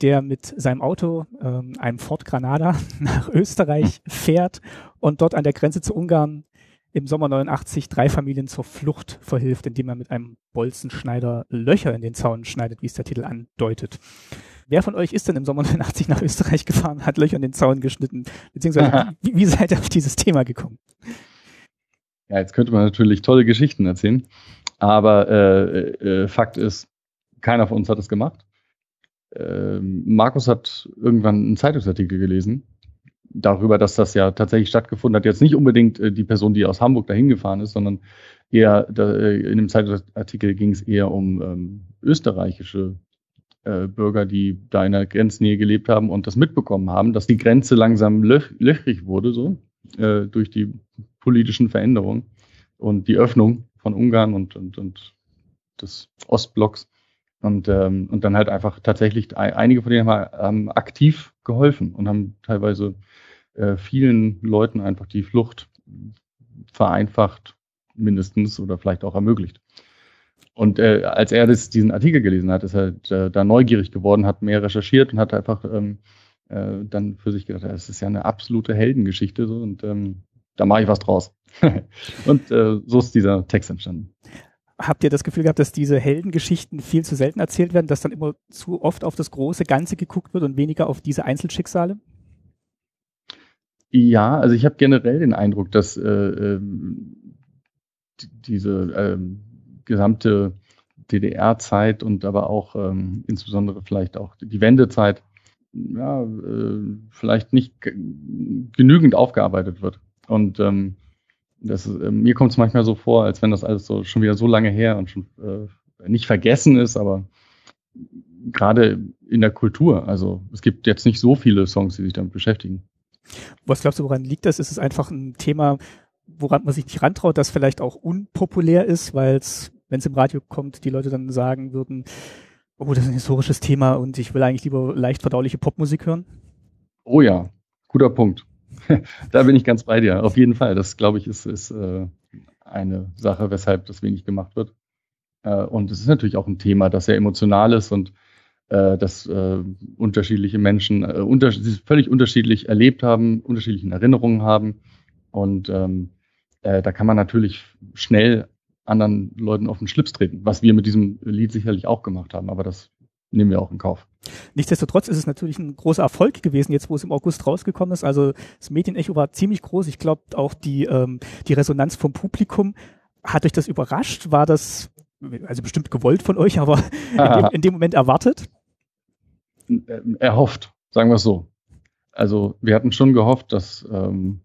Speaker 4: der mit seinem Auto, ähm, einem Ford Granada, nach Österreich fährt und dort an der Grenze zu Ungarn im Sommer 89 drei Familien zur Flucht verhilft, indem er mit einem Bolzenschneider Löcher in den Zaun schneidet, wie es der Titel andeutet. Wer von euch ist denn im Sommer 89 nach Österreich gefahren, hat Löcher in den Zaun geschnitten? Beziehungsweise, wie, wie seid ihr auf dieses Thema gekommen?
Speaker 7: Ja, jetzt könnte man natürlich tolle Geschichten erzählen, aber äh, äh, Fakt ist, keiner von uns hat es gemacht. Ähm, Markus hat irgendwann einen Zeitungsartikel gelesen darüber, dass das ja tatsächlich stattgefunden hat. Jetzt nicht unbedingt äh, die Person, die aus Hamburg dahin gefahren ist, sondern eher äh, in dem Zeitungsartikel ging es eher um ähm, österreichische äh, Bürger, die da in der Grenznähe gelebt haben und das mitbekommen haben, dass die Grenze langsam löch löchrig wurde, so äh, durch die politischen Veränderungen und die Öffnung von Ungarn und, und, und des Ostblocks. Und, ähm, und dann halt einfach tatsächlich, einige von denen haben, haben aktiv geholfen und haben teilweise äh, vielen Leuten einfach die Flucht vereinfacht, mindestens oder vielleicht auch ermöglicht. Und äh, als er das, diesen Artikel gelesen hat, ist er äh, da neugierig geworden, hat mehr recherchiert und hat einfach ähm, äh, dann für sich gedacht, das ist ja eine absolute Heldengeschichte so, und ähm, da mache ich was draus. und äh, so ist dieser Text entstanden.
Speaker 4: Habt ihr das Gefühl gehabt, dass diese Heldengeschichten viel zu selten erzählt werden, dass dann immer zu oft auf das große Ganze geguckt wird und weniger auf diese Einzelschicksale?
Speaker 7: Ja, also ich habe generell den Eindruck, dass äh, ähm, diese ähm, gesamte DDR-Zeit und aber auch ähm, insbesondere vielleicht auch die Wendezeit ja, äh, vielleicht nicht genügend aufgearbeitet wird. Und ähm, das äh, mir kommt es manchmal so vor, als wenn das alles so schon wieder so lange her und schon äh, nicht vergessen ist, aber gerade in der Kultur. Also es gibt jetzt nicht so viele Songs, die sich damit beschäftigen.
Speaker 4: Was glaubst du, woran liegt das? Ist es einfach ein Thema, woran man sich nicht rantraut, das vielleicht auch unpopulär ist, weil es, wenn es im Radio kommt, die Leute dann sagen würden, oh, das ist ein historisches Thema und ich will eigentlich lieber leicht verdauliche Popmusik hören?
Speaker 7: Oh ja, guter Punkt. da bin ich ganz bei dir. Auf jeden Fall. Das, glaube ich, ist, ist äh, eine Sache, weshalb das wenig gemacht wird. Äh, und es ist natürlich auch ein Thema, das sehr emotional ist und dass äh, unterschiedliche Menschen äh, unter völlig unterschiedlich erlebt haben, unterschiedliche Erinnerungen haben. Und ähm, äh, da kann man natürlich schnell anderen Leuten auf den Schlips treten, was wir mit diesem Lied sicherlich auch gemacht haben, aber das nehmen wir auch in Kauf.
Speaker 4: Nichtsdestotrotz ist es natürlich ein großer Erfolg gewesen, jetzt wo es im August rausgekommen ist. Also das Medienecho war ziemlich groß. Ich glaube auch die, ähm, die Resonanz vom Publikum. Hat euch das überrascht? War das, also bestimmt gewollt von euch, aber in dem, in dem Moment erwartet?
Speaker 7: Erhofft, sagen wir es so. Also wir hatten schon gehofft, dass ähm,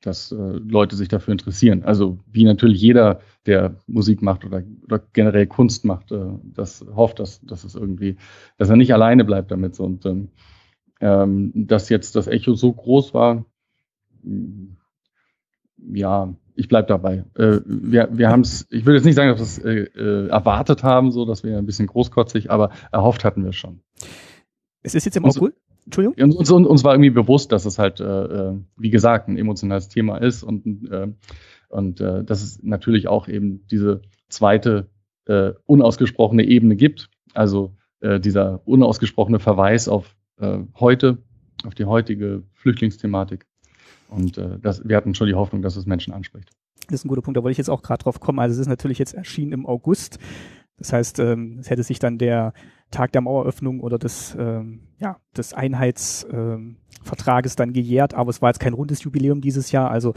Speaker 7: dass äh, Leute sich dafür interessieren. Also wie natürlich jeder, der Musik macht oder, oder generell Kunst macht, äh, das hofft, dass, dass es irgendwie, dass er nicht alleine bleibt damit. Und ähm, ähm, dass jetzt das Echo so groß war, mm, ja, ich bleib dabei. Äh, wir wir haben es, ich würde jetzt nicht sagen, dass wir es äh, äh, erwartet haben, so dass wir ein bisschen großkotzig, aber erhofft hatten wir schon.
Speaker 4: Es ist jetzt im August.
Speaker 7: Entschuldigung? Uns, uns, uns, war irgendwie bewusst, dass es halt, äh, äh, wie gesagt, ein emotionales Thema ist und, äh, und äh, dass es natürlich auch eben diese zweite äh, unausgesprochene Ebene gibt. Also äh, dieser unausgesprochene Verweis auf heute, auf die heutige Flüchtlingsthematik. Und das, wir hatten schon die Hoffnung, dass es Menschen anspricht.
Speaker 4: Das ist ein guter Punkt, da wollte ich jetzt auch gerade drauf kommen. Also es ist natürlich jetzt erschienen im August. Das heißt, ähm, es hätte sich dann der Tag der Maueröffnung oder des, ähm, ja, des Einheitsvertrages ähm, dann gejährt, aber es war jetzt kein rundes Jubiläum dieses Jahr. Also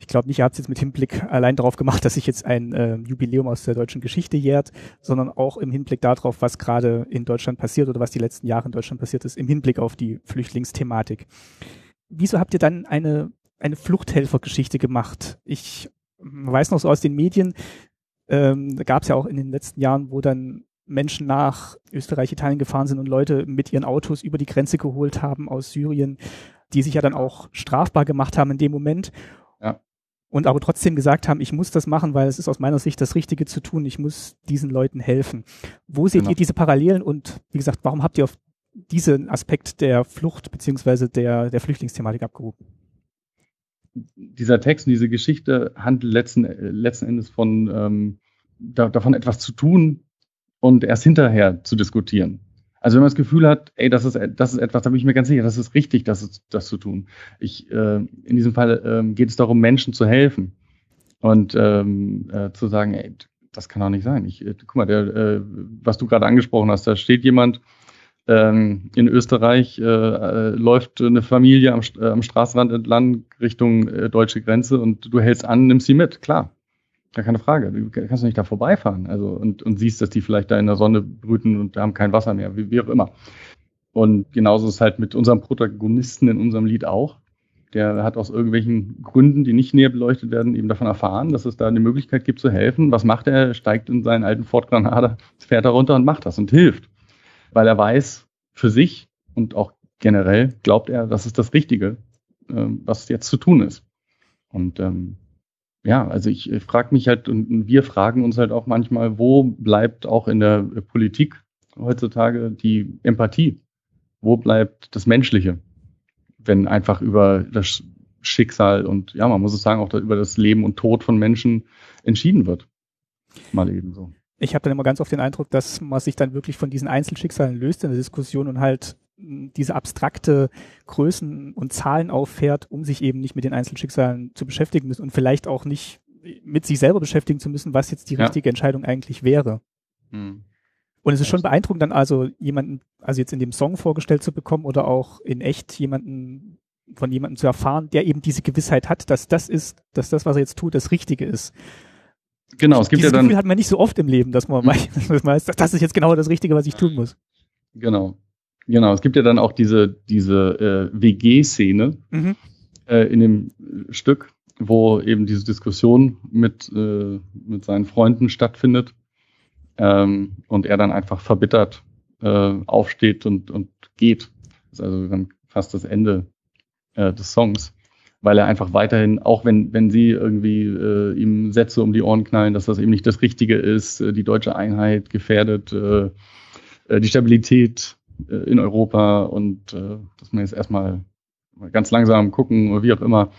Speaker 4: ich glaube nicht, ihr habt es jetzt mit Hinblick allein darauf gemacht, dass sich jetzt ein äh, Jubiläum aus der deutschen Geschichte jährt, sondern auch im Hinblick darauf, was gerade in Deutschland passiert oder was die letzten Jahre in Deutschland passiert ist, im Hinblick auf die Flüchtlingsthematik. Wieso habt ihr dann eine, eine Fluchthelfergeschichte gemacht? Ich weiß noch so aus den Medien, ähm, da gab es ja auch in den letzten Jahren, wo dann Menschen nach Österreich, Italien gefahren sind und Leute mit ihren Autos über die Grenze geholt haben aus Syrien, die sich ja dann auch strafbar gemacht haben in dem Moment. Ja. Und aber trotzdem gesagt haben, ich muss das machen, weil es ist aus meiner Sicht das Richtige zu tun. Ich muss diesen Leuten helfen. Wo seht genau. ihr diese Parallelen und wie gesagt, warum habt ihr auf diesen Aspekt der Flucht beziehungsweise der, der Flüchtlingsthematik abgehoben?
Speaker 7: Dieser Text und diese Geschichte handelt letzten, letzten Endes von ähm, da, davon etwas zu tun, und erst hinterher zu diskutieren. Also wenn man das Gefühl hat, ey, das ist, das ist etwas, da bin ich mir ganz sicher, das ist richtig, das, das zu tun. Ich, äh, in diesem Fall äh, geht es darum, Menschen zu helfen und ähm, äh, zu sagen, ey, das kann doch nicht sein. Ich, äh, guck mal, der, äh, was du gerade angesprochen hast, da steht jemand ähm, in Österreich, äh, äh, läuft eine Familie am, äh, am Straßenrand entlang Richtung äh, deutsche Grenze und du hältst an, nimmst sie mit, klar. Gar keine Frage. Du kannst nicht da vorbeifahren. Also, und, und siehst, dass die vielleicht da in der Sonne brüten und haben kein Wasser mehr, wie, wie auch immer. Und genauso ist es halt mit unserem Protagonisten in unserem Lied auch. Der hat aus irgendwelchen Gründen, die nicht näher beleuchtet werden, eben davon erfahren, dass es da eine Möglichkeit gibt zu helfen. Was macht er? Steigt in seinen alten Ford Granada, fährt da runter und macht das und hilft. weil er weiß, für sich und auch generell glaubt er, das ist das Richtige, äh, was jetzt zu tun ist. Und ähm, ja, also ich, frage mich halt und wir fragen uns halt auch manchmal, wo bleibt auch in der Politik heutzutage die Empathie? Wo bleibt das Menschliche, wenn einfach über das Schicksal und ja, man muss es sagen, auch über das Leben und Tod von Menschen entschieden wird? Mal eben so.
Speaker 4: Ich habe dann immer ganz oft den Eindruck, dass man sich dann wirklich von diesen Einzelschicksalen löst in der Diskussion und halt diese abstrakte Größen und Zahlen auffährt, um sich eben nicht mit den Einzelschicksalen zu beschäftigen müssen und vielleicht auch nicht mit sich selber beschäftigen zu müssen, was jetzt die ja. richtige Entscheidung eigentlich wäre. Hm. Und es ist schon beeindruckend, dann also jemanden, also jetzt in dem Song vorgestellt zu bekommen oder auch in echt jemanden von jemandem zu erfahren, der eben diese Gewissheit hat, dass das ist, dass das, was er jetzt tut, das Richtige ist.
Speaker 7: Genau, es gibt Dieses ja dann.
Speaker 4: Gefühl hat man nicht so oft im Leben, dass man hm. weiß, das ist jetzt genau das Richtige, was ich tun muss.
Speaker 7: Genau. Genau, es gibt ja dann auch diese, diese äh, WG-Szene mhm. äh, in dem Stück, wo eben diese Diskussion mit, äh, mit seinen Freunden stattfindet ähm, und er dann einfach verbittert äh, aufsteht und, und geht. Das ist also dann fast das Ende äh, des Songs, weil er einfach weiterhin, auch wenn, wenn sie irgendwie äh, ihm Sätze um die Ohren knallen, dass das eben nicht das Richtige ist, äh, die deutsche Einheit gefährdet, äh, äh die Stabilität in Europa und äh, dass man jetzt erstmal ganz langsam gucken oder wie auch immer.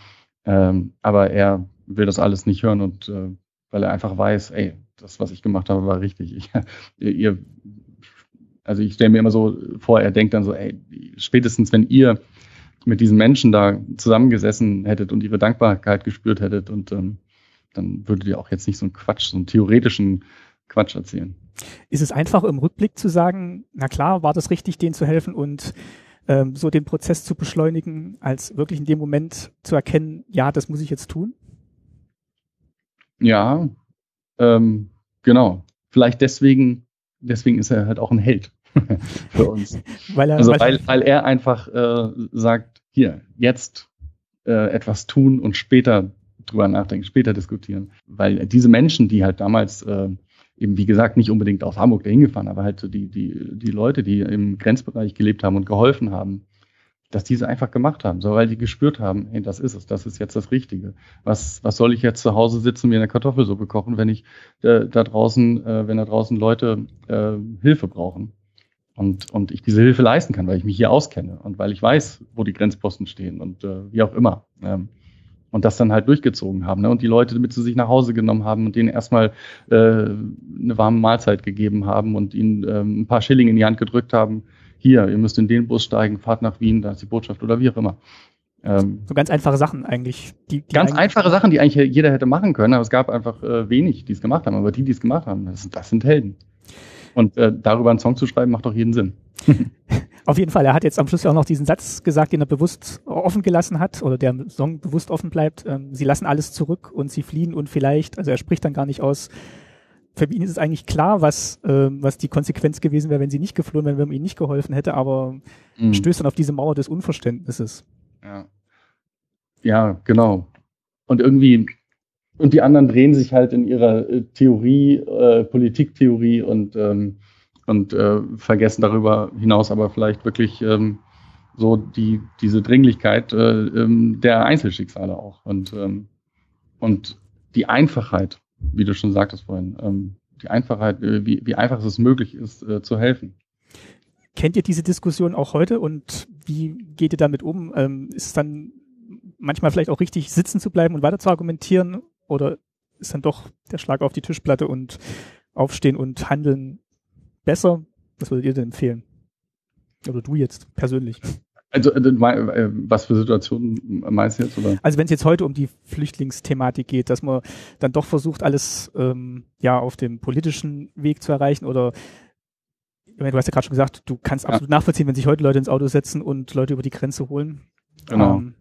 Speaker 7: Ähm, aber er will das alles nicht hören und äh, weil er einfach weiß, ey, das, was ich gemacht habe, war richtig. Ich, ihr, also ich stelle mir immer so vor, er denkt dann so, ey, spätestens wenn ihr mit diesen Menschen da zusammengesessen hättet und ihre Dankbarkeit gespürt hättet und ähm, dann würdet ihr auch jetzt nicht so einen Quatsch, so einen theoretischen Quatsch erzählen.
Speaker 4: Ist es einfach im Rückblick zu sagen, na klar, war das richtig, denen zu helfen und ähm, so den Prozess zu beschleunigen, als wirklich in dem Moment zu erkennen, ja, das muss ich jetzt tun?
Speaker 7: Ja, ähm, genau. Vielleicht deswegen, deswegen ist er halt auch ein Held für uns. weil er, also weil, weil er einfach äh, sagt, hier, jetzt äh, etwas tun und später drüber nachdenken, später diskutieren. Weil diese Menschen, die halt damals äh, eben wie gesagt nicht unbedingt aus Hamburg dahin gefahren, aber halt so die, die, die Leute, die im Grenzbereich gelebt haben und geholfen haben, dass diese einfach gemacht haben, so weil die gespürt haben, hey, das ist es, das ist jetzt das Richtige. Was, was soll ich jetzt zu Hause sitzen und mir eine Kartoffelsuppe kochen, wenn ich äh, da draußen, äh, wenn da draußen Leute äh, Hilfe brauchen und, und ich diese Hilfe leisten kann, weil ich mich hier auskenne und weil ich weiß, wo die Grenzposten stehen und äh, wie auch immer. Ähm, und das dann halt durchgezogen haben ne? und die Leute mit zu sich nach Hause genommen haben und denen erstmal äh, eine warme Mahlzeit gegeben haben und ihnen äh, ein paar Schilling in die Hand gedrückt haben. Hier, ihr müsst in den Bus steigen, fahrt nach Wien, da ist die Botschaft oder wie auch immer.
Speaker 4: Ähm, so ganz einfache Sachen eigentlich.
Speaker 7: Die, die ganz eigentlich einfache Sachen, die eigentlich jeder hätte machen können, aber es gab einfach äh, wenig, die es gemacht haben. Aber die, die es gemacht haben, das, das sind Helden. Und äh, darüber einen Song zu schreiben, macht doch jeden Sinn.
Speaker 4: Auf jeden Fall, er hat jetzt am Schluss ja auch noch diesen Satz gesagt, den er bewusst offen gelassen hat, oder der Song bewusst offen bleibt. Ähm, sie lassen alles zurück und sie fliehen und vielleicht, also er spricht dann gar nicht aus, für ihn ist es eigentlich klar, was, ähm, was die Konsequenz gewesen wäre, wenn sie nicht geflohen wären, wenn man ihnen nicht geholfen hätte, aber mhm. stößt dann auf diese Mauer des Unverständnisses.
Speaker 7: Ja. ja, genau. Und irgendwie, und die anderen drehen sich halt in ihrer äh, Theorie, äh, Politiktheorie und ähm, und äh, vergessen darüber hinaus aber vielleicht wirklich ähm, so die, diese Dringlichkeit äh, ähm, der Einzelschicksale auch und, ähm, und die Einfachheit, wie du schon sagtest vorhin, ähm, die Einfachheit, äh, wie, wie einfach es möglich ist, äh, zu helfen.
Speaker 4: Kennt ihr diese Diskussion auch heute und wie geht ihr damit um? Ähm, ist es dann manchmal vielleicht auch richtig, sitzen zu bleiben und weiter zu argumentieren oder ist dann doch der Schlag auf die Tischplatte und aufstehen und handeln besser? Was würdet ihr denn empfehlen? Oder du jetzt persönlich?
Speaker 7: Also, äh, äh, was für Situationen meinst du jetzt? Oder?
Speaker 4: Also, wenn es jetzt heute um die Flüchtlingsthematik geht, dass man dann doch versucht, alles ähm, ja auf dem politischen Weg zu erreichen oder du hast ja gerade schon gesagt, du kannst ja. absolut nachvollziehen, wenn sich heute Leute ins Auto setzen und Leute über die Grenze holen.
Speaker 7: Genau. Ähm,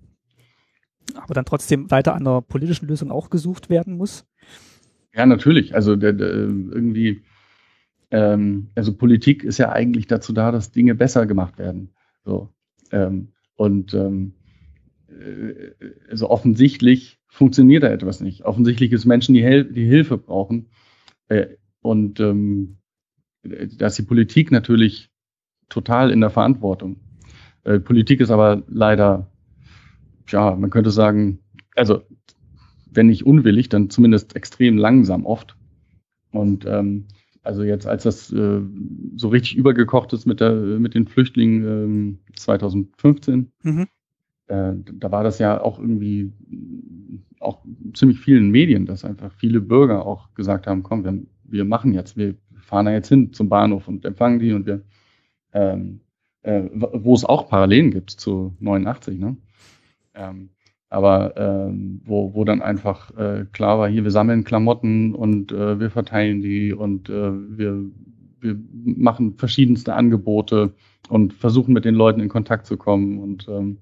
Speaker 4: aber dann trotzdem weiter an einer politischen Lösung auch gesucht werden muss.
Speaker 7: Ja, natürlich. Also der, der, irgendwie ähm, also Politik ist ja eigentlich dazu da, dass Dinge besser gemacht werden. So. Ähm, und ähm, äh, also offensichtlich funktioniert da etwas nicht. Offensichtlich ist Menschen, die, Hel die Hilfe brauchen. Äh, und ähm, dass die Politik natürlich total in der Verantwortung. Äh, Politik ist aber leider, ja, man könnte sagen, also wenn nicht unwillig, dann zumindest extrem langsam oft. Und ähm, also jetzt, als das äh, so richtig übergekocht ist mit, der, mit den Flüchtlingen äh, 2015, mhm. äh, da war das ja auch irgendwie auch ziemlich vielen Medien, dass einfach viele Bürger auch gesagt haben, komm, wir, wir machen jetzt, wir fahren da jetzt hin zum Bahnhof und empfangen die und wir, ähm, äh, wo es auch Parallelen gibt zu 89, ne? Ähm, aber ähm, wo, wo dann einfach äh, klar war, hier, wir sammeln Klamotten und äh, wir verteilen die und äh, wir, wir machen verschiedenste Angebote und versuchen mit den Leuten in Kontakt zu kommen und ähm,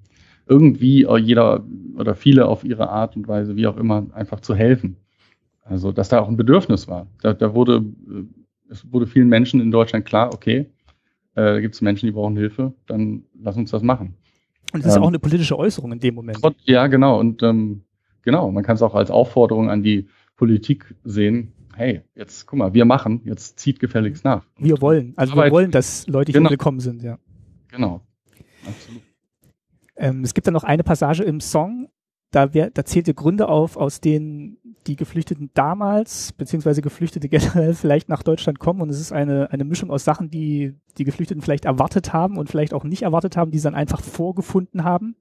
Speaker 7: irgendwie jeder oder viele auf ihre Art und Weise, wie auch immer, einfach zu helfen. Also, dass da auch ein Bedürfnis war. Da, da wurde, äh, es wurde vielen Menschen in Deutschland klar, okay, äh, da gibt es Menschen, die brauchen Hilfe, dann lass uns das machen.
Speaker 4: Und das ist ähm, auch eine politische Äußerung in dem Moment.
Speaker 7: Ja, genau. Und ähm, genau, man kann es auch als Aufforderung an die Politik sehen. Hey, jetzt guck mal, wir machen, jetzt zieht gefälligst nach.
Speaker 4: Wir wollen, also Arbeit, wir wollen, dass Leute hier genau. willkommen sind, ja.
Speaker 7: Genau, absolut.
Speaker 4: Ähm, es gibt dann noch eine Passage im Song, da, wär, da zählt ihr Gründe auf, aus denen die Geflüchteten damals, beziehungsweise Geflüchtete generell vielleicht nach Deutschland kommen. Und es ist eine, eine Mischung aus Sachen, die die Geflüchteten vielleicht erwartet haben und vielleicht auch nicht erwartet haben, die sie dann einfach vorgefunden haben.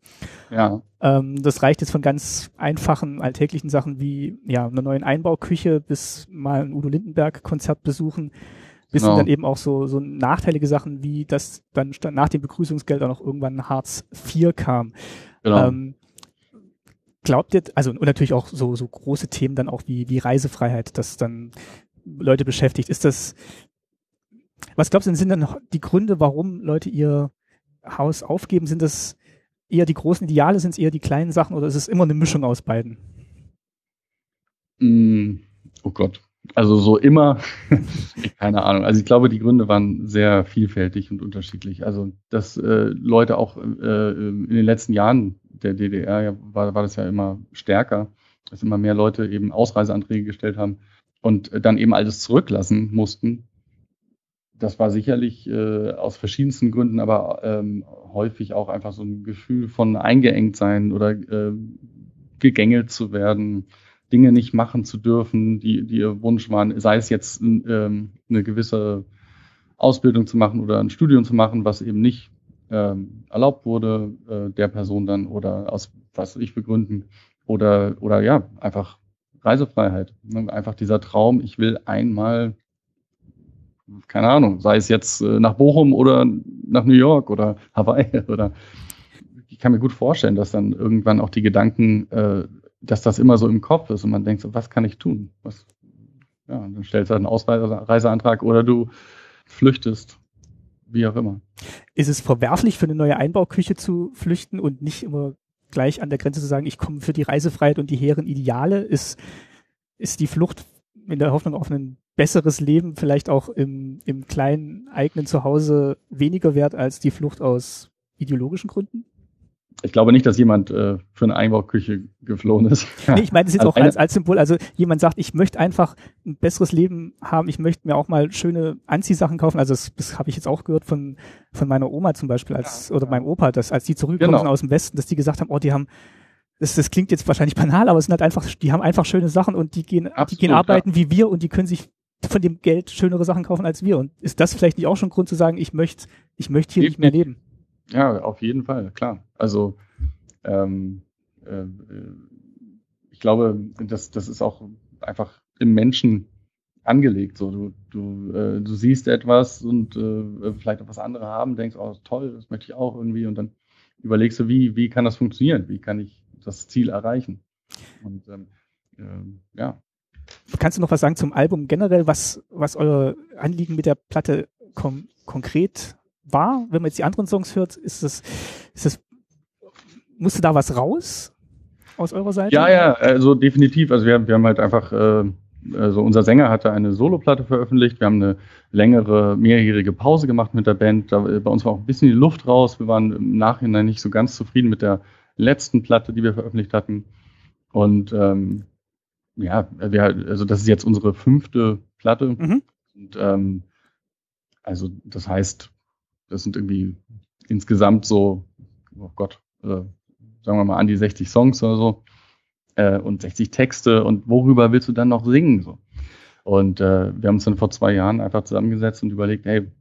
Speaker 7: Ja.
Speaker 4: Ähm, das reicht jetzt von ganz einfachen, alltäglichen Sachen wie ja, einer neuen Einbauküche bis mal ein Udo Lindenberg-Konzert besuchen, bis genau. dann eben auch so, so nachteilige Sachen wie, dass dann nach dem Begrüßungsgeld auch noch irgendwann Hartz IV kam. Genau. Ähm, glaubt ihr, also und natürlich auch so, so große Themen dann auch wie, wie Reisefreiheit, das dann Leute beschäftigt. Ist das, was glaubst du, sind dann die Gründe, warum Leute ihr Haus aufgeben? Sind das eher die großen Ideale, sind es eher die kleinen Sachen oder ist es immer eine Mischung aus beiden?
Speaker 7: Mm, oh Gott. Also so immer, keine Ahnung. Also ich glaube, die Gründe waren sehr vielfältig und unterschiedlich. Also dass äh, Leute auch äh, in den letzten Jahren der DDR ja, war, war das ja immer stärker, dass immer mehr Leute eben Ausreiseanträge gestellt haben und dann eben alles zurücklassen mussten. Das war sicherlich äh, aus verschiedensten Gründen, aber ähm, häufig auch einfach so ein Gefühl von eingeengt sein oder äh, gegängelt zu werden, Dinge nicht machen zu dürfen, die, die ihr Wunsch waren, sei es jetzt ähm, eine gewisse Ausbildung zu machen oder ein Studium zu machen, was eben nicht ähm, erlaubt wurde, äh, der Person dann oder aus was ich begründen oder, oder ja, einfach Reisefreiheit. Ne? Einfach dieser Traum, ich will einmal, keine Ahnung, sei es jetzt äh, nach Bochum oder nach New York oder Hawaii oder ich kann mir gut vorstellen, dass dann irgendwann auch die Gedanken, äh, dass das immer so im Kopf ist und man denkt so, was kann ich tun? Was, ja, dann stellst du halt einen Ausreiseantrag oder du flüchtest wie auch immer.
Speaker 4: Ist es verwerflich für eine neue Einbauküche zu flüchten und nicht immer gleich an der Grenze zu sagen, ich komme für die Reisefreiheit und die hehren Ideale? Ist, ist die Flucht in der Hoffnung auf ein besseres Leben vielleicht auch im, im kleinen eigenen Zuhause weniger wert als die Flucht aus ideologischen Gründen?
Speaker 7: Ich glaube nicht, dass jemand äh, für eine Einbauküche geflohen ist.
Speaker 4: nee, ich meine das jetzt also auch als, als Symbol. Also jemand sagt, ich möchte einfach ein besseres Leben haben, ich möchte mir auch mal schöne Anziehsachen kaufen. Also das, das habe ich jetzt auch gehört von, von meiner Oma zum Beispiel als oder meinem Opa, dass als die zurückgekommen genau. aus dem Westen, dass die gesagt haben, oh, die haben das, das klingt jetzt wahrscheinlich banal, aber es sind halt einfach, die haben einfach schöne Sachen und die gehen, Absolut, die gehen arbeiten ja. wie wir und die können sich von dem Geld schönere Sachen kaufen als wir. Und ist das vielleicht nicht auch schon Grund zu sagen, ich möchte, ich möchte hier nicht mehr leben?
Speaker 7: Ja, auf jeden Fall, klar. Also ähm, äh, ich glaube, das, das ist auch einfach im Menschen angelegt. So, du, du, äh, du siehst etwas und äh, vielleicht auch was andere haben, denkst, oh toll, das möchte ich auch irgendwie und dann überlegst du, wie, wie kann das funktionieren? Wie kann ich das Ziel erreichen? Und ähm, äh, ja.
Speaker 4: Kannst du noch was sagen zum Album generell, was, was euer Anliegen mit der Platte kom konkret war, wenn man jetzt die anderen Songs hört, ist das, ist das, musste da was raus aus eurer Seite?
Speaker 7: Ja, ja, also definitiv. Also wir, wir haben halt einfach, äh, also unser Sänger hatte eine Soloplatte veröffentlicht. Wir haben eine längere, mehrjährige Pause gemacht mit der Band. Da, bei uns war auch ein bisschen die Luft raus. Wir waren im Nachhinein nicht so ganz zufrieden mit der letzten Platte, die wir veröffentlicht hatten. Und ähm, ja, wir, also das ist jetzt unsere fünfte Platte. Mhm. Und ähm, also das heißt, das sind irgendwie insgesamt so, oh Gott, äh, sagen wir mal an die 60 Songs oder so äh, und 60 Texte und worüber willst du dann noch singen? So. Und äh, wir haben uns dann vor zwei Jahren einfach zusammengesetzt und überlegt, hey,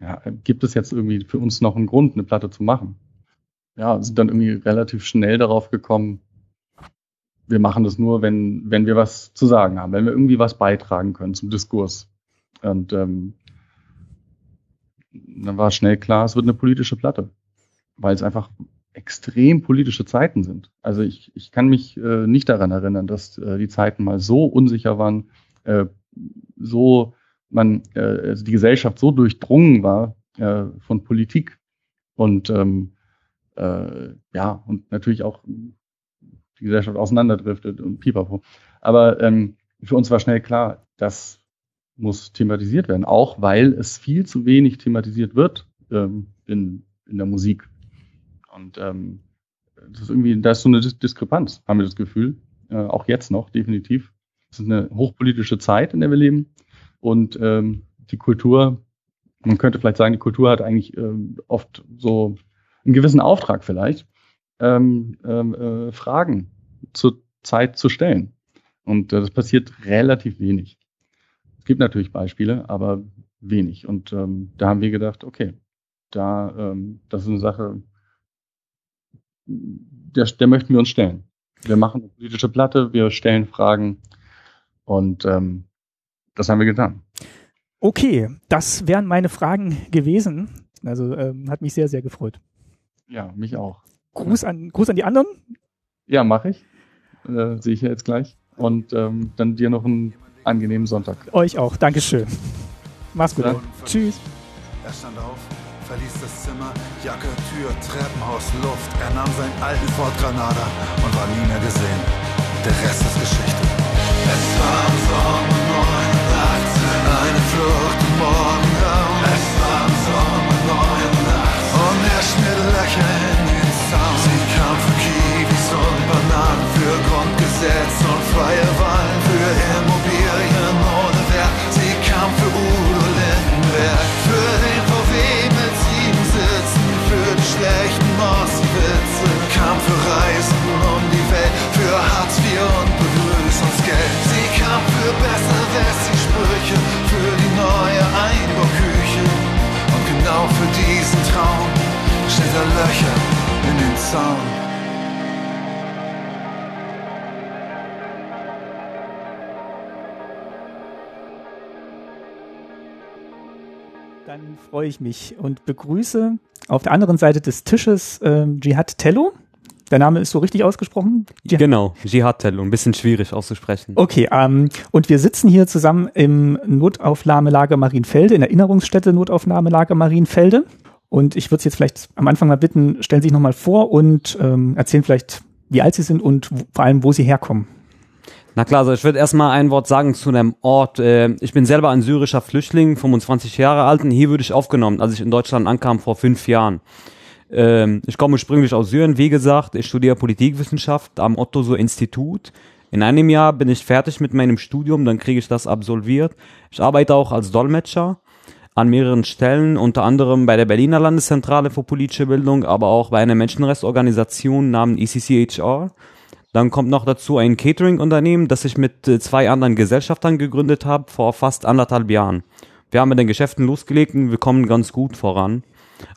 Speaker 7: ja, gibt es jetzt irgendwie für uns noch einen Grund, eine Platte zu machen? Ja, sind dann irgendwie relativ schnell darauf gekommen, wir machen das nur, wenn, wenn wir was zu sagen haben, wenn wir irgendwie was beitragen können zum Diskurs. Und ähm, dann war schnell klar, es wird eine politische Platte, weil es einfach extrem politische Zeiten sind. Also ich, ich kann mich äh, nicht daran erinnern, dass äh, die Zeiten mal so unsicher waren, äh, so man, äh, also die Gesellschaft so durchdrungen war äh, von Politik und ähm, äh, ja, und natürlich auch die Gesellschaft auseinanderdriftet und pipapo. Aber ähm, für uns war schnell klar, das muss thematisiert werden, auch weil es viel zu wenig thematisiert wird ähm, in, in der Musik. Und ähm, das ist irgendwie, da ist so eine Diskrepanz, haben wir das Gefühl. Äh, auch jetzt noch, definitiv. Es ist eine hochpolitische Zeit, in der wir leben. Und ähm, die Kultur, man könnte vielleicht sagen, die Kultur hat eigentlich ähm, oft so einen gewissen Auftrag vielleicht, ähm, ähm, äh, Fragen zur Zeit zu stellen. Und äh, das passiert relativ wenig. Gibt natürlich Beispiele, aber wenig. Und ähm, da haben wir gedacht, okay, da, ähm, das ist eine Sache, der, der möchten wir uns stellen. Wir machen eine politische Platte, wir stellen Fragen und ähm, das haben wir getan.
Speaker 4: Okay, das wären meine Fragen gewesen. Also ähm, hat mich sehr, sehr gefreut.
Speaker 7: Ja, mich auch.
Speaker 4: Gruß an, Gruß an die anderen.
Speaker 7: Ja, mache ich. Äh, Sehe ich ja jetzt gleich. Und ähm, dann dir noch einen angenehmen Sonntag.
Speaker 4: Euch auch. Dankeschön. Mach's gut.
Speaker 7: Ja.
Speaker 4: Tschüss.
Speaker 6: Er stand auf, verließ das Zimmer, Jacke, Tür, Treppenhaus, Luft. Er nahm seinen alten Ford Granada und war nie mehr gesehen. Der Rest ist Geschichte. Es war am Sommer 89, eine Flucht im Morgenraum. Es war am Sommer 89 und er schnitt Löcher in den Zaun. Sie kam für Kiwis und Bananen, für Grundgesetz und freie Wahlen, für Immobilien Kam für Reisen um die Welt, für Hartz IV und Begrüßungsgeld. Sie kam für besser Wessi-Sprüche, für die neue Einbauküche. Und genau für diesen Traum steht er Löcher in den Zaun.
Speaker 4: Dann freue ich mich und begrüße auf der anderen Seite des Tisches ähm, Jihad Tello. Der Name ist so richtig ausgesprochen? Jihad.
Speaker 3: Genau, Jihad Tello, ein bisschen schwierig auszusprechen.
Speaker 4: Okay, ähm, und wir sitzen hier zusammen im Notaufnahmelager Marienfelde, in der Erinnerungsstätte Notaufnahmelager Marienfelde. Und ich würde Sie jetzt vielleicht am Anfang mal bitten, stellen Sie sich nochmal vor und ähm, erzählen vielleicht, wie alt Sie sind und vor allem, wo Sie herkommen.
Speaker 3: Na klar, also ich würde erstmal ein Wort sagen zu einem Ort. Äh, Ich bin selber ein syrischer Flüchtling, 25 Jahre alt und hier wurde ich aufgenommen, als ich in Deutschland ankam vor fünf Jahren. Ähm, Ich komme ursprünglich aus Syrien, wie gesagt. Ich studiere Politikwissenschaft am Otto-So-Institut. In einem Jahr bin ich fertig mit meinem Studium, dann kriege ich das absolviert. Ich arbeite auch als Dolmetscher an mehreren Stellen, unter anderem bei der Berliner Landeszentrale für politische Bildung, aber auch bei einer Menschenrechtsorganisation namens ECCHR. Dann kommt noch dazu ein Catering-Unternehmen, das ich mit äh, zwei anderen Gesellschaftern gegründet habe vor fast anderthalb Jahren. Wir haben mit den Geschäften losgelegt und wir kommen ganz gut voran.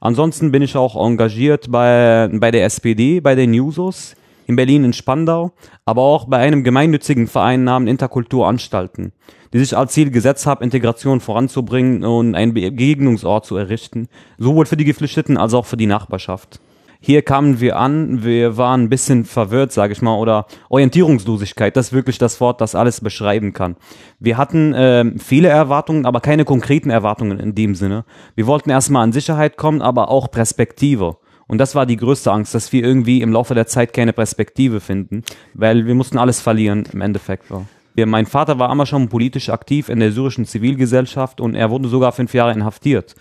Speaker 3: Ansonsten bin ich auch engagiert bei, bei der SPD, bei den Jusos in Berlin in Spandau, aber auch bei einem gemeinnützigen Verein namens Interkulturanstalten, die sich als Ziel gesetzt haben, Integration voranzubringen und einen Begegnungsort zu errichten, sowohl für die Geflüchteten als auch für die Nachbarschaft. Hier kamen wir an, wir waren ein bisschen verwirrt, sage ich mal, oder Orientierungslosigkeit, das ist wirklich das Wort, das alles beschreiben kann. Wir hatten ähm, viele Erwartungen, aber keine konkreten Erwartungen in dem Sinne. Wir wollten erstmal an Sicherheit kommen, aber auch Perspektive. Und das war die größte Angst, dass wir irgendwie im Laufe der Zeit keine Perspektive finden, weil wir mussten alles verlieren im Endeffekt. Wir- Mein Vater war immer schon politisch aktiv in der syrischen Zivilgesellschaft und er wurde sogar fünf Jahre inhaftiert.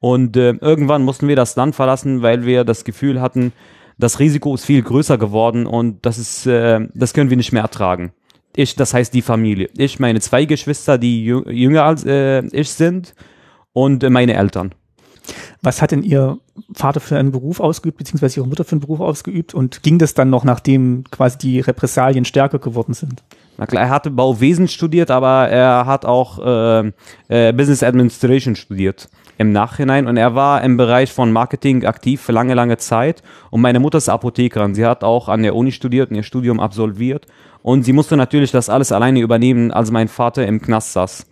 Speaker 3: Und äh, irgendwann mussten wir das Land verlassen, weil wir das Gefühl hatten, das Risiko ist viel größer geworden und das ist, äh, das können wir nicht mehr ertragen. Ich, das heißt die Familie. Ich, meine zwei Geschwister, die jü- jünger als äh, ich sind und meine Eltern.
Speaker 4: Was hat denn Ihr Vater für einen Beruf ausgeübt, beziehungsweise Ihre Mutter für einen Beruf ausgeübt? Und ging das dann noch, nachdem quasi die Repressalien stärker geworden sind?
Speaker 3: Na klar, er hatte Bauwesen studiert, aber er hat auch äh, äh, Business Administration studiert im Nachhinein und er war im Bereich von Marketing aktiv für lange, lange Zeit und meine Mutter ist Apothekerin. Sie hat auch an der Uni studiert und ihr Studium absolviert und sie musste natürlich das alles alleine übernehmen, als mein Vater im Knast saß.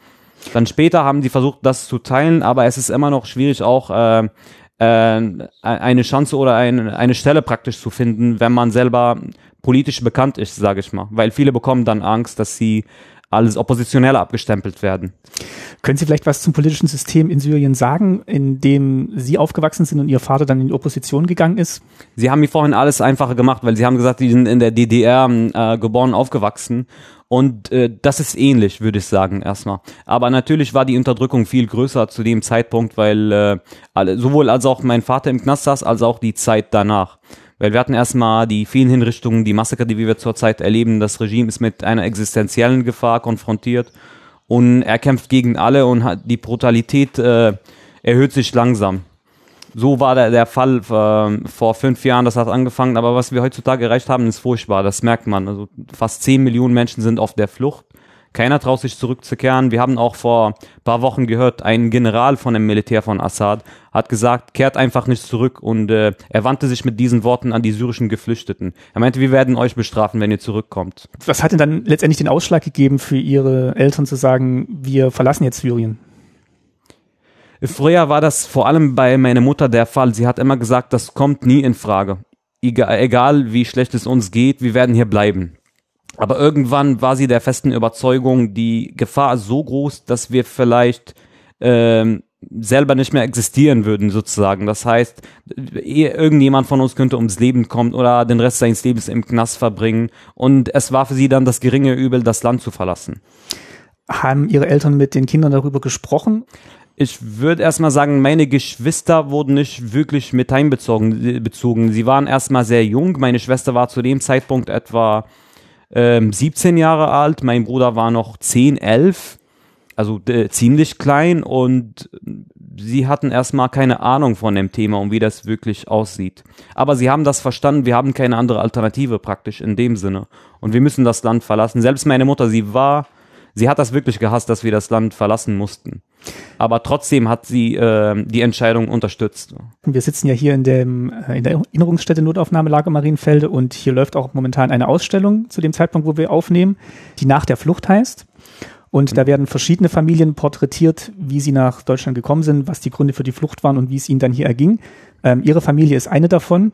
Speaker 3: Dann später haben sie versucht, das zu teilen, aber es ist immer noch schwierig, auch äh, äh, eine Chance oder ein, eine Stelle praktisch zu finden, wenn man selber politisch bekannt ist, sage ich mal. Weil viele bekommen dann Angst, dass sie als Oppositionelle abgestempelt werden.
Speaker 4: Können Sie vielleicht was zum politischen System in Syrien sagen, in dem Sie aufgewachsen sind und Ihr Vater dann in die Opposition gegangen ist?
Speaker 3: Sie haben mir vorhin alles einfacher gemacht, weil Sie haben gesagt, Sie sind in der DDR äh, geboren, aufgewachsen. Und äh, das ist ähnlich, würde ich sagen, erstmal. Aber natürlich war die Unterdrückung viel größer zu dem Zeitpunkt, weil äh, sowohl als auch mein Vater im Knast saß, als auch die Zeit danach. Weil wir hatten erstmal die vielen Hinrichtungen, die Massaker, die wir zurzeit erleben. Das Regime ist mit einer existenziellen Gefahr konfrontiert und er kämpft gegen alle und hat die Brutalität äh, erhöht sich langsam. So war der, der Fall äh, vor fünf Jahren, das hat angefangen, aber was wir heutzutage erreicht haben, ist furchtbar, das merkt man. Also fast zehn Millionen Menschen sind auf der Flucht. Keiner traut sich zurückzukehren. Wir haben auch vor ein paar Wochen gehört, ein General von dem Militär von Assad hat gesagt, kehrt einfach nicht zurück und äh, er wandte sich mit diesen Worten an die syrischen Geflüchteten. Er meinte, wir werden euch bestrafen, wenn ihr zurückkommt.
Speaker 4: Was hat denn dann letztendlich den Ausschlag gegeben für Ihre Eltern zu sagen, wir verlassen jetzt Syrien?
Speaker 3: Früher war das vor allem bei meiner Mutter der Fall. Sie hat immer gesagt, das kommt nie in Frage. Egal, egal wie schlecht es uns geht, wir werden hier bleiben. Aber irgendwann war sie der festen Überzeugung, die Gefahr ist so groß, dass wir vielleicht ähm, selber nicht mehr existieren würden, sozusagen. Das heißt, irgendjemand von uns könnte ums Leben kommen oder den Rest seines Lebens im Knast verbringen. Und es war für sie dann das geringe Übel, das Land zu verlassen.
Speaker 4: Haben Ihre Eltern mit den Kindern darüber gesprochen?
Speaker 3: Ich würde erstmal sagen, meine Geschwister wurden nicht wirklich mit einbezogen. Bezogen. Sie waren erstmal sehr jung. Meine Schwester war zu dem Zeitpunkt etwa ähm, 17 Jahre alt, mein Bruder war noch 10, 11, also äh, ziemlich klein und sie hatten erstmal keine Ahnung von dem Thema und wie das wirklich aussieht. Aber sie haben das verstanden, wir haben keine andere Alternative praktisch in dem Sinne und wir müssen das Land verlassen. Selbst meine Mutter, sie war, sie hat das wirklich gehasst, dass wir das Land verlassen mussten. Aber trotzdem hat sie äh, die Entscheidung unterstützt.
Speaker 4: Wir sitzen ja hier in, dem, äh, in der Erinnerungsstätte Notaufnahmelager Marienfelde und hier läuft auch momentan eine Ausstellung zu dem Zeitpunkt, wo wir aufnehmen, die nach der Flucht heißt. Und mhm. da werden verschiedene Familien porträtiert, wie sie nach Deutschland gekommen sind, was die Gründe für die Flucht waren und wie es ihnen dann hier erging. Ähm, ihre Familie ist eine davon.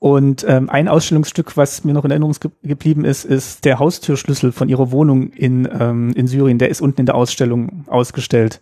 Speaker 4: Und ähm, ein Ausstellungsstück, was mir noch in Erinnerung ge geblieben ist, ist der Haustürschlüssel von ihrer Wohnung in, ähm, in Syrien. Der ist unten in der Ausstellung ausgestellt.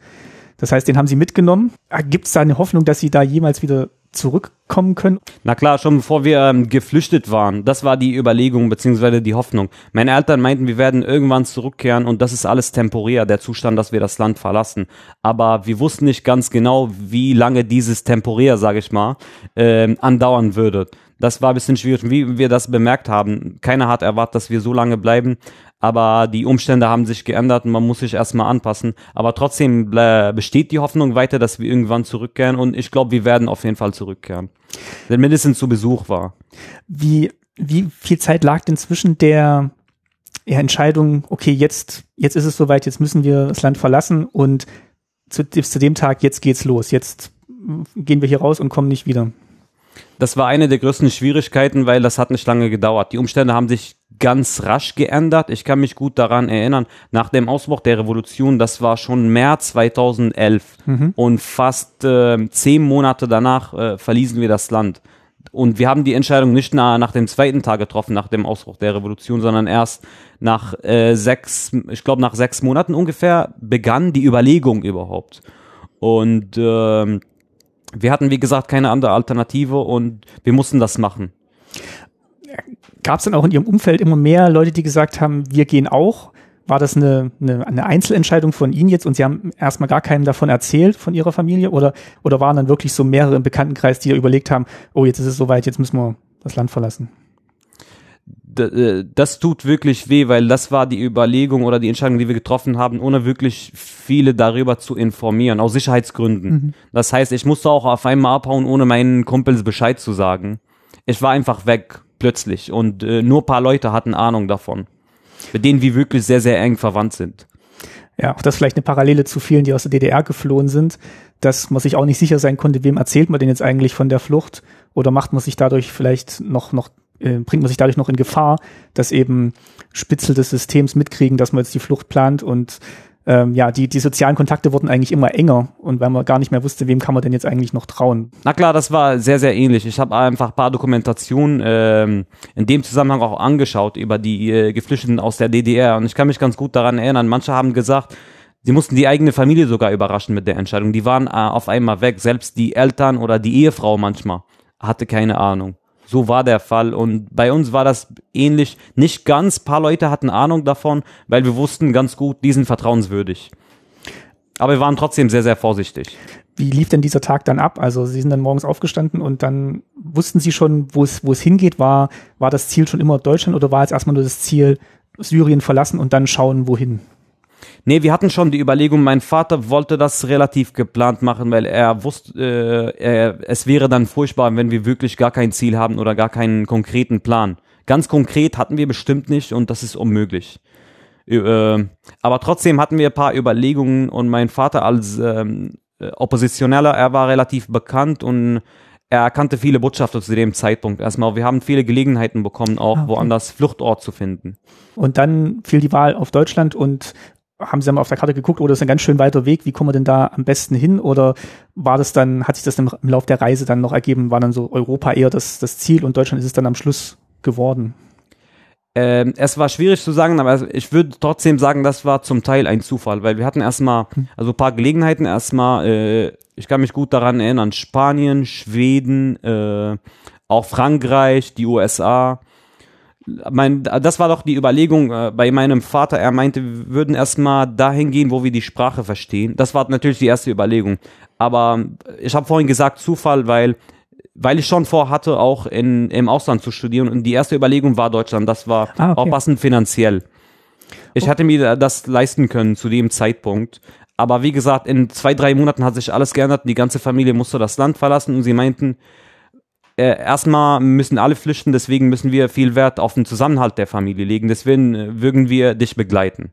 Speaker 4: Das heißt, den haben sie mitgenommen. Ah, Gibt es da eine Hoffnung, dass sie da jemals wieder zurückkommen können?
Speaker 3: Na klar, schon bevor wir ähm, geflüchtet waren. Das war die Überlegung beziehungsweise die Hoffnung. Meine Eltern meinten, wir werden irgendwann zurückkehren und das ist alles temporär, der Zustand, dass wir das Land verlassen. Aber wir wussten nicht ganz genau, wie lange dieses temporär, sage ich mal, ähm, andauern würde. Das war ein bisschen schwierig, wie wir das bemerkt haben. Keiner hat erwartet, dass wir so lange bleiben, aber die Umstände haben sich geändert und man muss sich erstmal anpassen. Aber trotzdem besteht die Hoffnung weiter, dass wir irgendwann zurückkehren und ich glaube, wir werden auf jeden Fall zurückkehren. Denn mindestens zu Besuch war.
Speaker 4: Wie, wie viel Zeit lag denn zwischen der ja, Entscheidung, okay, jetzt, jetzt ist es soweit, jetzt müssen wir das Land verlassen und zu, zu dem Tag, jetzt geht's los, jetzt gehen wir hier raus und kommen nicht wieder?
Speaker 3: Das war eine der größten Schwierigkeiten, weil das hat nicht lange gedauert. Die Umstände haben sich ganz rasch geändert. Ich kann mich gut daran erinnern, nach dem Ausbruch der Revolution, das war schon März 2011 mhm. und fast äh, zehn Monate danach äh, verließen wir das Land. Und wir haben die Entscheidung nicht nach, nach dem zweiten Tag getroffen, nach dem Ausbruch der Revolution, sondern erst nach äh, sechs, ich glaube nach sechs Monaten ungefähr begann die Überlegung überhaupt. Und äh, wir hatten, wie gesagt, keine andere Alternative und wir mussten das machen.
Speaker 4: Gab es dann auch in Ihrem Umfeld immer mehr Leute, die gesagt haben, wir gehen auch? War das eine, eine, eine Einzelentscheidung von Ihnen jetzt und Sie haben erstmal gar keinem davon erzählt, von Ihrer Familie? Oder, oder waren dann wirklich so mehrere im Bekanntenkreis, die überlegt haben, oh, jetzt ist es soweit, jetzt müssen wir das Land verlassen?
Speaker 3: Äh, das tut wirklich weh, weil das war die Überlegung oder die Entscheidung, die wir getroffen haben, ohne wirklich viele darüber zu informieren, aus Sicherheitsgründen. Das heißt, ich musste auch auf einmal abhauen, ohne meinen Kumpels Bescheid zu sagen. Ich war einfach weg, plötzlich. Und äh, nur ein paar Leute hatten Ahnung davon. Mit denen wir wirklich sehr, sehr eng verwandt sind.
Speaker 4: Ja, auch das vielleicht eine Parallele zu vielen, die aus der DDR geflohen sind, dass man sich auch nicht sicher sein konnte, wem erzählt man denn jetzt eigentlich von der Flucht oder macht man sich dadurch vielleicht noch, noch äh, bringt man sich dadurch noch in Gefahr, dass eben Spitzel des Systems mitkriegen, dass man jetzt die Flucht plant und ähm, ja, die, die sozialen Kontakte wurden eigentlich immer enger und weil man gar nicht mehr wusste, wem kann man denn jetzt eigentlich noch trauen.
Speaker 3: Na klar, das war sehr, sehr ähnlich. Ich habe einfach ein paar Dokumentationen ähm, in dem Zusammenhang auch angeschaut über die äh, Geflüchteten aus der DDR. Und ich kann mich ganz gut daran erinnern. Manche haben gesagt, sie mussten die eigene Familie sogar überraschen mit der Entscheidung. Die waren äh, auf einmal weg. Selbst die Eltern oder die Ehefrau manchmal hatte keine Ahnung. So war der Fall. Und bei uns war das ähnlich. Nicht ganz. Ein paar Leute hatten Ahnung davon, weil wir wussten ganz gut, die sind vertrauenswürdig. Aber wir waren trotzdem sehr, sehr vorsichtig.
Speaker 4: Wie lief denn dieser Tag dann ab? Also Sie sind dann morgens aufgestanden und dann wussten Sie schon, wo es, wo es hingeht. War, war das Ziel schon immer Deutschland oder war jetzt erstmal nur das Ziel, Syrien verlassen und dann schauen, wohin?
Speaker 3: Nee, wir hatten schon die Überlegung, mein Vater wollte das relativ geplant machen, weil er wusste, äh, er, es wäre dann furchtbar, wenn wir wirklich gar kein Ziel haben oder gar keinen konkreten Plan. Ganz konkret hatten wir bestimmt nicht und das ist unmöglich. Äh, aber trotzdem hatten wir ein paar Überlegungen und mein Vater als ähm, äh, Oppositioneller, er war relativ bekannt und er kannte viele Botschafter zu dem Zeitpunkt erstmal. Wir haben viele Gelegenheiten bekommen, auch
Speaker 4: Ah, okay.
Speaker 3: woanders Fluchtort zu finden.
Speaker 4: Und dann fiel die Wahl auf Deutschland und haben Sie mal auf der Karte geguckt, oder ist ein ganz schön weiter Weg, wie kommen wir denn da am besten hin? Oder war das dann, hat sich das im, im Lauf der Reise dann noch ergeben, war dann so Europa eher das, das Ziel und Deutschland ist es dann am Schluss geworden?
Speaker 3: Ähm, es war schwierig zu sagen, aber ich würde trotzdem sagen, das war zum Teil ein Zufall, weil wir hatten erstmal, also ein paar Gelegenheiten, erstmal, äh, ich kann mich gut daran erinnern, Spanien, Schweden, äh, auch Frankreich, die USA. Mein, das war doch die Überlegung äh, bei meinem Vater. Er meinte, wir würden erstmal dahin gehen, wo wir die Sprache verstehen. Das war natürlich die erste Überlegung. Aber ich habe vorhin gesagt Zufall, weil weil ich schon vorhatte, auch in, im Ausland zu studieren. Und die erste Überlegung war Deutschland. Das war
Speaker 4: Ah, okay.
Speaker 3: auch passend finanziell. Ich hätte mir das leisten können zu dem Zeitpunkt. Aber wie gesagt, in zwei, drei Monaten hat sich alles geändert. Die ganze Familie musste das Land verlassen und sie meinten, äh, erstmal müssen alle flüchten, deswegen müssen wir viel Wert auf den Zusammenhalt der Familie legen. Deswegen äh, würden wir dich begleiten.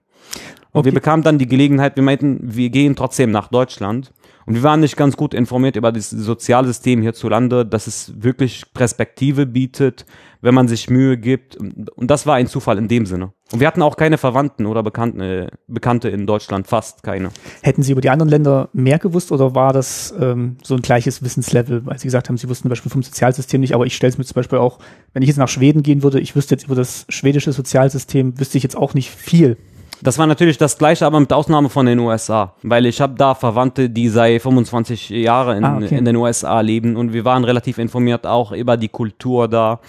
Speaker 3: Und
Speaker 4: Okay.
Speaker 3: wir bekamen dann die Gelegenheit, wir meinten, wir gehen trotzdem nach Deutschland. Und wir waren nicht ganz gut informiert über das Sozialsystem hierzulande, dass es wirklich Perspektive bietet, wenn man sich Mühe gibt. Und das war ein Zufall in dem Sinne. Und wir hatten auch keine Verwandten oder Bekannten, äh, Bekannte in Deutschland, fast keine.
Speaker 4: Hätten Sie über die anderen Länder mehr gewusst oder war das ähm, so ein gleiches Wissenslevel, weil Sie gesagt haben, Sie wussten zum Beispiel vom Sozialsystem nicht, aber ich stelle es mir zum Beispiel auch, wenn ich jetzt nach Schweden gehen würde, ich wüsste jetzt über das schwedische Sozialsystem, wüsste ich jetzt auch nicht viel.
Speaker 3: Das war natürlich das gleiche, aber mit Ausnahme von den USA. Weil ich habe da Verwandte, die seit 25 Jahre in,
Speaker 4: Ah, okay.
Speaker 3: in den USA leben und wir waren relativ informiert auch über die Kultur da.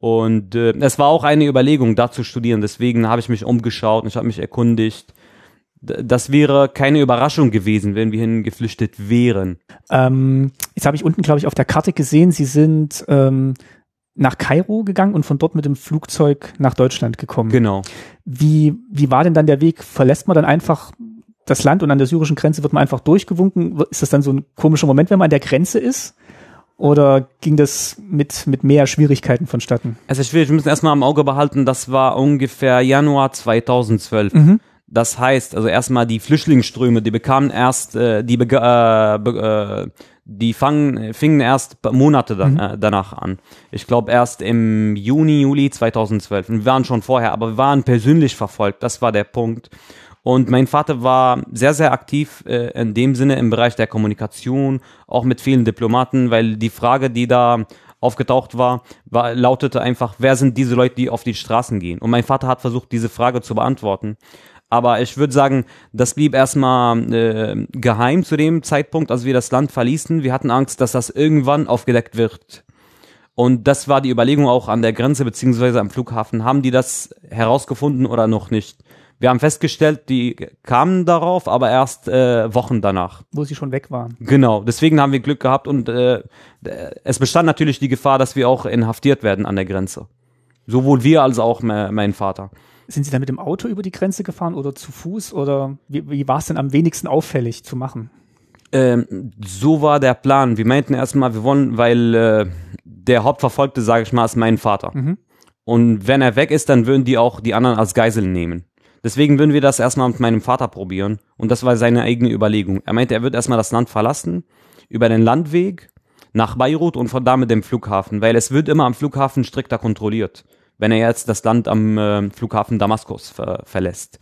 Speaker 3: Und äh, es war auch eine Überlegung, da zu studieren. Deswegen habe ich mich umgeschaut und ich habe mich erkundigt. D- Das wäre keine Überraschung gewesen, wenn wir hingeflüchtet wären.
Speaker 4: Ähm, jetzt habe ich unten, glaube ich, auf der Karte gesehen, Sie sind ähm, nach Kairo gegangen und von dort mit dem Flugzeug nach Deutschland gekommen.
Speaker 3: Genau.
Speaker 4: Wie, wie war denn dann der Weg? Verlässt man dann einfach das Land und an der syrischen Grenze wird man einfach durchgewunken? Ist das dann so ein komischer Moment, wenn man an der Grenze ist? Oder ging das mit, mit mehr Schwierigkeiten vonstatten?
Speaker 3: Es ist schwierig, wir müssen erstmal im Auge behalten, das war ungefähr Januar 2012.
Speaker 4: Mhm.
Speaker 3: Das heißt, also erstmal die Flüchtlingsströme, die bekamen erst, äh, die, äh, äh, die fangen, fingen erst Monate da,
Speaker 4: Mhm.
Speaker 3: äh, danach an. Ich glaube erst im Juni, Juli 2012. Und wir waren schon vorher, aber wir waren persönlich verfolgt. Das war der Punkt. Und mein Vater war sehr, sehr aktiv äh, in dem Sinne im Bereich der Kommunikation, auch mit vielen Diplomaten, weil die Frage, die da aufgetaucht war, war, lautete einfach, wer sind diese Leute, die auf die Straßen gehen? Und mein Vater hat versucht, diese Frage zu beantworten. Aber ich würde sagen, das blieb erstmal äh, geheim zu dem Zeitpunkt, als wir das Land verließen. Wir hatten Angst, dass das irgendwann aufgedeckt wird. Und das war die Überlegung auch an der Grenze beziehungsweise am Flughafen. Haben die das herausgefunden oder noch nicht? Wir haben festgestellt, die kamen darauf, aber erst äh, Wochen danach.
Speaker 4: Wo sie schon weg waren.
Speaker 3: Genau, deswegen haben wir Glück gehabt und äh, es bestand natürlich die Gefahr, dass wir auch inhaftiert werden an der Grenze. Sowohl wir als auch me mein Vater.
Speaker 4: Sind Sie dann mit dem Auto über die Grenze gefahren oder zu Fuß oder wie, wie war es denn am wenigsten auffällig zu machen?
Speaker 3: Ähm, so war der Plan. Wir meinten erstmal, wir wollen, weil äh, der Hauptverfolgte, sage ich mal, ist mein Vater.
Speaker 4: Mhm.
Speaker 3: Und wenn er weg ist, dann würden die auch die anderen als Geiseln nehmen. Deswegen würden wir das erstmal mit meinem Vater probieren. Und das war seine eigene Überlegung. Er meinte, er wird erstmal das Land verlassen, über den Landweg nach Beirut und von da mit dem Flughafen, weil es wird immer am Flughafen strikter kontrolliert, wenn er jetzt das Land am äh, Flughafen Damaskus ver verlässt.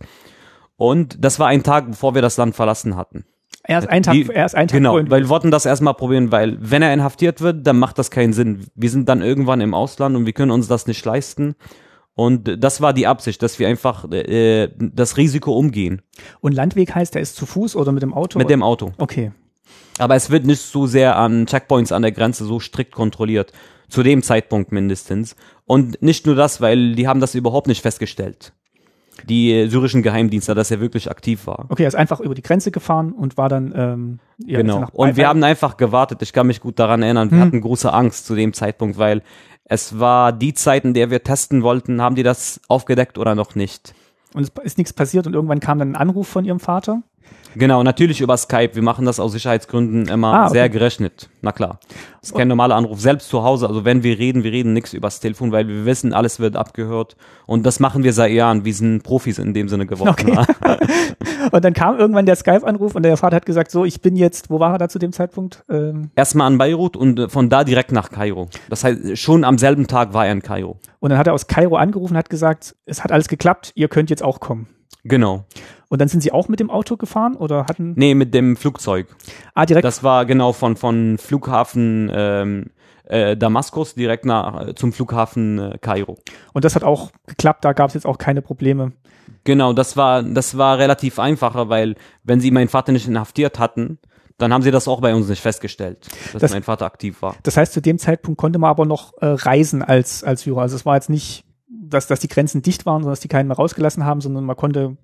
Speaker 3: Und das war ein Tag, bevor wir das Land verlassen hatten.
Speaker 4: Erst einen Tag,
Speaker 3: Die-
Speaker 4: erst einen Tag
Speaker 3: Genau,
Speaker 4: vorhin.
Speaker 3: weil wir wollten das erstmal probieren, weil wenn er inhaftiert wird, dann macht das keinen Sinn. Wir sind dann irgendwann im Ausland und wir können uns das nicht leisten. Und das war die Absicht, dass wir einfach äh, das Risiko umgehen
Speaker 4: Und Landweg heißt, er ist zu Fuß oder mit dem Auto?
Speaker 3: mit dem Auto.
Speaker 4: Okay.
Speaker 3: Aber es wird nicht so sehr an Checkpoints an der Grenze so strikt kontrolliert. Zu dem Zeitpunkt mindestens. Und nicht nur das, weil die haben das überhaupt nicht festgestellt. Die äh, syrischen Geheimdienste, dass er wirklich aktiv war.
Speaker 4: Okay, er ist einfach über die Grenze gefahren und war dann ähm, ja,
Speaker 3: Genau. Und wir haben einfach gewartet. Ich kann mich gut daran erinnern. Wir
Speaker 4: Hm.
Speaker 3: hatten große Angst zu dem Zeitpunkt, weil es war die Zeit, in der wir testen wollten. Haben die das aufgedeckt oder noch nicht?
Speaker 4: und es ist nichts passiert und irgendwann kam dann ein Anruf von ihrem Vater.
Speaker 3: Genau, natürlich über Skype. Wir machen das aus Sicherheitsgründen immer
Speaker 4: Ah, okay.
Speaker 3: sehr gerechnet. Na klar. Das ist kein normaler Anruf. Selbst zu Hause, also wenn wir reden, wir reden nichts übers Telefon, weil wir wissen, alles wird abgehört. Und das machen wir seit Jahren. Wir sind Profis in dem Sinne geworden.
Speaker 4: Okay. Und dann kam irgendwann der Skype-Anruf und der Vater hat gesagt, so, ich bin jetzt, wo war er da zu dem Zeitpunkt? Ähm,
Speaker 3: Erstmal an Beirut und äh, von da direkt nach Kairo. Das heißt, schon am selben Tag war er in Kairo.
Speaker 4: und dann hat er aus Kairo angerufen und hat gesagt, es hat alles geklappt, ihr könnt jetzt auch kommen.
Speaker 3: Genau.
Speaker 4: Und dann sind sie auch mit dem Auto gefahren oder hatten,
Speaker 3: Nee, mit dem Flugzeug.
Speaker 4: ah, direkt,
Speaker 3: Das war genau von, von Flughafen ähm, äh, Damaskus direkt nach, zum Flughafen äh, Kairo.
Speaker 4: und das hat auch geklappt, da gab es jetzt auch keine Probleme.
Speaker 3: Genau, das war, das war relativ einfacher, weil wenn sie meinen Vater nicht inhaftiert hatten, dann haben sie das auch bei uns nicht festgestellt, dass
Speaker 4: Das-
Speaker 3: mein Vater aktiv war.
Speaker 4: Das heißt, zu dem Zeitpunkt konnte man aber noch äh, reisen als, als Syrer. Also es war jetzt nicht, dass, dass die Grenzen dicht waren, sondern dass die keinen mehr rausgelassen haben, sondern man konnte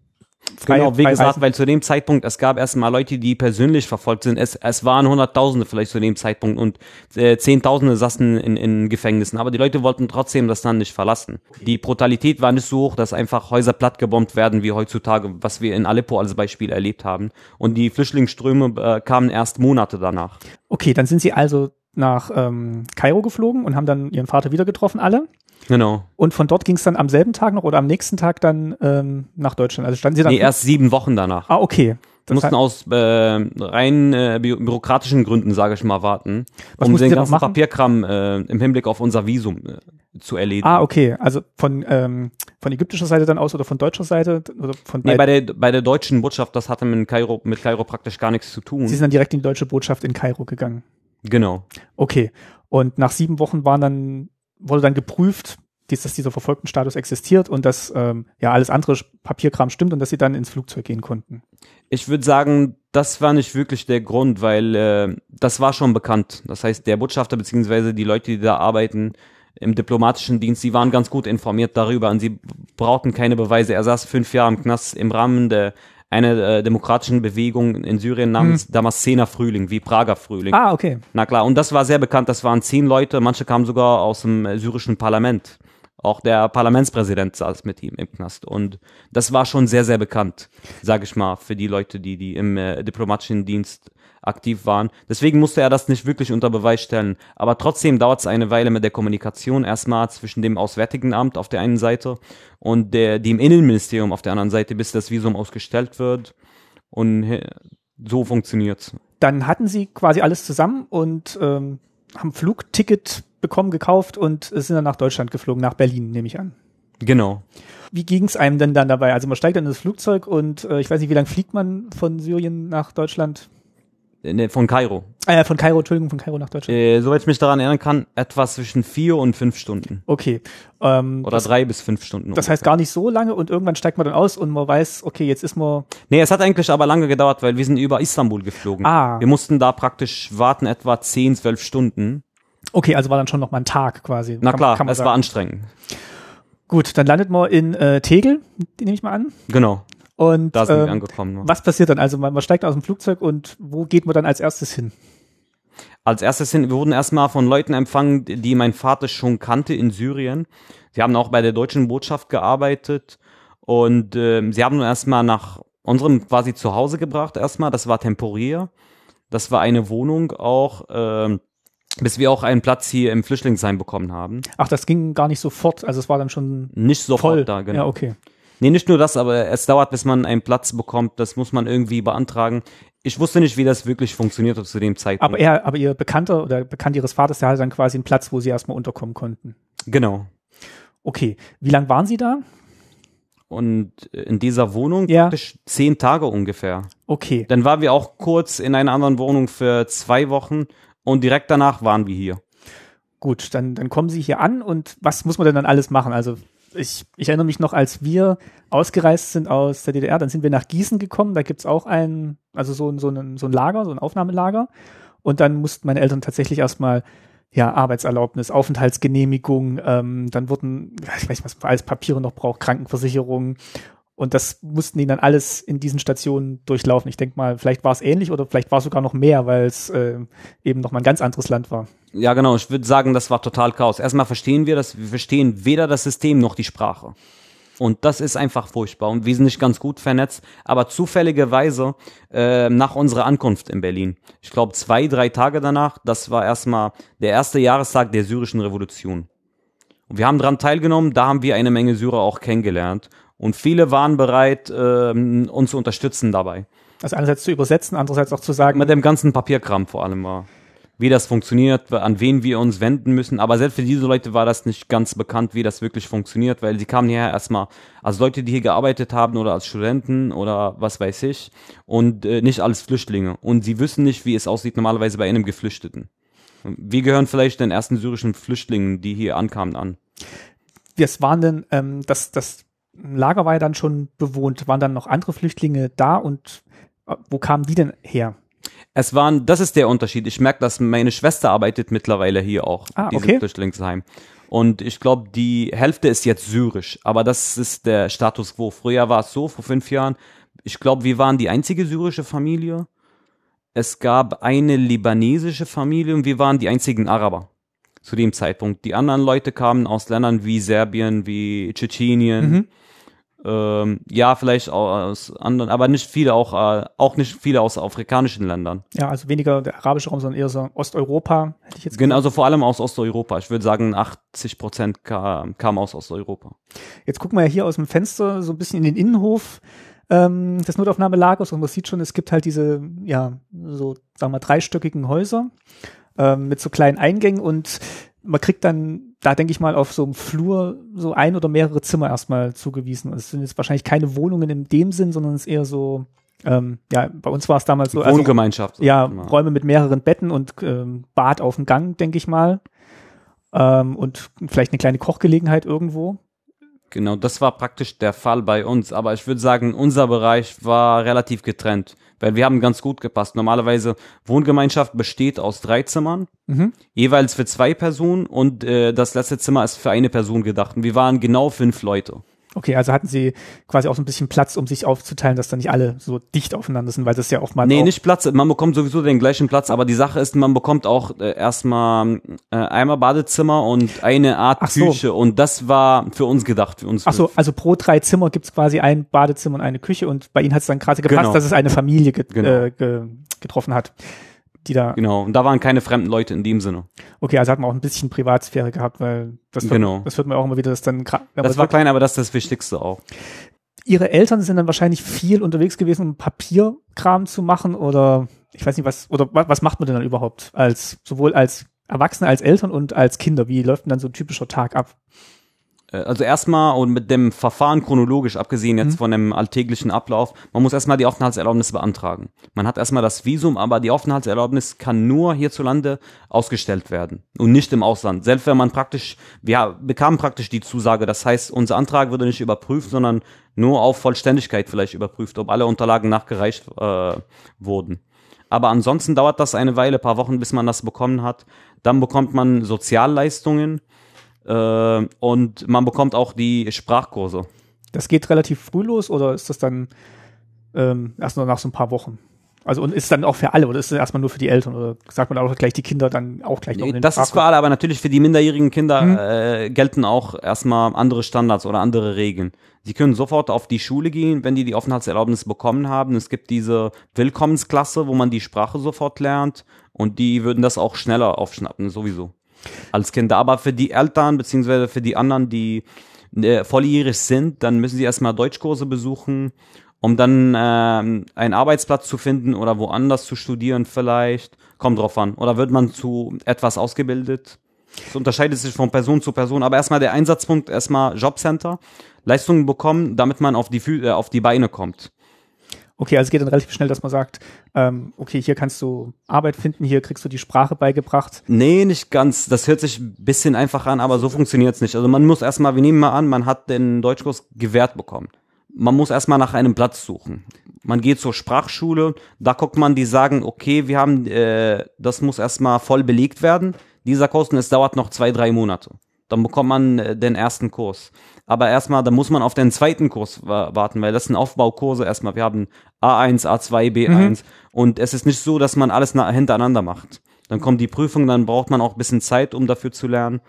Speaker 4: frei,
Speaker 3: Genau, wie gesagt,
Speaker 4: reisen.
Speaker 3: weil zu dem Zeitpunkt, es gab erstmal Leute, die persönlich verfolgt sind. Es, es waren Hunderttausende vielleicht zu dem Zeitpunkt und äh, Zehntausende saßen in, in Gefängnissen. Aber die Leute wollten trotzdem das Land nicht verlassen. Die Brutalität war nicht so hoch, dass einfach Häuser plattgebombt werden wie heutzutage, was wir in Aleppo als Beispiel erlebt haben. Und die Flüchtlingsströme äh, kamen erst Monate danach.
Speaker 4: Okay, dann sind sie also nach ähm, Kairo geflogen und haben dann ihren Vater wieder getroffen, alle.
Speaker 3: Genau.
Speaker 4: Und von dort ging es dann am selben Tag noch oder am nächsten Tag dann ähm, nach Deutschland. Also standen sie dann.
Speaker 3: Nee, erst sieben Wochen danach.
Speaker 4: ah, okay.
Speaker 3: Wir mussten aus äh, rein äh, bü bürokratischen Gründen, sage ich mal, warten,
Speaker 4: Was
Speaker 3: um den ganzen? Papierkram äh, im Hinblick auf unser Visum äh, zu erledigen.
Speaker 4: ah, okay. Also von, ähm, von ägyptischer Seite dann aus oder von deutscher Seite oder von
Speaker 3: Nee, bei der, bei der deutschen Botschaft, das hatte mit Kairo, mit Kairo praktisch gar nichts zu tun.
Speaker 4: Sie sind dann direkt in die deutsche Botschaft in Kairo gegangen.
Speaker 3: Genau.
Speaker 4: Okay. Und nach sieben Wochen waren dann, wurde dann geprüft, dass dieser verfolgten Status existiert und dass ähm, ja alles andere Papierkram stimmt und dass sie dann ins Flugzeug gehen konnten.
Speaker 3: Ich würde sagen, das war nicht wirklich der Grund, weil äh, das war schon bekannt. Das heißt, der Botschafter beziehungsweise die Leute, die da arbeiten im diplomatischen Dienst, die waren ganz gut informiert darüber und sie brauchten keine Beweise. Er saß fünf Jahre im Knast im Rahmen der einer äh, demokratischen Bewegung in Syrien namens Damaszener Frühling, wie Prager Frühling.
Speaker 4: Ah, okay.
Speaker 3: Na klar, und das war sehr bekannt. Das waren zehn Leute, manche kamen sogar aus dem äh, syrischen Parlament. Auch der Parlamentspräsident saß mit ihm im Knast. Und das war schon sehr, sehr bekannt, sage ich mal, für die Leute, die, die im äh, diplomatischen Dienst aktiv waren. Deswegen musste er das nicht wirklich unter Beweis stellen. Aber trotzdem dauert es eine Weile mit der Kommunikation erstmal zwischen dem Auswärtigen Amt auf der einen Seite und der, dem Innenministerium auf der anderen Seite, bis das Visum ausgestellt wird. Und so funktioniert's.
Speaker 4: Dann hatten sie quasi alles zusammen und ähm, haben Flugticket bekommen, gekauft und sind dann nach Deutschland geflogen, nach Berlin, nehme ich an.
Speaker 3: Genau.
Speaker 4: Wie ging es einem denn dann dabei? Also man steigt dann in das Flugzeug und äh, ich weiß nicht, wie lange fliegt man von Syrien nach Deutschland?
Speaker 3: Ne, Von Kairo.
Speaker 4: Äh, von Kairo, Entschuldigung, von Kairo nach Deutschland.
Speaker 3: Äh, soweit ich mich daran erinnern kann, etwas zwischen vier und fünf Stunden.
Speaker 4: Okay. Ähm,
Speaker 3: Oder
Speaker 4: das,
Speaker 3: drei bis fünf Stunden.
Speaker 4: das heißt gar nicht so lange und irgendwann steigt man dann aus und man weiß, okay, jetzt ist man.
Speaker 3: nee, es hat eigentlich aber lange gedauert, weil wir sind über Istanbul geflogen.
Speaker 4: Ah.
Speaker 3: Wir mussten da praktisch warten etwa zehn, zwölf Stunden.
Speaker 4: Okay, also war dann schon noch mal ein Tag quasi.
Speaker 3: Na
Speaker 4: Kann-
Speaker 3: klar,
Speaker 4: kann man
Speaker 3: es
Speaker 4: sagen.
Speaker 3: war anstrengend.
Speaker 4: Gut, dann landet man in äh, Tegel, die nehme ich mal an.
Speaker 3: Genau,
Speaker 4: Und
Speaker 3: da sind wir
Speaker 4: ähm,
Speaker 3: angekommen.
Speaker 4: was passiert dann? Also man, man steigt aus dem Flugzeug und wo geht man dann als erstes hin?
Speaker 3: Als erstes sind, wir wurden erstmal von Leuten empfangen, die mein Vater schon kannte in Syrien. Sie haben auch bei der deutschen Botschaft gearbeitet und äh, sie haben uns erstmal nach unserem quasi Zuhause gebracht erstmal. Das war temporär. Das war eine Wohnung auch, äh, bis wir auch einen Platz hier im Flüchtlingsheim bekommen haben.
Speaker 4: Ach, das ging gar nicht sofort. Also es war dann schon
Speaker 3: Nicht sofort
Speaker 4: voll.
Speaker 3: da, genau.
Speaker 4: Ja, okay.
Speaker 3: Nee, nicht nur das, aber es dauert, bis man einen Platz bekommt. Das muss man irgendwie beantragen. Ich wusste nicht, wie das wirklich funktioniert hat zu dem Zeitpunkt.
Speaker 4: Aber er, aber ihr Bekannter oder Bekannt ihres Vaters, der hatte dann quasi einen Platz, wo sie erstmal unterkommen konnten.
Speaker 3: genau.
Speaker 4: Okay. Wie lange waren sie da?
Speaker 3: Und in dieser Wohnung
Speaker 4: Ja.
Speaker 3: praktisch zehn Tage ungefähr.
Speaker 4: Okay.
Speaker 3: Dann waren wir auch kurz in einer anderen Wohnung für zwei Wochen und direkt danach waren wir hier.
Speaker 4: Gut, dann, dann kommen sie hier an und was muss man denn dann alles machen? Also ich, ich erinnere mich noch, als wir ausgereist sind aus der DDR, dann sind wir nach Gießen gekommen, da gibt's auch ein, also so, ein- so, ein, so ein Lager, so ein Aufnahmelager. Und dann mussten meine Eltern tatsächlich erstmal ja, Arbeitserlaubnis, Aufenthaltsgenehmigung, ähm, dann wurden, ich weiß nicht, was man alles Papiere noch braucht, Krankenversicherung. Und das mussten die dann alles in diesen Stationen durchlaufen. Ich denke mal, vielleicht war es ähnlich oder vielleicht war es sogar noch mehr, weil es äh, eben noch mal ein ganz anderes Land war.
Speaker 3: Ja, genau. Ich würde sagen, das war total Chaos. Erstmal verstehen wir das. Wir verstehen weder das System noch die Sprache. Und das ist einfach furchtbar. Und wir sind nicht ganz gut vernetzt. Aber zufälligerweise äh, nach unserer Ankunft in Berlin, ich glaube zwei, drei Tage danach, das war erstmal der erste Jahrestag der syrischen Revolution. Und wir haben daran teilgenommen. Da haben wir eine Menge Syrer auch kennengelernt. Und viele waren bereit, ähm, uns zu unterstützen dabei.
Speaker 4: Also einerseits zu übersetzen, andererseits auch zu sagen,
Speaker 3: Mit dem ganzen Papierkram vor allem war. Wie das funktioniert, an wen wir uns wenden müssen. Aber selbst für diese Leute war das nicht ganz bekannt, wie das wirklich funktioniert, weil sie kamen hierher erstmal als Leute, die hier gearbeitet haben oder als Studenten oder was weiß ich und äh, nicht als Flüchtlinge. Und sie wissen nicht, wie es aussieht normalerweise bei einem Geflüchteten. Wir gehören vielleicht den ersten syrischen Flüchtlingen, die hier ankamen, an.
Speaker 4: was waren denn, ähm, das, das Lager war ja dann schon bewohnt, waren dann noch andere Flüchtlinge da und äh, wo kamen die denn her?
Speaker 3: Es waren, das ist der Unterschied. Ich merke, dass meine Schwester arbeitet mittlerweile hier auch,
Speaker 4: Ah,
Speaker 3: diesem
Speaker 4: okay.
Speaker 3: Flüchtlingsheim. Und ich glaube, die Hälfte ist jetzt syrisch, aber das ist der Status quo. Früher war es so, vor fünf Jahren. Ich glaube, wir waren die einzige syrische Familie. Es gab eine libanesische Familie und wir waren die einzigen Araber zu dem Zeitpunkt. Die anderen Leute kamen aus Ländern wie Serbien, wie Tschetschenien.
Speaker 4: Mhm.
Speaker 3: Ähm, ja, vielleicht auch aus anderen, aber nicht viele auch, äh, auch nicht viele aus afrikanischen Ländern.
Speaker 4: Ja, also weniger der arabische Raum, sondern eher so Osteuropa, hätte ich jetzt
Speaker 3: Genau, also vor allem aus Osteuropa. Ich würde sagen, 80 Prozent kam, kam aus Osteuropa.
Speaker 4: Jetzt gucken wir ja hier aus dem Fenster so ein bisschen in den Innenhof ähm, des Notaufnahmelagers und man sieht schon, es gibt halt diese, ja, so, sagen wir, dreistöckigen Häuser ähm, mit so kleinen Eingängen und man kriegt dann, da denke ich mal, auf so einem Flur so ein oder mehrere Zimmer erstmal zugewiesen. Und es sind jetzt wahrscheinlich keine Wohnungen in dem Sinn, sondern es ist eher so, ähm, ja, bei uns war es damals so, also,
Speaker 3: Wohngemeinschaft. sag
Speaker 4: ja,
Speaker 3: mal.
Speaker 4: Räume mit mehreren Betten und ähm, Bad auf dem Gang, denke ich mal. Ähm, und vielleicht eine kleine Kochgelegenheit irgendwo.
Speaker 3: Genau, das war praktisch der Fall bei uns. Aber ich würde sagen, unser Bereich war relativ getrennt, weil wir haben ganz gut gepasst. Normalerweise Wohngemeinschaft besteht aus drei Zimmern,
Speaker 4: Mhm.
Speaker 3: jeweils für zwei Personen und äh, das letzte Zimmer ist für eine Person gedacht. Und wir waren genau fünf Leute.
Speaker 4: Okay, also hatten sie quasi auch so ein bisschen Platz, um sich aufzuteilen, dass dann nicht alle so dicht aufeinander sind, weil das ja oftmals
Speaker 3: Nee,
Speaker 4: auch,
Speaker 3: nicht Platz. Man bekommt sowieso den gleichen Platz, aber die Sache ist, man bekommt auch äh, erstmal äh, einmal Badezimmer und eine Art
Speaker 4: Ach so.
Speaker 3: Küche. Und das war für uns gedacht, für uns.
Speaker 4: Ach so, also pro drei Zimmer gibt's quasi ein Badezimmer und eine Küche und bei ihnen hat es dann gerade gepasst,
Speaker 3: Genau.
Speaker 4: dass es eine Familie get
Speaker 3: Genau.
Speaker 4: äh, ge getroffen hat, die da,
Speaker 3: Genau. Und da waren keine fremden Leute in dem Sinne.
Speaker 4: okay, also hat man auch ein bisschen Privatsphäre gehabt, weil das, wird-
Speaker 3: Genau.
Speaker 4: das hört man auch immer wieder, dass dann
Speaker 3: Das war klein, aber das ist das Wichtigste auch.
Speaker 4: ihre Eltern sind dann wahrscheinlich viel unterwegs gewesen, um Papierkram zu machen oder ich weiß nicht was oder wa- was macht man denn dann überhaupt als sowohl als Erwachsene als Eltern und als Kinder? Wie läuft denn dann so ein typischer Tag ab?
Speaker 3: Äh, Also erstmal und mit dem Verfahren chronologisch, abgesehen
Speaker 4: Mhm.
Speaker 3: jetzt von dem alltäglichen Ablauf, man muss erstmal die Aufenthaltserlaubnis beantragen. Man hat erstmal das Visum, aber die Aufenthaltserlaubnis kann nur hierzulande ausgestellt werden und nicht im Ausland. Selbst wenn man praktisch, wir bekamen praktisch die Zusage, das heißt, unser Antrag würde nicht überprüft, sondern nur auf Vollständigkeit vielleicht überprüft, ob alle Unterlagen nachgereicht äh, wurden. Aber ansonsten dauert das eine Weile, paar Wochen, bis man das bekommen hat. Dann bekommt man Sozialleistungen äh, und man bekommt auch die Sprachkurse.
Speaker 4: Das geht relativ früh los oder ist das dann ähm, erst nur nach so ein paar Wochen? Also und ist dann auch für alle oder ist es erstmal nur für die Eltern oder sagt man auch gleich die Kinder dann auch gleich noch in den
Speaker 3: das ist für alle, aber natürlich für die minderjährigen Kinder
Speaker 4: Mhm.
Speaker 3: äh, gelten auch erstmal andere Standards oder andere Regeln. Sie können sofort auf die Schule gehen, wenn die die Aufenthaltserlaubnis bekommen haben. Es gibt diese Willkommensklasse, wo man die Sprache sofort lernt und die würden das auch schneller aufschnappen, sowieso. Als Kinder. Aber für die Eltern beziehungsweise für die anderen, die äh, volljährig sind, dann müssen sie erstmal Deutschkurse besuchen, um dann ähm, einen Arbeitsplatz zu finden oder woanders zu studieren vielleicht. Kommt drauf an. Oder wird man zu etwas ausgebildet? Es unterscheidet sich von Person zu Person, aber erstmal der Einsatzpunkt, erstmal Jobcenter, Leistungen bekommen, damit man auf die, Fü äh, auf die Beine kommt.
Speaker 4: Okay, also es geht dann relativ schnell, dass man sagt, ähm, okay, hier kannst du Arbeit finden, hier kriegst du die Sprache beigebracht.
Speaker 3: Nee, nicht ganz. Das hört sich ein bisschen einfach an, aber so funktioniert's nicht. Also man muss erstmal, wir nehmen mal an, man hat den Deutschkurs gewährt bekommen. Man muss erstmal nach einem Platz suchen. Man geht zur Sprachschule, da guckt man, die sagen, okay, wir haben, äh, das muss erstmal voll belegt werden. Dieser Kurs, und es dauert noch zwei, drei Monate. Dann bekommt man äh, den ersten Kurs. Aber erstmal, da muss man auf den zweiten Kurs wa warten, weil das sind Aufbaukurse erstmal. Wir haben A1, A2, B1 und es ist nicht so, dass man alles na- hintereinander macht. Dann kommt die Prüfung, dann braucht man auch ein bisschen Zeit, um dafür zu lernen.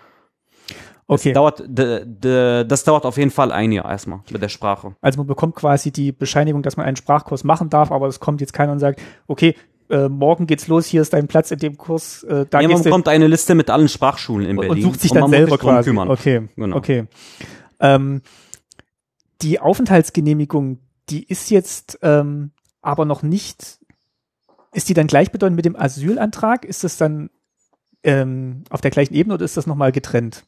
Speaker 4: Okay,
Speaker 3: Es dauert, das dauert auf jeden Fall ein Jahr erstmal mit der Sprache.
Speaker 4: also man bekommt quasi die Bescheinigung, dass man einen Sprachkurs machen darf, aber es kommt jetzt keiner und sagt, okay, äh, morgen geht's los, hier ist dein Platz in dem Kurs, äh, da
Speaker 3: ja, man bekommt eine Liste mit allen Sprachschulen in
Speaker 4: und,
Speaker 3: Berlin.
Speaker 4: und sucht sich dann selber quasi.
Speaker 3: Kümmern.
Speaker 4: Okay,
Speaker 3: Genau.
Speaker 4: okay. Ähm, die Aufenthaltsgenehmigung, die ist jetzt ähm, aber noch nicht, ist die dann gleichbedeutend mit dem Asylantrag? Ist das dann ähm, auf der gleichen Ebene oder ist das nochmal getrennt?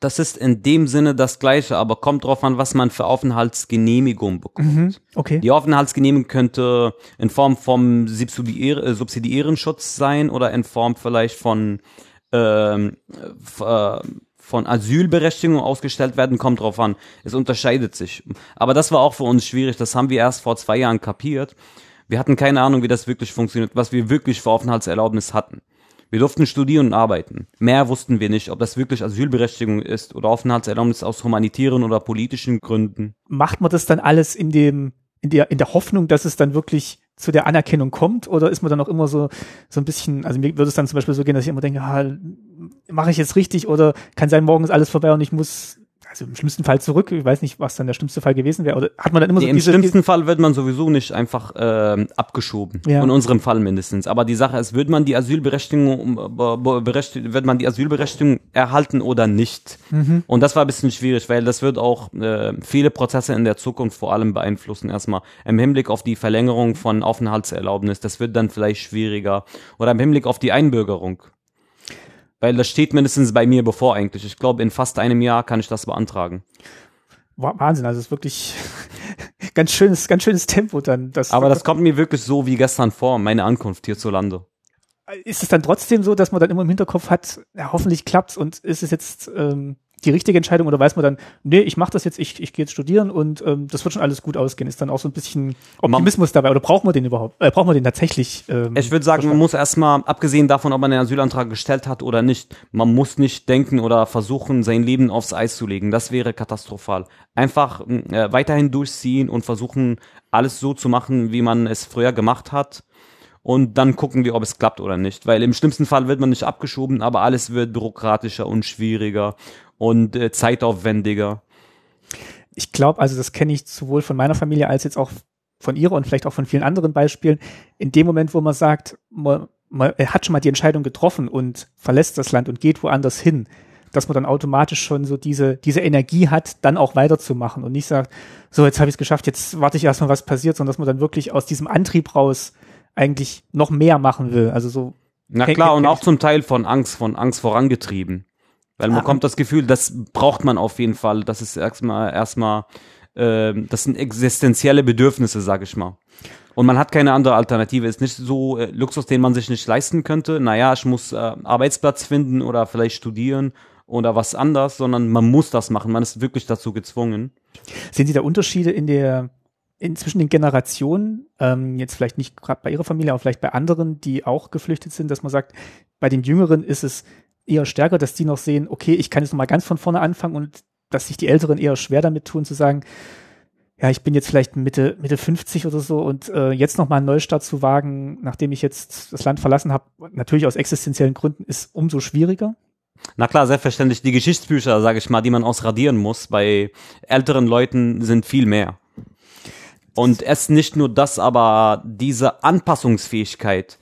Speaker 3: Das ist in dem Sinne das Gleiche, aber kommt drauf an, was man für Aufenthaltsgenehmigung bekommt.
Speaker 4: Mhm. Okay.
Speaker 3: Die Aufenthaltsgenehmigung könnte in Form vom subsidiär, äh, subsidiären Schutz sein oder in Form vielleicht von, ähm, äh, von Asylberechtigung ausgestellt werden, kommt drauf an. Es unterscheidet sich. Aber das war auch für uns schwierig, das haben wir erst vor zwei Jahren kapiert. Wir hatten keine Ahnung, wie das wirklich funktioniert, was wir wirklich für Aufenthaltserlaubnis hatten. Wir durften studieren und arbeiten. Mehr wussten wir nicht, ob das wirklich Asylberechtigung ist oder Aufenthaltserlaubnis aus humanitären oder politischen Gründen.
Speaker 4: Macht man das dann alles in dem, in der, in der Hoffnung, dass es dann wirklich zu der Anerkennung kommt oder ist man dann auch immer so, so ein bisschen, also mir würde es dann zum Beispiel so gehen, dass ich immer denke, ah, mache ich jetzt richtig oder kann sein, morgen ist alles vorbei und ich muss, also im schlimmsten Fall zurück, ich weiß nicht, was dann der schlimmste Fall gewesen wäre, oder hat man dann immer
Speaker 3: Nee,
Speaker 4: so
Speaker 3: Im
Speaker 4: diese,
Speaker 3: schlimmsten Fall wird man sowieso nicht einfach ähm, abgeschoben.
Speaker 4: Ja.
Speaker 3: In unserem Fall mindestens. Aber die Sache ist, wird man die Asylberechtigung, wird man die Asylberechtigung erhalten oder nicht?
Speaker 4: Mhm.
Speaker 3: Und das war ein bisschen schwierig, weil das wird auch äh, viele Prozesse in der Zukunft vor allem beeinflussen. Erstmal im Hinblick auf die Verlängerung von Aufenthaltserlaubnis, das wird dann vielleicht schwieriger. Oder im Hinblick auf die Einbürgerung. Weil das steht mindestens bei mir bevor eigentlich. Ich glaube, in fast einem Jahr kann ich das beantragen.
Speaker 4: Wa- Wahnsinn, also es ist wirklich ganz schönes, ganz schönes Tempo dann. Das,
Speaker 3: Aber das kommt mir wirklich so wie gestern vor, meine Ankunft hierzulande.
Speaker 4: ist es dann trotzdem so, dass man dann immer im Hinterkopf hat, ja, hoffentlich klappt's und ist es jetzt ähm, die richtige Entscheidung oder weiß man dann, nee, ich mache das jetzt, ich, ich gehe jetzt studieren und ähm, das wird schon alles gut ausgehen. Ist dann auch so ein bisschen Optimismus dabei oder braucht man den überhaupt? Äh, braucht man den tatsächlich? Ähm,
Speaker 3: Ich würde sagen, man muss erstmal, abgesehen davon, ob man einen Asylantrag gestellt hat oder nicht, man muss nicht denken oder versuchen, sein Leben aufs Eis zu legen. Das wäre katastrophal. Einfach äh, weiterhin durchziehen und versuchen, alles so zu machen, wie man es früher gemacht hat. Und dann gucken wir, ob es klappt oder nicht. Weil im schlimmsten Fall wird man nicht abgeschoben, aber alles wird bürokratischer und schwieriger und äh, zeitaufwendiger.
Speaker 4: ich glaube, also das kenne ich sowohl von meiner Familie als jetzt auch von ihrer und vielleicht auch von vielen anderen Beispielen. In dem Moment, wo man sagt, man, man er hat schon mal die Entscheidung getroffen und verlässt das Land und geht woanders hin, dass man dann automatisch schon so diese, diese Energie hat, dann auch weiterzumachen und nicht sagt, so, jetzt habe ich es geschafft, jetzt warte ich erstmal, was passiert, sondern dass man dann wirklich aus diesem Antrieb raus eigentlich noch mehr machen will. Also so,
Speaker 3: Na klar, und auch zum Teil von Angst, von Angst vorangetrieben. Weil man
Speaker 4: Ah.
Speaker 3: kommt das Gefühl, das braucht man auf jeden Fall. Das ist erstmal, erstmal, ähm, das sind existenzielle Bedürfnisse, sag ich mal. Und man hat keine andere Alternative. Ist nicht so äh, Luxus, den man sich nicht leisten könnte. Naja, ich muss äh, Arbeitsplatz finden oder vielleicht studieren oder was anderes, sondern man muss das machen. Man ist wirklich dazu gezwungen.
Speaker 4: Sehen Sie da Unterschiede in der in zwischen den Generationen, ähm, jetzt vielleicht nicht gerade bei Ihrer Familie, aber vielleicht bei anderen, die auch geflüchtet sind, dass man sagt, bei den Jüngeren ist es eher stärker, dass die noch sehen, okay, ich kann jetzt noch mal ganz von vorne anfangen und dass sich die Älteren eher schwer damit tun, zu sagen, ja, ich bin jetzt vielleicht Mitte, Mitte 50 oder so und äh, jetzt nochmal einen Neustart zu wagen, nachdem ich jetzt das Land verlassen habe, natürlich aus existenziellen Gründen, ist umso schwieriger.
Speaker 3: Na klar, selbstverständlich. Die Geschichtsbücher, sage ich mal, die man ausradieren muss, bei älteren Leuten sind viel mehr. Und es nicht nur das, aber diese Anpassungsfähigkeit,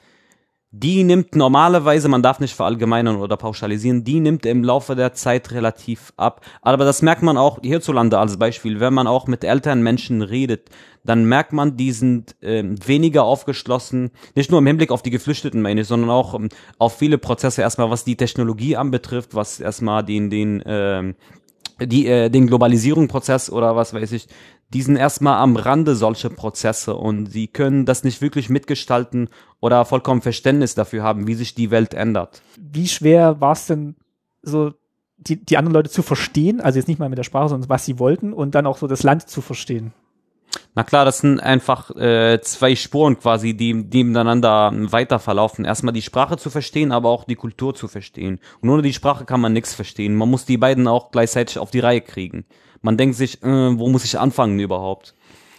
Speaker 3: die nimmt normalerweise, man darf nicht verallgemeinern oder pauschalisieren, die nimmt im Laufe der Zeit relativ ab. Aber das merkt man auch hierzulande als Beispiel, wenn man auch mit älteren Menschen redet, dann merkt man, die sind äh, weniger aufgeschlossen, nicht nur im Hinblick auf die Geflüchteten, meine ich, sondern auch ähm, auf viele Prozesse, erstmal was die Technologie anbetrifft, was erstmal den, den, äh, die, äh, den Globalisierungsprozess oder was weiß ich, die sind erstmal am Rande solche Prozesse und sie können das nicht wirklich mitgestalten oder vollkommen Verständnis dafür haben, wie sich die Welt ändert.
Speaker 4: Wie schwer war es denn so, die, die anderen Leute zu verstehen, also jetzt nicht mal mit der Sprache, sondern was sie wollten und dann auch so das Land zu verstehen?
Speaker 3: Na klar, das sind einfach äh, zwei Spuren quasi, die, die miteinander weiter verlaufen. Erstmal die Sprache zu verstehen, aber auch die Kultur zu verstehen. Und ohne die Sprache kann man nichts verstehen. Man muss die beiden auch gleichzeitig auf die Reihe kriegen. Man denkt sich, äh, wo muss ich anfangen überhaupt?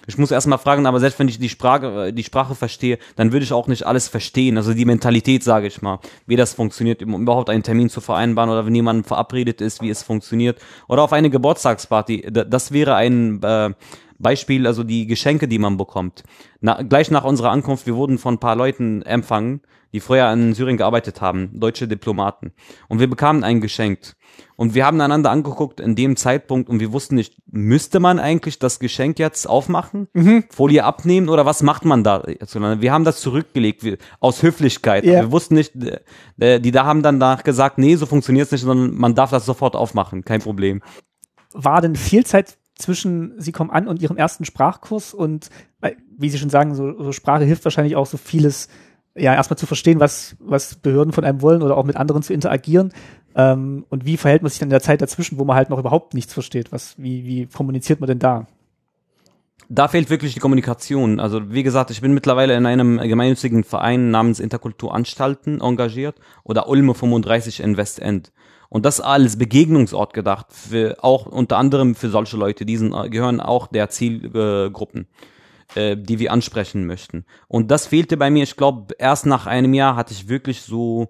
Speaker 3: Ich muss erstmal fragen, aber selbst wenn ich die Sprache, die Sprache verstehe, dann würde ich auch nicht alles verstehen. Also die Mentalität, sage ich mal, wie das funktioniert, um überhaupt einen Termin zu vereinbaren oder wenn jemand verabredet ist, wie es funktioniert. Oder auf eine Geburtstagsparty. Das wäre ein äh, Beispiel, also die Geschenke, die man bekommt. Na, gleich nach unserer Ankunft, wir wurden von ein paar Leuten empfangen, die vorher in Syrien gearbeitet haben, deutsche Diplomaten. Und wir bekamen ein Geschenk. Und wir haben einander angeguckt in dem Zeitpunkt und wir wussten nicht, müsste man eigentlich das Geschenk jetzt aufmachen, mhm. Folie abnehmen oder was macht man da? Wir haben das zurückgelegt wir, aus Höflichkeit. Ja. Wir wussten nicht, äh, die da haben dann danach gesagt, nee, so funktioniert es nicht, sondern man darf das sofort aufmachen, kein Problem.
Speaker 4: War denn viel Zeit zwischen Sie kommen an und Ihrem ersten Sprachkurs und wie Sie schon sagen, so, so Sprache hilft wahrscheinlich auch so vieles ja, erstmal zu verstehen, was, was Behörden von einem wollen oder auch mit anderen zu interagieren. Ähm, und wie verhält man sich dann in der Zeit dazwischen, wo man halt noch überhaupt nichts versteht? Was, wie, wie kommuniziert man denn da?
Speaker 3: Da fehlt wirklich die Kommunikation. Also wie gesagt, ich bin mittlerweile in einem gemeinnützigen Verein namens Interkulturanstalten engagiert oder Ulme 35 in Westend. Und das als Begegnungsort gedacht, für auch unter anderem für solche Leute, die gehören auch der Zielgruppen, äh, die wir ansprechen möchten. Und das fehlte bei mir, ich glaube, erst nach einem Jahr hatte ich wirklich so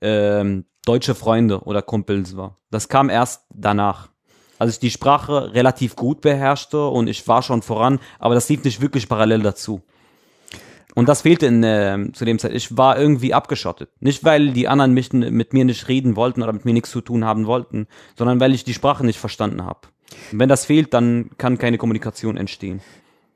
Speaker 3: ähm, deutsche Freunde oder Kumpels war. Das kam erst danach. Als ich die Sprache relativ gut beherrschte und ich war schon voran, aber das lief nicht wirklich parallel dazu. Und das fehlte in, äh, zu dem Zeit. Ich war irgendwie abgeschottet. Nicht, weil die anderen mich, mit mir nicht reden wollten oder mit mir nichts zu tun haben wollten, sondern weil ich die Sprache nicht verstanden habe. Und wenn das fehlt, dann kann keine Kommunikation entstehen.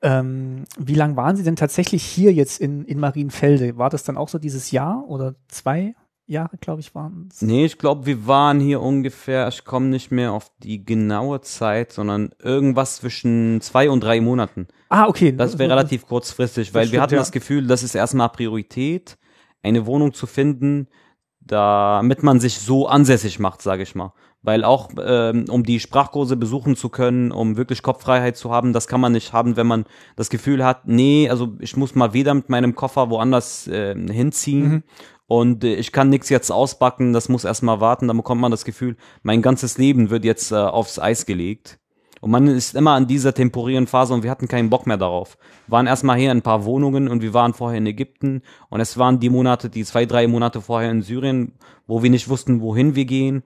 Speaker 4: Ähm, wie lang waren Sie denn tatsächlich hier jetzt in, in Marienfelde? War das dann auch so dieses Jahr oder zwei? Jahre, glaube ich, waren es.
Speaker 3: Nee, ich glaube, wir waren hier ungefähr, ich komme nicht mehr auf die genaue Zeit, sondern irgendwas zwischen zwei und drei Monaten.
Speaker 4: Ah, okay.
Speaker 3: Das wäre relativ kurzfristig, weil stimmt, wir hatten ja. das Gefühl, das ist erstmal Priorität, eine Wohnung zu finden, damit man sich so ansässig macht, sage ich mal. Weil auch, ähm, um die Sprachkurse besuchen zu können, um wirklich Kopffreiheit zu haben, das kann man nicht haben, wenn man das Gefühl hat, nee, also ich muss mal wieder mit meinem Koffer woanders äh, hinziehen mhm und äh, ich kann nichts jetzt ausbacken, das muss erstmal warten, dann bekommt man das Gefühl, mein ganzes Leben wird jetzt äh, aufs Eis gelegt. Und man ist immer an dieser temporären Phase und wir hatten keinen Bock mehr darauf. Wir waren erstmal hier in ein paar Wohnungen und wir waren vorher in Ägypten und es waren die Monate, die zwei, drei Monate vorher in Syrien, wo wir nicht wussten, wohin wir gehen.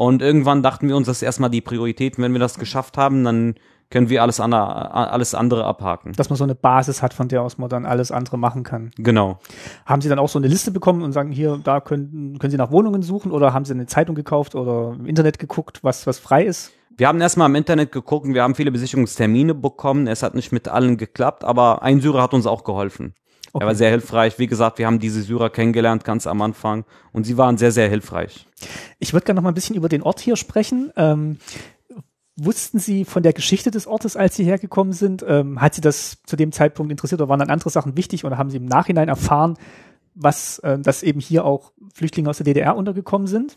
Speaker 3: Und irgendwann dachten wir uns, das ist erstmal die Priorität. wenn wir das geschafft haben, dann können wir alles, andere, alles andere abhaken.
Speaker 4: Dass man so eine Basis hat, von der aus man dann alles andere machen kann.
Speaker 3: Genau.
Speaker 4: Haben Sie dann auch so eine Liste bekommen und sagen, hier, da können, können Sie nach Wohnungen suchen oder haben Sie eine Zeitung gekauft oder im Internet geguckt, was, was frei ist?
Speaker 3: Wir haben erstmal im Internet geguckt wir haben viele Besichtigungstermine bekommen. Es hat nicht mit allen geklappt, aber ein Syrer hat uns auch geholfen. Okay. Er war sehr hilfreich. Wie gesagt, wir haben diese Syrer kennengelernt ganz am Anfang und sie waren sehr, sehr hilfreich.
Speaker 4: Ich würde gerne noch mal ein bisschen über den Ort hier sprechen. Ähm, wussten Sie von der Geschichte des Ortes, als Sie hergekommen sind? Ähm, hat Sie das zu dem Zeitpunkt interessiert oder waren dann andere Sachen wichtig oder haben Sie im Nachhinein erfahren, was, äh, dass eben hier auch Flüchtlinge aus der DDR untergekommen sind?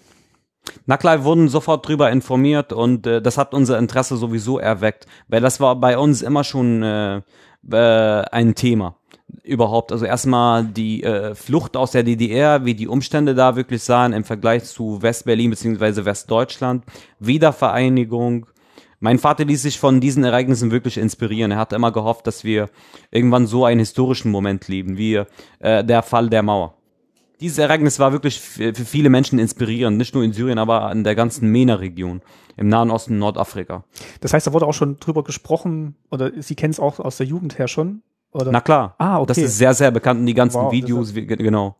Speaker 3: Na klar, wir wurden sofort drüber informiert und äh, das hat unser Interesse sowieso erweckt, weil das war bei uns immer schon äh, äh, ein Thema überhaupt. Also erstmal die äh, Flucht aus der DDR, wie die Umstände da wirklich sahen im Vergleich zu West-Berlin beziehungsweise Westdeutschland, Wiedervereinigung, Mein Vater ließ sich von diesen Ereignissen wirklich inspirieren. Er hat immer gehofft, dass wir irgendwann so einen historischen Moment leben, wie äh, der Fall der Mauer. Dieses Ereignis war wirklich für viele Menschen inspirierend, nicht nur in Syrien, aber in der ganzen MENA-Region, im Nahen Osten Nordafrika.
Speaker 4: Das heißt, da wurde auch schon drüber gesprochen, oder Sie kennen es auch aus der Jugend her schon? Oder?
Speaker 3: Na klar,
Speaker 4: Ah, okay.
Speaker 3: das ist sehr, sehr bekannt in die ganzen
Speaker 4: Wow, das
Speaker 3: Videos, wie, genau.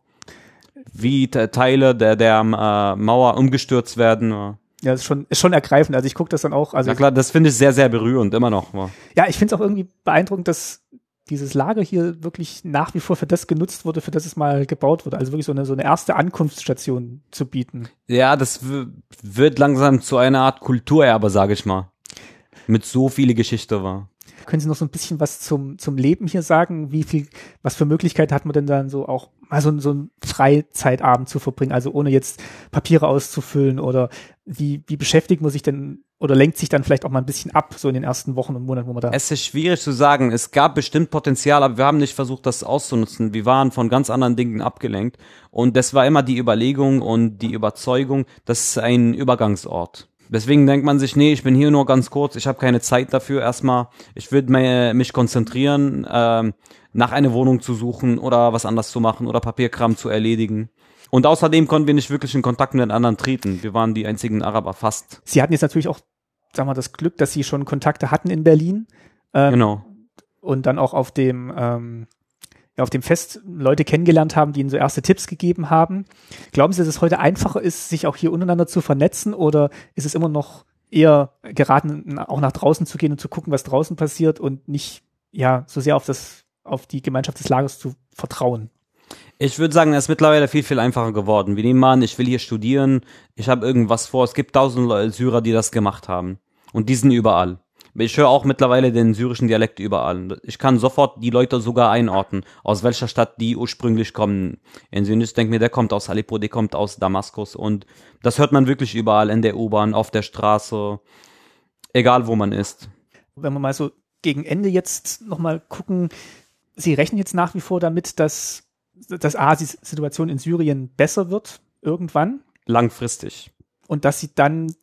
Speaker 3: Wie Te- Teile der, der äh, Mauer umgestürzt werden.
Speaker 4: Ja, ist schon, ist schon ergreifend. Also ich gucke das dann auch. Also
Speaker 3: Na klar, das finde ich sehr, sehr berührend, immer noch. ja.
Speaker 4: Ja, ich finde es auch irgendwie beeindruckend, dass dieses Lager hier wirklich nach wie vor für das genutzt wurde, für das es mal gebaut wurde. Also wirklich so eine, so eine erste Ankunftsstation zu bieten.
Speaker 3: Ja, das wird langsam zu einer Art Kulturerbe, sage ich mal. Mit so viele Geschichte war.
Speaker 4: Können Sie noch so ein bisschen was zum, zum Leben hier sagen? Wie viel, was für Möglichkeiten hat man denn dann so auch mal so, so einen Freizeitabend zu verbringen? Also ohne jetzt Papiere auszufüllen oder wie, wie beschäftigt man sich denn oder lenkt sich dann vielleicht auch mal ein bisschen ab, so in den ersten Wochen und Monaten, wo man da.
Speaker 3: Es ist schwierig zu sagen. Es gab bestimmt Potenzial, aber wir haben nicht versucht, das auszunutzen. Wir waren von ganz anderen Dingen abgelenkt. Und das war immer die Überlegung und die Überzeugung, das ist ein Übergangsort. Deswegen denkt man sich, nee, ich bin hier nur ganz kurz, ich habe keine Zeit dafür erstmal. Ich würde mich konzentrieren, ähm, nach einer Wohnung zu suchen oder was anderes zu machen oder Papierkram zu erledigen. Und außerdem konnten wir nicht wirklich in Kontakt mit den anderen treten. Wir waren die einzigen Araber fast.
Speaker 4: Sie hatten jetzt natürlich auch, sagen wir mal, das Glück, dass Sie schon Kontakte hatten in Berlin. Ähm,
Speaker 3: Genau.
Speaker 4: und dann auch auf dem, ähm, auf dem Fest Leute kennengelernt haben, die ihnen so erste Tipps gegeben haben. Glauben Sie, dass es heute einfacher ist, sich auch hier untereinander zu vernetzen oder ist es immer noch eher geraten, auch nach draußen zu gehen und zu gucken, was draußen passiert und nicht ja so sehr auf das, auf die Gemeinschaft des Lagers zu vertrauen?
Speaker 3: Ich würde sagen, es ist mittlerweile viel, viel einfacher geworden. Wir nehmen mal an, ich will hier studieren, ich habe irgendwas vor. Es gibt tausend Syrer, die das gemacht haben. Und die sind überall. Ich höre auch mittlerweile den syrischen Dialekt überall. Ich kann sofort die Leute sogar einordnen, aus welcher Stadt die ursprünglich kommen. In Syrien, denke mir, der kommt aus Aleppo, der kommt aus Damaskus. Und das hört man wirklich überall, in der U-Bahn, auf der Straße, egal wo man ist.
Speaker 4: Wenn wir mal so gegen Ende jetzt nochmal gucken, Sie rechnen jetzt nach wie vor damit, dass, dass A, die Situation in Syrien besser wird, irgendwann,
Speaker 3: Langfristig.
Speaker 4: und dass sie dann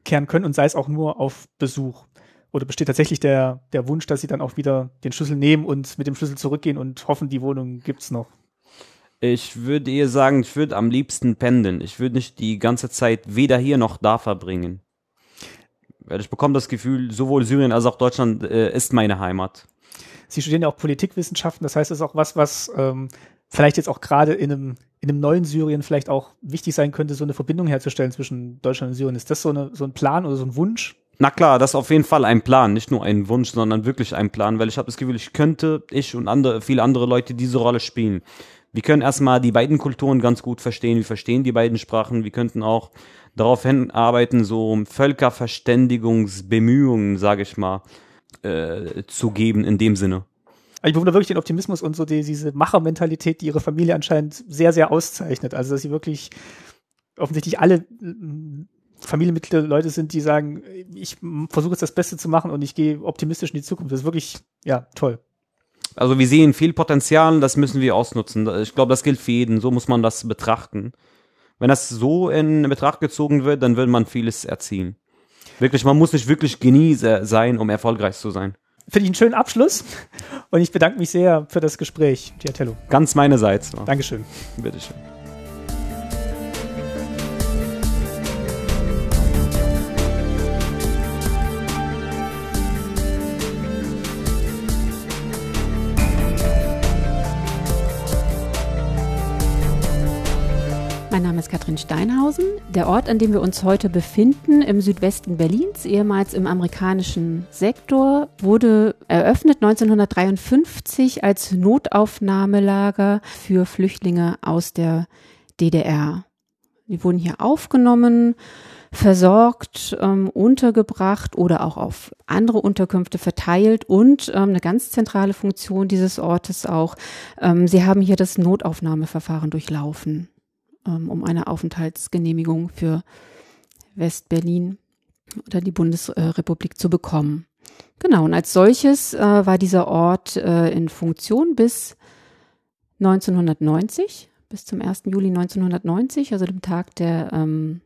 Speaker 4: zurückkehren können und sei es auch nur auf Besuch. Oder besteht tatsächlich der, der Wunsch, dass sie dann auch wieder den Schlüssel nehmen und mit dem Schlüssel zurückgehen und hoffen, die Wohnung gibt's noch?
Speaker 3: Ich würde eher sagen, ich würde am liebsten pendeln. Ich würde nicht die ganze Zeit weder hier noch da verbringen. Weil ich bekomme das Gefühl, sowohl Syrien als auch Deutschland äh, ist meine Heimat.
Speaker 4: Sie studieren ja auch Politikwissenschaften, das heißt, das ist auch was, was ähm, vielleicht jetzt auch gerade in einem, in einem neuen Syrien vielleicht auch wichtig sein könnte, so eine Verbindung herzustellen zwischen Deutschland und Syrien. Ist das so, eine, so ein Plan oder so ein Wunsch?
Speaker 3: Na klar, das ist auf jeden Fall ein Plan, nicht nur ein Wunsch, sondern wirklich ein Plan, weil ich habe das Gefühl, ich könnte, ich und andere, viele andere Leute diese Rolle spielen. Wir können erstmal die beiden Kulturen ganz gut verstehen, wir verstehen die beiden Sprachen, wir könnten auch darauf hinarbeiten, so Völkerverständigungsbemühungen, sage ich mal, äh, zu geben in dem Sinne.
Speaker 4: Ich bewundere wirklich den Optimismus und so die, diese Machermentalität, die ihre Familie anscheinend sehr, sehr auszeichnet. Also, dass sie wirklich offensichtlich alle mm, Familienmitglieder Leute sind, die sagen, ich versuche jetzt das Beste zu machen und ich gehe optimistisch in die Zukunft. Das ist wirklich, ja, toll.
Speaker 3: Also wir sehen viel Potenzial, das müssen wir ausnutzen. Ich glaube, das gilt für jeden, so muss man das betrachten. Wenn das so in Betracht gezogen wird, dann wird man vieles erzielen. Wirklich, man muss nicht wirklich Genie se- sein, um erfolgreich zu sein.
Speaker 4: Finde ich einen schönen Abschluss und ich bedanke mich sehr für das Gespräch, Diatello.
Speaker 3: Ganz meinerseits.
Speaker 4: Dankeschön.
Speaker 3: Bitteschön.
Speaker 1: Ist Katrin Steinhausen. Der Ort, an dem wir uns heute befinden, im Südwesten Berlins, ehemals im amerikanischen Sektor, wurde eröffnet 1953 als Notaufnahmelager für Flüchtlinge aus der DDR. Die wurden hier aufgenommen, versorgt, ähm, untergebracht oder auch auf andere Unterkünfte verteilt und ähm, eine ganz zentrale Funktion dieses Ortes auch. Ähm, sie haben hier das Notaufnahmeverfahren durchlaufen um eine Aufenthaltsgenehmigung für Westberlin oder die Bundesrepublik zu bekommen. Genau, und als solches äh, war dieser Ort äh, in Funktion bis 1990, bis zum 1. Juli 1990, also dem Tag der ähm,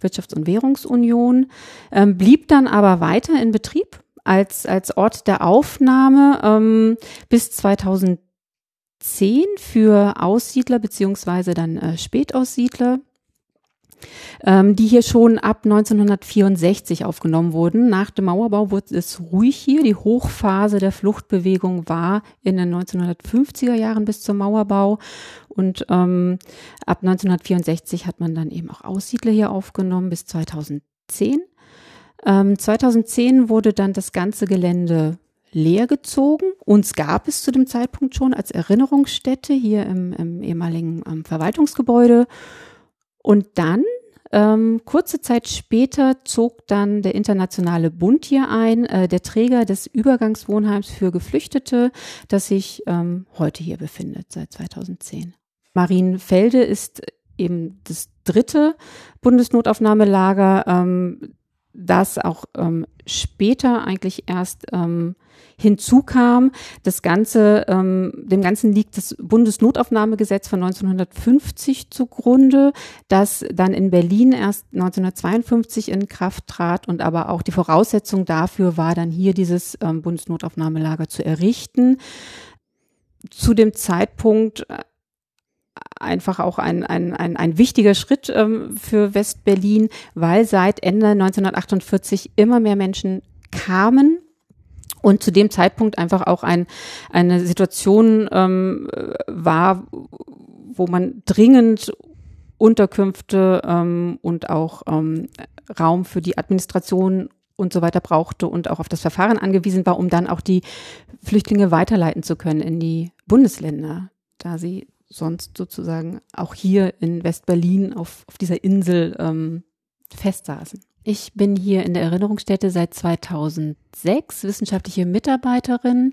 Speaker 1: Wirtschafts- und Währungsunion, ähm, blieb dann aber weiter in Betrieb als, als Ort der Aufnahme ähm, bis 2010 für Aussiedler beziehungsweise dann äh, Spätaussiedler ähm, die hier schon ab 1964 aufgenommen wurden. Nach dem Mauerbau wurde es ruhig hier. Die Hochphase der Fluchtbewegung war in den 1950er Jahren bis zum Mauerbau. Und ähm, ab 1964 hat man dann eben auch Aussiedler hier aufgenommen bis 2010. Ähm, 2010 wurde dann das ganze Gelände leergezogen. Uns gab es zu dem Zeitpunkt schon als Erinnerungsstätte hier im, im ehemaligen ähm, Verwaltungsgebäude. Und dann, ähm, kurze Zeit später, zog dann der Internationale Bund hier ein, äh, der Träger des Übergangswohnheims für Geflüchtete, das sich ähm, heute hier befindet, seit 2010. Marienfelde ist eben das dritte Bundesnotaufnahmelager, ähm, das auch ähm, später eigentlich erst ähm, hinzukam. Das Ganze, ähm, dem Ganzen liegt das Bundesnotaufnahmegesetz von 1950 zugrunde, das dann in Berlin erst 1952 in Kraft trat und aber auch die Voraussetzung dafür war, dann hier dieses ähm, Bundesnotaufnahmelager zu errichten. Zu dem Zeitpunkt äh, einfach auch ein, ein, ein, ein wichtiger Schritt ähm, für Westberlin, weil seit Ende 1948 immer mehr Menschen kamen und zu dem Zeitpunkt einfach auch ein, eine Situation ähm, war, wo man dringend Unterkünfte ähm, und auch ähm, Raum für die Administration und so weiter brauchte und auch auf das Verfahren angewiesen war, um dann auch die Flüchtlinge weiterleiten zu können in die Bundesländer, da sie sonst sozusagen auch hier in Westberlin auf, auf dieser Insel ähm, festsaßen. Ich bin hier in der Erinnerungsstätte seit 2006, wissenschaftliche Mitarbeiterin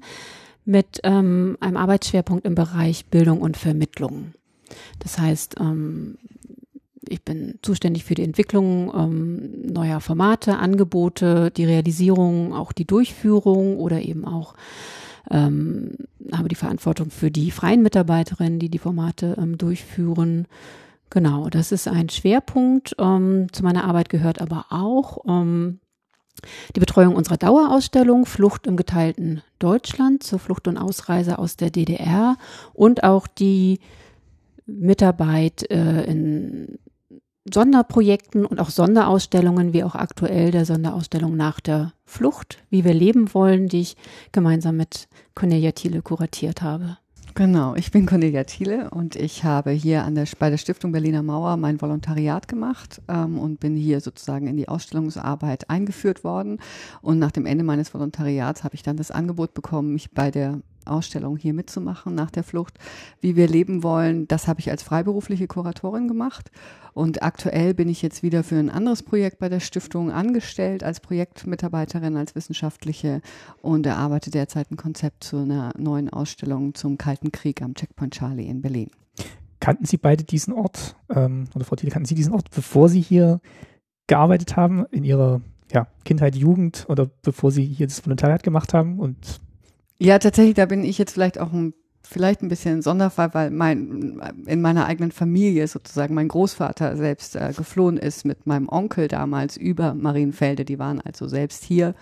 Speaker 1: mit ähm, einem Arbeitsschwerpunkt im Bereich Bildung und Vermittlung. Das heißt, ähm, ich bin zuständig für die Entwicklung ähm, neuer Formate, Angebote, die Realisierung, auch die Durchführung oder eben auch ähm, habe die Verantwortung für die freien Mitarbeiterinnen, die die Formate ähm, durchführen Genau, das ist ein Schwerpunkt. Ähm, zu meiner Arbeit gehört aber auch ähm, die Betreuung unserer Dauerausstellung Flucht im geteilten Deutschland zur Flucht und Ausreise aus der DDR und auch die Mitarbeit äh, in Sonderprojekten und auch Sonderausstellungen, wie auch aktuell der Sonderausstellung nach der Flucht, wie wir leben wollen, die ich gemeinsam mit Cornelia Thiele kuratiert habe.
Speaker 8: Genau, ich bin Cornelia Thiele und ich habe hier an der, bei der Stiftung Berliner Mauer mein Volontariat gemacht ähm, und bin hier sozusagen in die Ausstellungsarbeit eingeführt worden. Und nach dem Ende meines Volontariats habe ich dann das Angebot bekommen, mich bei der Ausstellung hier mitzumachen nach der Flucht, wie wir leben wollen. Das habe ich als freiberufliche Kuratorin gemacht. Und aktuell bin ich jetzt wieder für ein anderes Projekt bei der Stiftung angestellt, als Projektmitarbeiterin, als wissenschaftliche und erarbeite derzeit ein Konzept zu einer neuen Ausstellung zum Kalten Krieg am Checkpoint Charlie in Berlin.
Speaker 4: Kannten Sie beide diesen Ort, ähm, oder Frau Thiele, kannten Sie diesen Ort, bevor Sie hier gearbeitet haben, in Ihrer ja, Kindheit, Jugend oder bevor Sie hier das Volontariat gemacht haben? Und
Speaker 8: ja, tatsächlich, da bin ich jetzt vielleicht auch ein, vielleicht ein bisschen ein Sonderfall, weil mein, in meiner eigenen Familie sozusagen mein Großvater selbst äh, geflohen ist mit meinem Onkel damals über Marienfelde. Die waren also selbst hier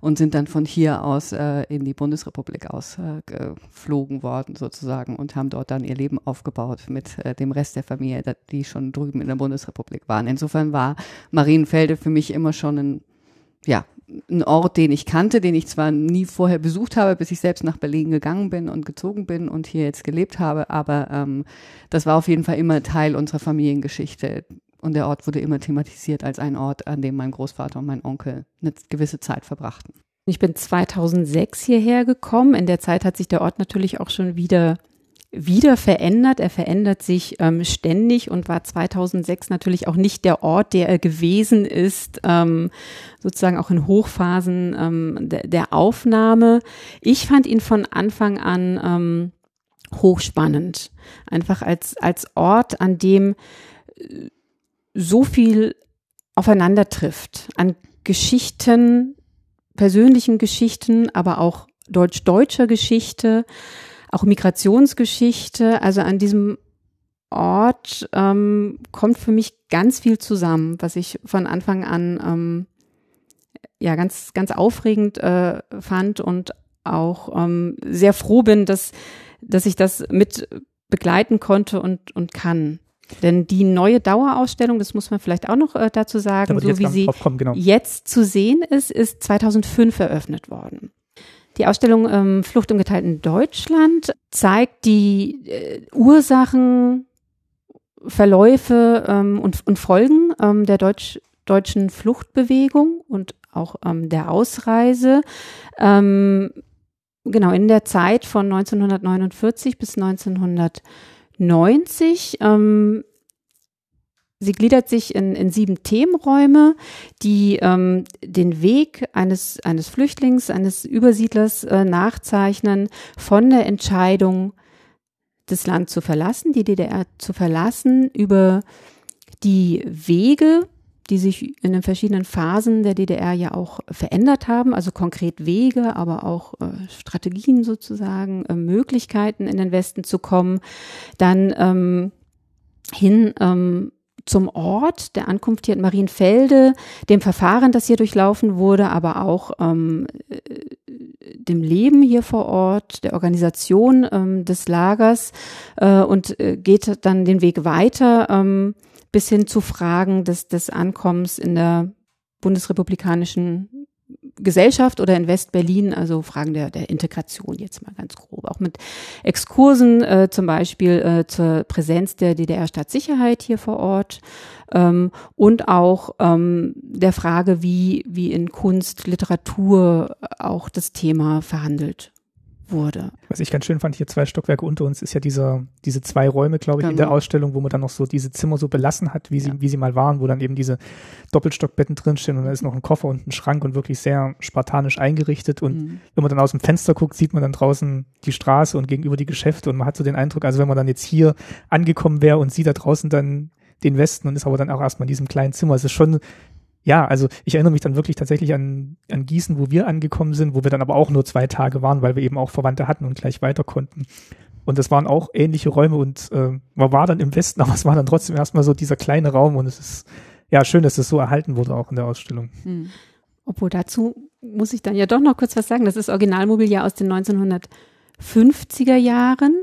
Speaker 8: und sind dann von hier aus äh, in die Bundesrepublik ausgeflogen äh, worden sozusagen und haben dort dann ihr Leben aufgebaut mit äh, dem Rest der Familie, die schon drüben in der Bundesrepublik waren. Insofern war Marienfelde für mich immer schon ein ja, ein Ort, den ich kannte, den ich zwar nie vorher besucht habe, bis ich selbst nach Berlin gegangen bin und gezogen bin und hier jetzt gelebt habe, aber ähm, das war auf jeden Fall immer Teil unserer Familiengeschichte. Und der Ort wurde immer thematisiert als ein Ort, an dem mein Großvater und mein Onkel eine gewisse Zeit verbrachten.
Speaker 1: Ich bin 2006 hierher gekommen. In der Zeit hat sich der Ort natürlich auch schon wieder wieder verändert. Er verändert sich ähm, ständig und war 2006 natürlich auch nicht der Ort, der er gewesen ist, ähm, sozusagen auch in Hochphasen ähm, der, der, Aufnahme. Ich fand ihn von Anfang an ähm, hochspannend, einfach als, als Ort, an dem äh, so viel aufeinander trifft, an Geschichten, persönlichen Geschichten, aber auch deutsch-deutscher Geschichte, auch Migrationsgeschichte. Also an diesem Ort ähm, kommt für mich ganz viel zusammen, was ich von Anfang an ähm, ja ganz ganz aufregend äh, fand und auch ähm, sehr froh bin, dass dass ich das mit begleiten konnte und und kann. Denn die neue Dauerausstellung, das muss man vielleicht auch noch äh, dazu sagen, so wie sie
Speaker 4: genau.
Speaker 1: jetzt zu sehen ist, ist 2005 eröffnet worden. Die Ausstellung ähm, Flucht im geteilten Deutschland zeigt die äh, Ursachen, Verläufe ähm, und, und Folgen ähm, der Deutsch, deutschen Fluchtbewegung und auch ähm, der Ausreise. Ähm, genau, in der Zeit von 1949 bis 1990. Ähm, Sie gliedert sich in, in sieben Themenräume, die ähm, den Weg eines, eines Flüchtlings, eines Übersiedlers äh, nachzeichnen von der Entscheidung, das Land zu verlassen, die DDR zu verlassen, über die Wege, die sich in den verschiedenen Phasen der DDR ja auch verändert haben, also konkret Wege, aber auch äh, Strategien sozusagen, äh, Möglichkeiten in den Westen zu kommen, dann ähm, hin ähm, zum Ort der Ankunft hier in Marienfelde, dem Verfahren, das hier durchlaufen wurde, aber auch ähm, dem Leben hier vor Ort, der Organisation ähm, des Lagers äh, und äh, geht dann den Weg weiter ähm, bis hin zu Fragen des, des Ankommens in der bundesrepublikanischen Gesellschaft oder in West-Berlin, also Fragen der, der Integration jetzt mal ganz grob. Auch mit Exkursen äh, zum Beispiel äh, zur Präsenz der DDR-Staatssicherheit hier vor Ort ähm, und auch ähm, der Frage, wie, wie in Kunst, Literatur auch das Thema verhandelt wurde.
Speaker 4: Was ich ganz schön fand, hier zwei Stockwerke unter uns ist ja dieser, diese zwei Räume, glaube ich, genau. in der genau. Ausstellung, wo man dann noch so diese Zimmer so belassen hat, wie sie, ja. wie sie mal waren, wo dann eben diese Doppelstockbetten drinstehen und da ist noch ein Koffer und ein Schrank und wirklich sehr spartanisch eingerichtet. Und mhm. wenn man dann aus dem Fenster guckt, sieht man dann draußen die Straße und gegenüber die Geschäfte und man hat so den Eindruck, also wenn man dann jetzt hier angekommen wäre und sieht da draußen dann den Westen und ist aber dann auch erstmal in diesem kleinen Zimmer. Es ist schon ja, also ich erinnere mich dann wirklich tatsächlich an, an Gießen, wo wir angekommen sind, wo wir dann aber auch nur zwei Tage waren, weil wir eben auch Verwandte hatten und gleich weiter konnten. Und das waren auch ähnliche Räume und äh, man war dann im Westen, aber es war dann trotzdem erstmal so dieser kleine Raum und es ist ja schön, dass das so erhalten wurde auch in der Ausstellung. Hm.
Speaker 1: Obwohl dazu muss ich dann ja doch noch kurz was sagen. Das ist Originalmobiliar aus den 1950er Jahren.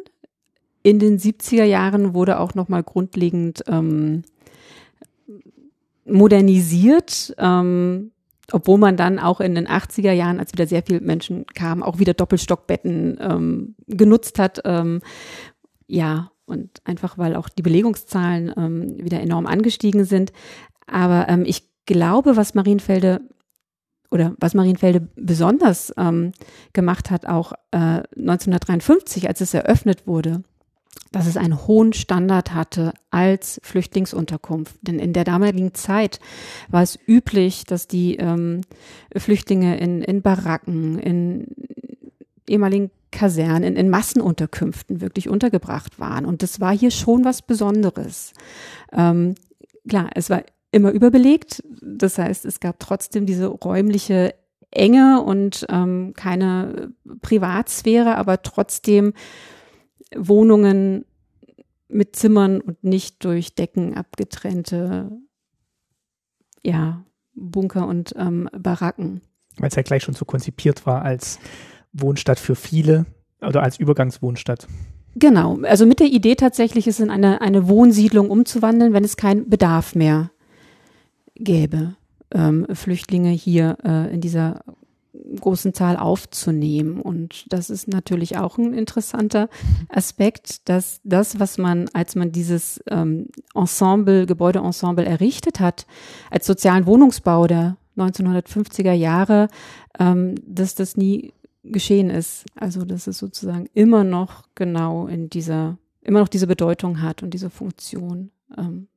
Speaker 1: In den 70er Jahren wurde auch noch mal grundlegend ähm, modernisiert, ähm, obwohl man dann auch in den 80er Jahren, als wieder sehr viele Menschen kamen, auch wieder Doppelstockbetten ähm, genutzt hat. Ähm, ja, und einfach weil auch die Belegungszahlen ähm, wieder enorm angestiegen sind. Aber ähm, ich glaube, was Marienfelde oder was Marienfelde besonders ähm, gemacht hat, auch äh, 1953, als es eröffnet wurde, dass es einen hohen Standard hatte als Flüchtlingsunterkunft. Denn in der damaligen Zeit war es üblich, dass die ähm, Flüchtlinge in, in Baracken, in ehemaligen Kasernen, in, in Massenunterkünften wirklich untergebracht waren. Und das war hier schon was Besonderes. Ähm, klar, es war immer überbelegt. Das heißt, es gab trotzdem diese räumliche Enge und ähm, keine Privatsphäre, aber trotzdem Wohnungen mit Zimmern und nicht durch Decken abgetrennte, ja, Bunker und ähm, Baracken.
Speaker 4: Weil es ja gleich schon so konzipiert war als Wohnstadt für viele oder als Übergangswohnstadt.
Speaker 1: Genau, also mit der Idee tatsächlich, es in eine, eine Wohnsiedlung umzuwandeln, wenn es keinen Bedarf mehr gäbe, ähm, Flüchtlinge hier äh, in dieser großen Zahl aufzunehmen. Und das ist natürlich auch ein interessanter Aspekt, dass das, was man, als man dieses ähm, Ensemble, Gebäudeensemble errichtet hat, als sozialen Wohnungsbau der 1950er Jahre, ähm, dass das nie geschehen ist. Also, dass es sozusagen immer noch genau in dieser, immer noch diese Bedeutung hat und diese Funktion. Ähm,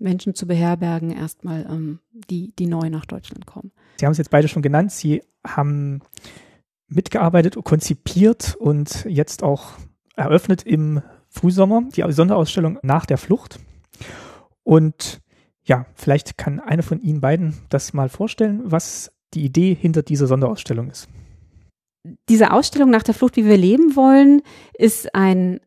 Speaker 1: Menschen zu beherbergen, erstmal, ähm, die, die neu nach Deutschland kommen.
Speaker 4: Sie haben es jetzt beide schon genannt. Sie haben mitgearbeitet, konzipiert und jetzt auch eröffnet im Frühsommer die Sonderausstellung nach der Flucht. Und ja, vielleicht kann eine von Ihnen beiden das mal vorstellen, was die Idee hinter dieser Sonderausstellung ist.
Speaker 1: Diese Ausstellung nach der Flucht, wie wir leben wollen, ist ein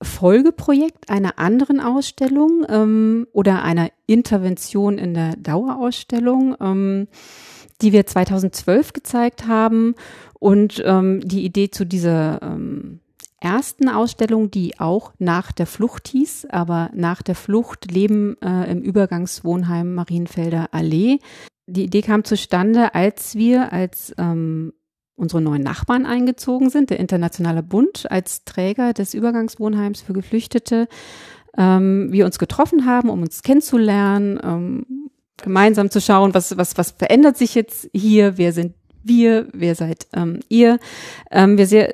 Speaker 1: Folgeprojekt einer anderen Ausstellung ähm, oder einer Intervention in der Dauerausstellung, ähm, die wir 2012 gezeigt haben. Und ähm, die Idee zu dieser ähm, ersten Ausstellung, die auch nach der Flucht hieß, aber nach der Flucht Leben äh, im Übergangswohnheim Marienfelder Allee. Die Idee kam zustande, als wir als ähm, unsere neuen Nachbarn eingezogen sind, der Internationale Bund als Träger des Übergangswohnheims für Geflüchtete, ähm, wir uns getroffen haben, um uns kennenzulernen, ähm, gemeinsam zu schauen, was, was, was verändert sich jetzt hier, wer sind wir, wer seid ähm, ihr. Ähm, wir sehr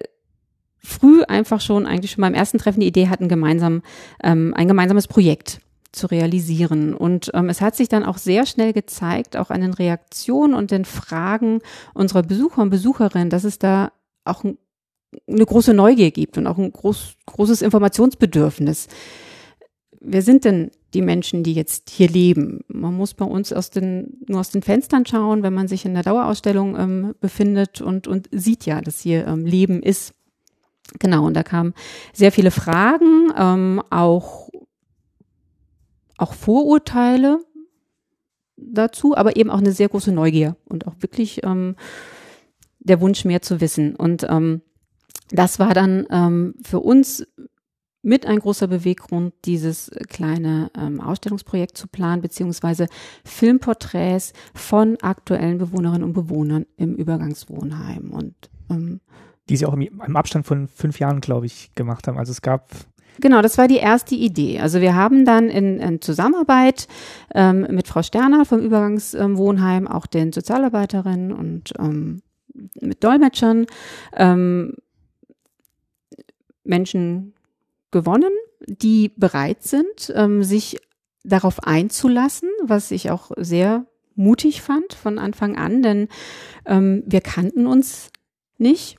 Speaker 1: früh einfach schon, eigentlich schon beim ersten Treffen die Idee hatten, gemeinsam ähm, ein gemeinsames Projekt zu realisieren. Und ähm, es hat sich dann auch sehr schnell gezeigt, auch an den Reaktionen und den Fragen unserer Besucher und Besucherinnen, dass es da auch ein, eine große Neugier gibt und auch ein groß, großes Informationsbedürfnis. Wer sind denn die Menschen, die jetzt hier leben? Man muss bei uns aus den, nur aus den Fenstern schauen, wenn man sich in der Dauerausstellung ähm, befindet und, und sieht ja, dass hier ähm, Leben ist. Genau, und da kamen sehr viele Fragen, ähm, auch, auch Vorurteile dazu, aber eben auch eine sehr große Neugier und auch wirklich ähm, der Wunsch, mehr zu wissen. Und ähm, das war dann ähm, für uns mit ein großer Beweggrund, dieses kleine ähm, Ausstellungsprojekt zu planen, beziehungsweise Filmporträts von aktuellen Bewohnerinnen und Bewohnern im Übergangswohnheim. Und ähm,
Speaker 4: die sie auch im, im Abstand von fünf Jahren, glaube ich, gemacht haben. Also es gab
Speaker 1: Genau, das war die erste Idee. Also wir haben dann in, in Zusammenarbeit ähm, mit Frau Sterner vom Übergangswohnheim, auch den Sozialarbeiterinnen und ähm, mit Dolmetschern ähm, Menschen gewonnen, die bereit sind, ähm, sich darauf einzulassen, was ich auch sehr mutig fand von Anfang an, denn ähm, wir kannten uns nicht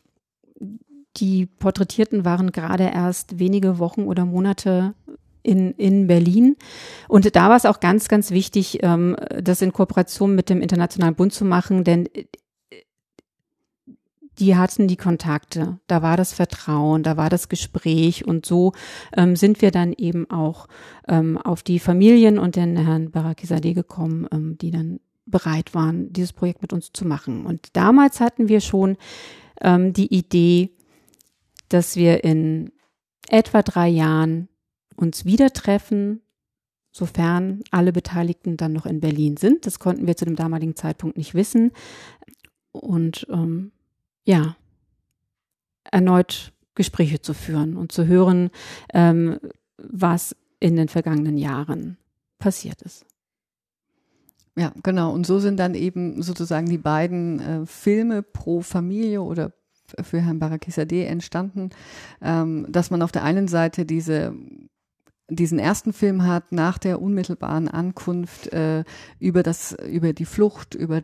Speaker 1: die Porträtierten waren gerade erst wenige Wochen oder Monate in, in Berlin. Und da war es auch ganz, ganz wichtig, ähm, das in Kooperation mit dem Internationalen Bund zu machen, denn äh, die hatten die Kontakte, da war das Vertrauen, da war das Gespräch und so ähm, sind wir dann eben auch ähm, auf die Familien und den Herrn Barakizadeh gekommen, ähm, die dann bereit waren, dieses Projekt mit uns zu machen. Und damals hatten wir schon ähm, die Idee, dass wir in etwa drei Jahren uns wieder treffen, sofern alle Beteiligten dann noch in Berlin sind. Das konnten wir zu dem damaligen Zeitpunkt nicht wissen. Und ähm, ja, erneut Gespräche zu führen und zu hören, ähm, was in den vergangenen Jahren passiert ist.
Speaker 8: Ja, genau. Und so sind dann eben sozusagen die beiden äh, Filme pro Familie oder für Herrn Barakizadeh entstanden, ähm, dass man auf der einen Seite diese diesen ersten Film hat nach der unmittelbaren Ankunft äh, über das über die Flucht über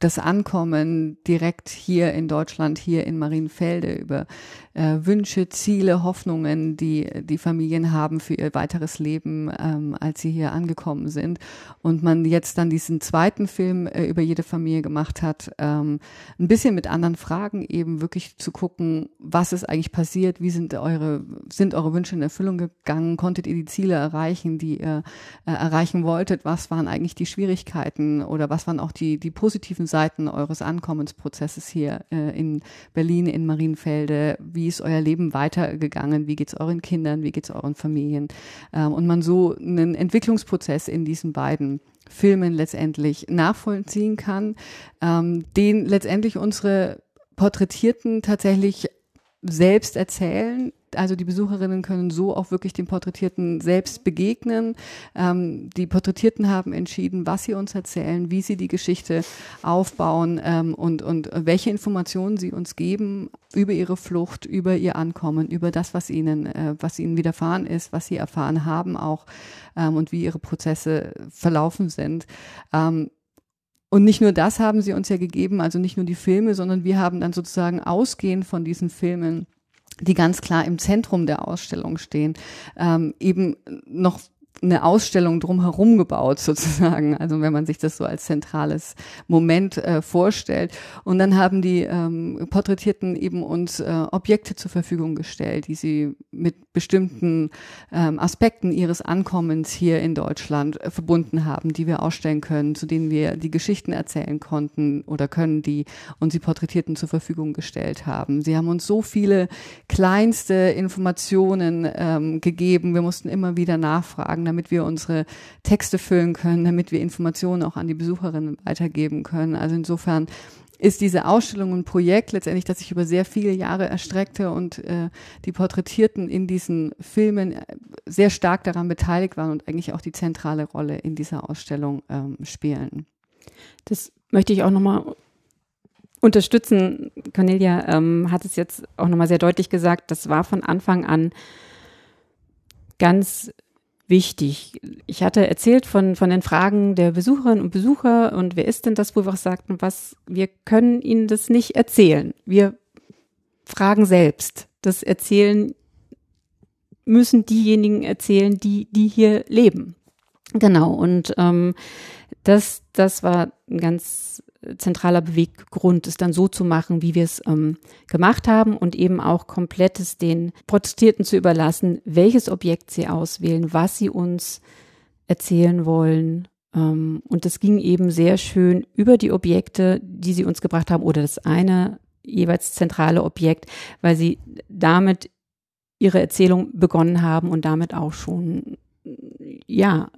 Speaker 8: das Ankommen direkt hier in Deutschland, hier in Marienfelde, über äh, Wünsche, Ziele, Hoffnungen, die die Familien haben für ihr weiteres Leben, ähm, als sie hier angekommen sind. Und man jetzt dann diesen zweiten Film äh, über jede Familie gemacht hat, ähm, ein bisschen mit anderen Fragen eben wirklich zu gucken, was ist eigentlich passiert, wie sind eure, sind eure Wünsche in Erfüllung gegangen, konntet ihr die Ziele erreichen, die ihr äh, erreichen wolltet, was waren eigentlich die Schwierigkeiten oder was waren auch die, die positiven positiven Seiten eures Ankommensprozesses hier äh, in Berlin, in Marienfelde? Wie ist euer Leben weitergegangen? Wie geht es euren Kindern? Wie geht es euren Familien? Ähm, und man so einen Entwicklungsprozess in diesen beiden Filmen letztendlich nachvollziehen kann, ähm, den letztendlich unsere Porträtierten tatsächlich selbst erzählen, also die Besucherinnen können so auch wirklich den Porträtierten selbst begegnen. Ähm, die Porträtierten haben entschieden, was sie uns erzählen, wie sie die Geschichte aufbauen ähm, und, und welche Informationen sie uns geben über ihre Flucht, über ihr Ankommen, über das, was ihnen, äh, was ihnen widerfahren ist, was sie erfahren haben auch ähm, und wie ihre Prozesse verlaufen sind. Ähm, und nicht nur das haben sie uns ja gegeben, also nicht nur die Filme, sondern wir haben dann sozusagen ausgehend von diesen Filmen die ganz klar im Zentrum der Ausstellung stehen, ähm, eben noch eine Ausstellung drumherum gebaut sozusagen, also wenn man sich das so als zentrales Moment äh, vorstellt. Und dann haben die ähm, Porträtierten eben uns äh, Objekte zur Verfügung gestellt, die sie mit bestimmten ähm, Aspekten ihres Ankommens hier in Deutschland äh, verbunden haben, die wir ausstellen können, zu denen wir die Geschichten erzählen konnten oder können, die uns die Porträtierten zur Verfügung gestellt haben. Sie haben uns so viele kleinste Informationen ähm, gegeben. Wir mussten immer wieder nachfragen, damit wir unsere Texte füllen können, damit wir Informationen auch an die Besucherinnen weitergeben können. Also insofern ist diese Ausstellung ein Projekt letztendlich, das sich über sehr viele Jahre erstreckte und äh, die Porträtierten in diesen Filmen äh, sehr stark daran beteiligt waren und eigentlich auch die zentrale Rolle in dieser Ausstellung ähm, spielen.
Speaker 1: Das möchte ich auch nochmal unterstützen. Cornelia ähm, hat es jetzt auch nochmal sehr deutlich gesagt, das war von Anfang an ganz wichtig. Ich hatte erzählt von, von den Fragen der Besucherinnen und Besucher und wer ist denn das, wo wir auch sagten, was, wir können ihnen das nicht erzählen. Wir fragen selbst. Das erzählen müssen diejenigen erzählen, die, die hier leben. Genau. Und ähm, das, das war ein ganz zentraler Beweggrund, es dann so zu machen, wie wir es ähm, gemacht haben und eben auch komplettes den Protestierten zu überlassen, welches Objekt sie auswählen, was sie uns erzählen wollen. Ähm, und das ging eben sehr schön über die Objekte, die sie uns gebracht haben oder das eine jeweils zentrale Objekt, weil sie damit ihre Erzählung begonnen haben und damit auch schon, ja,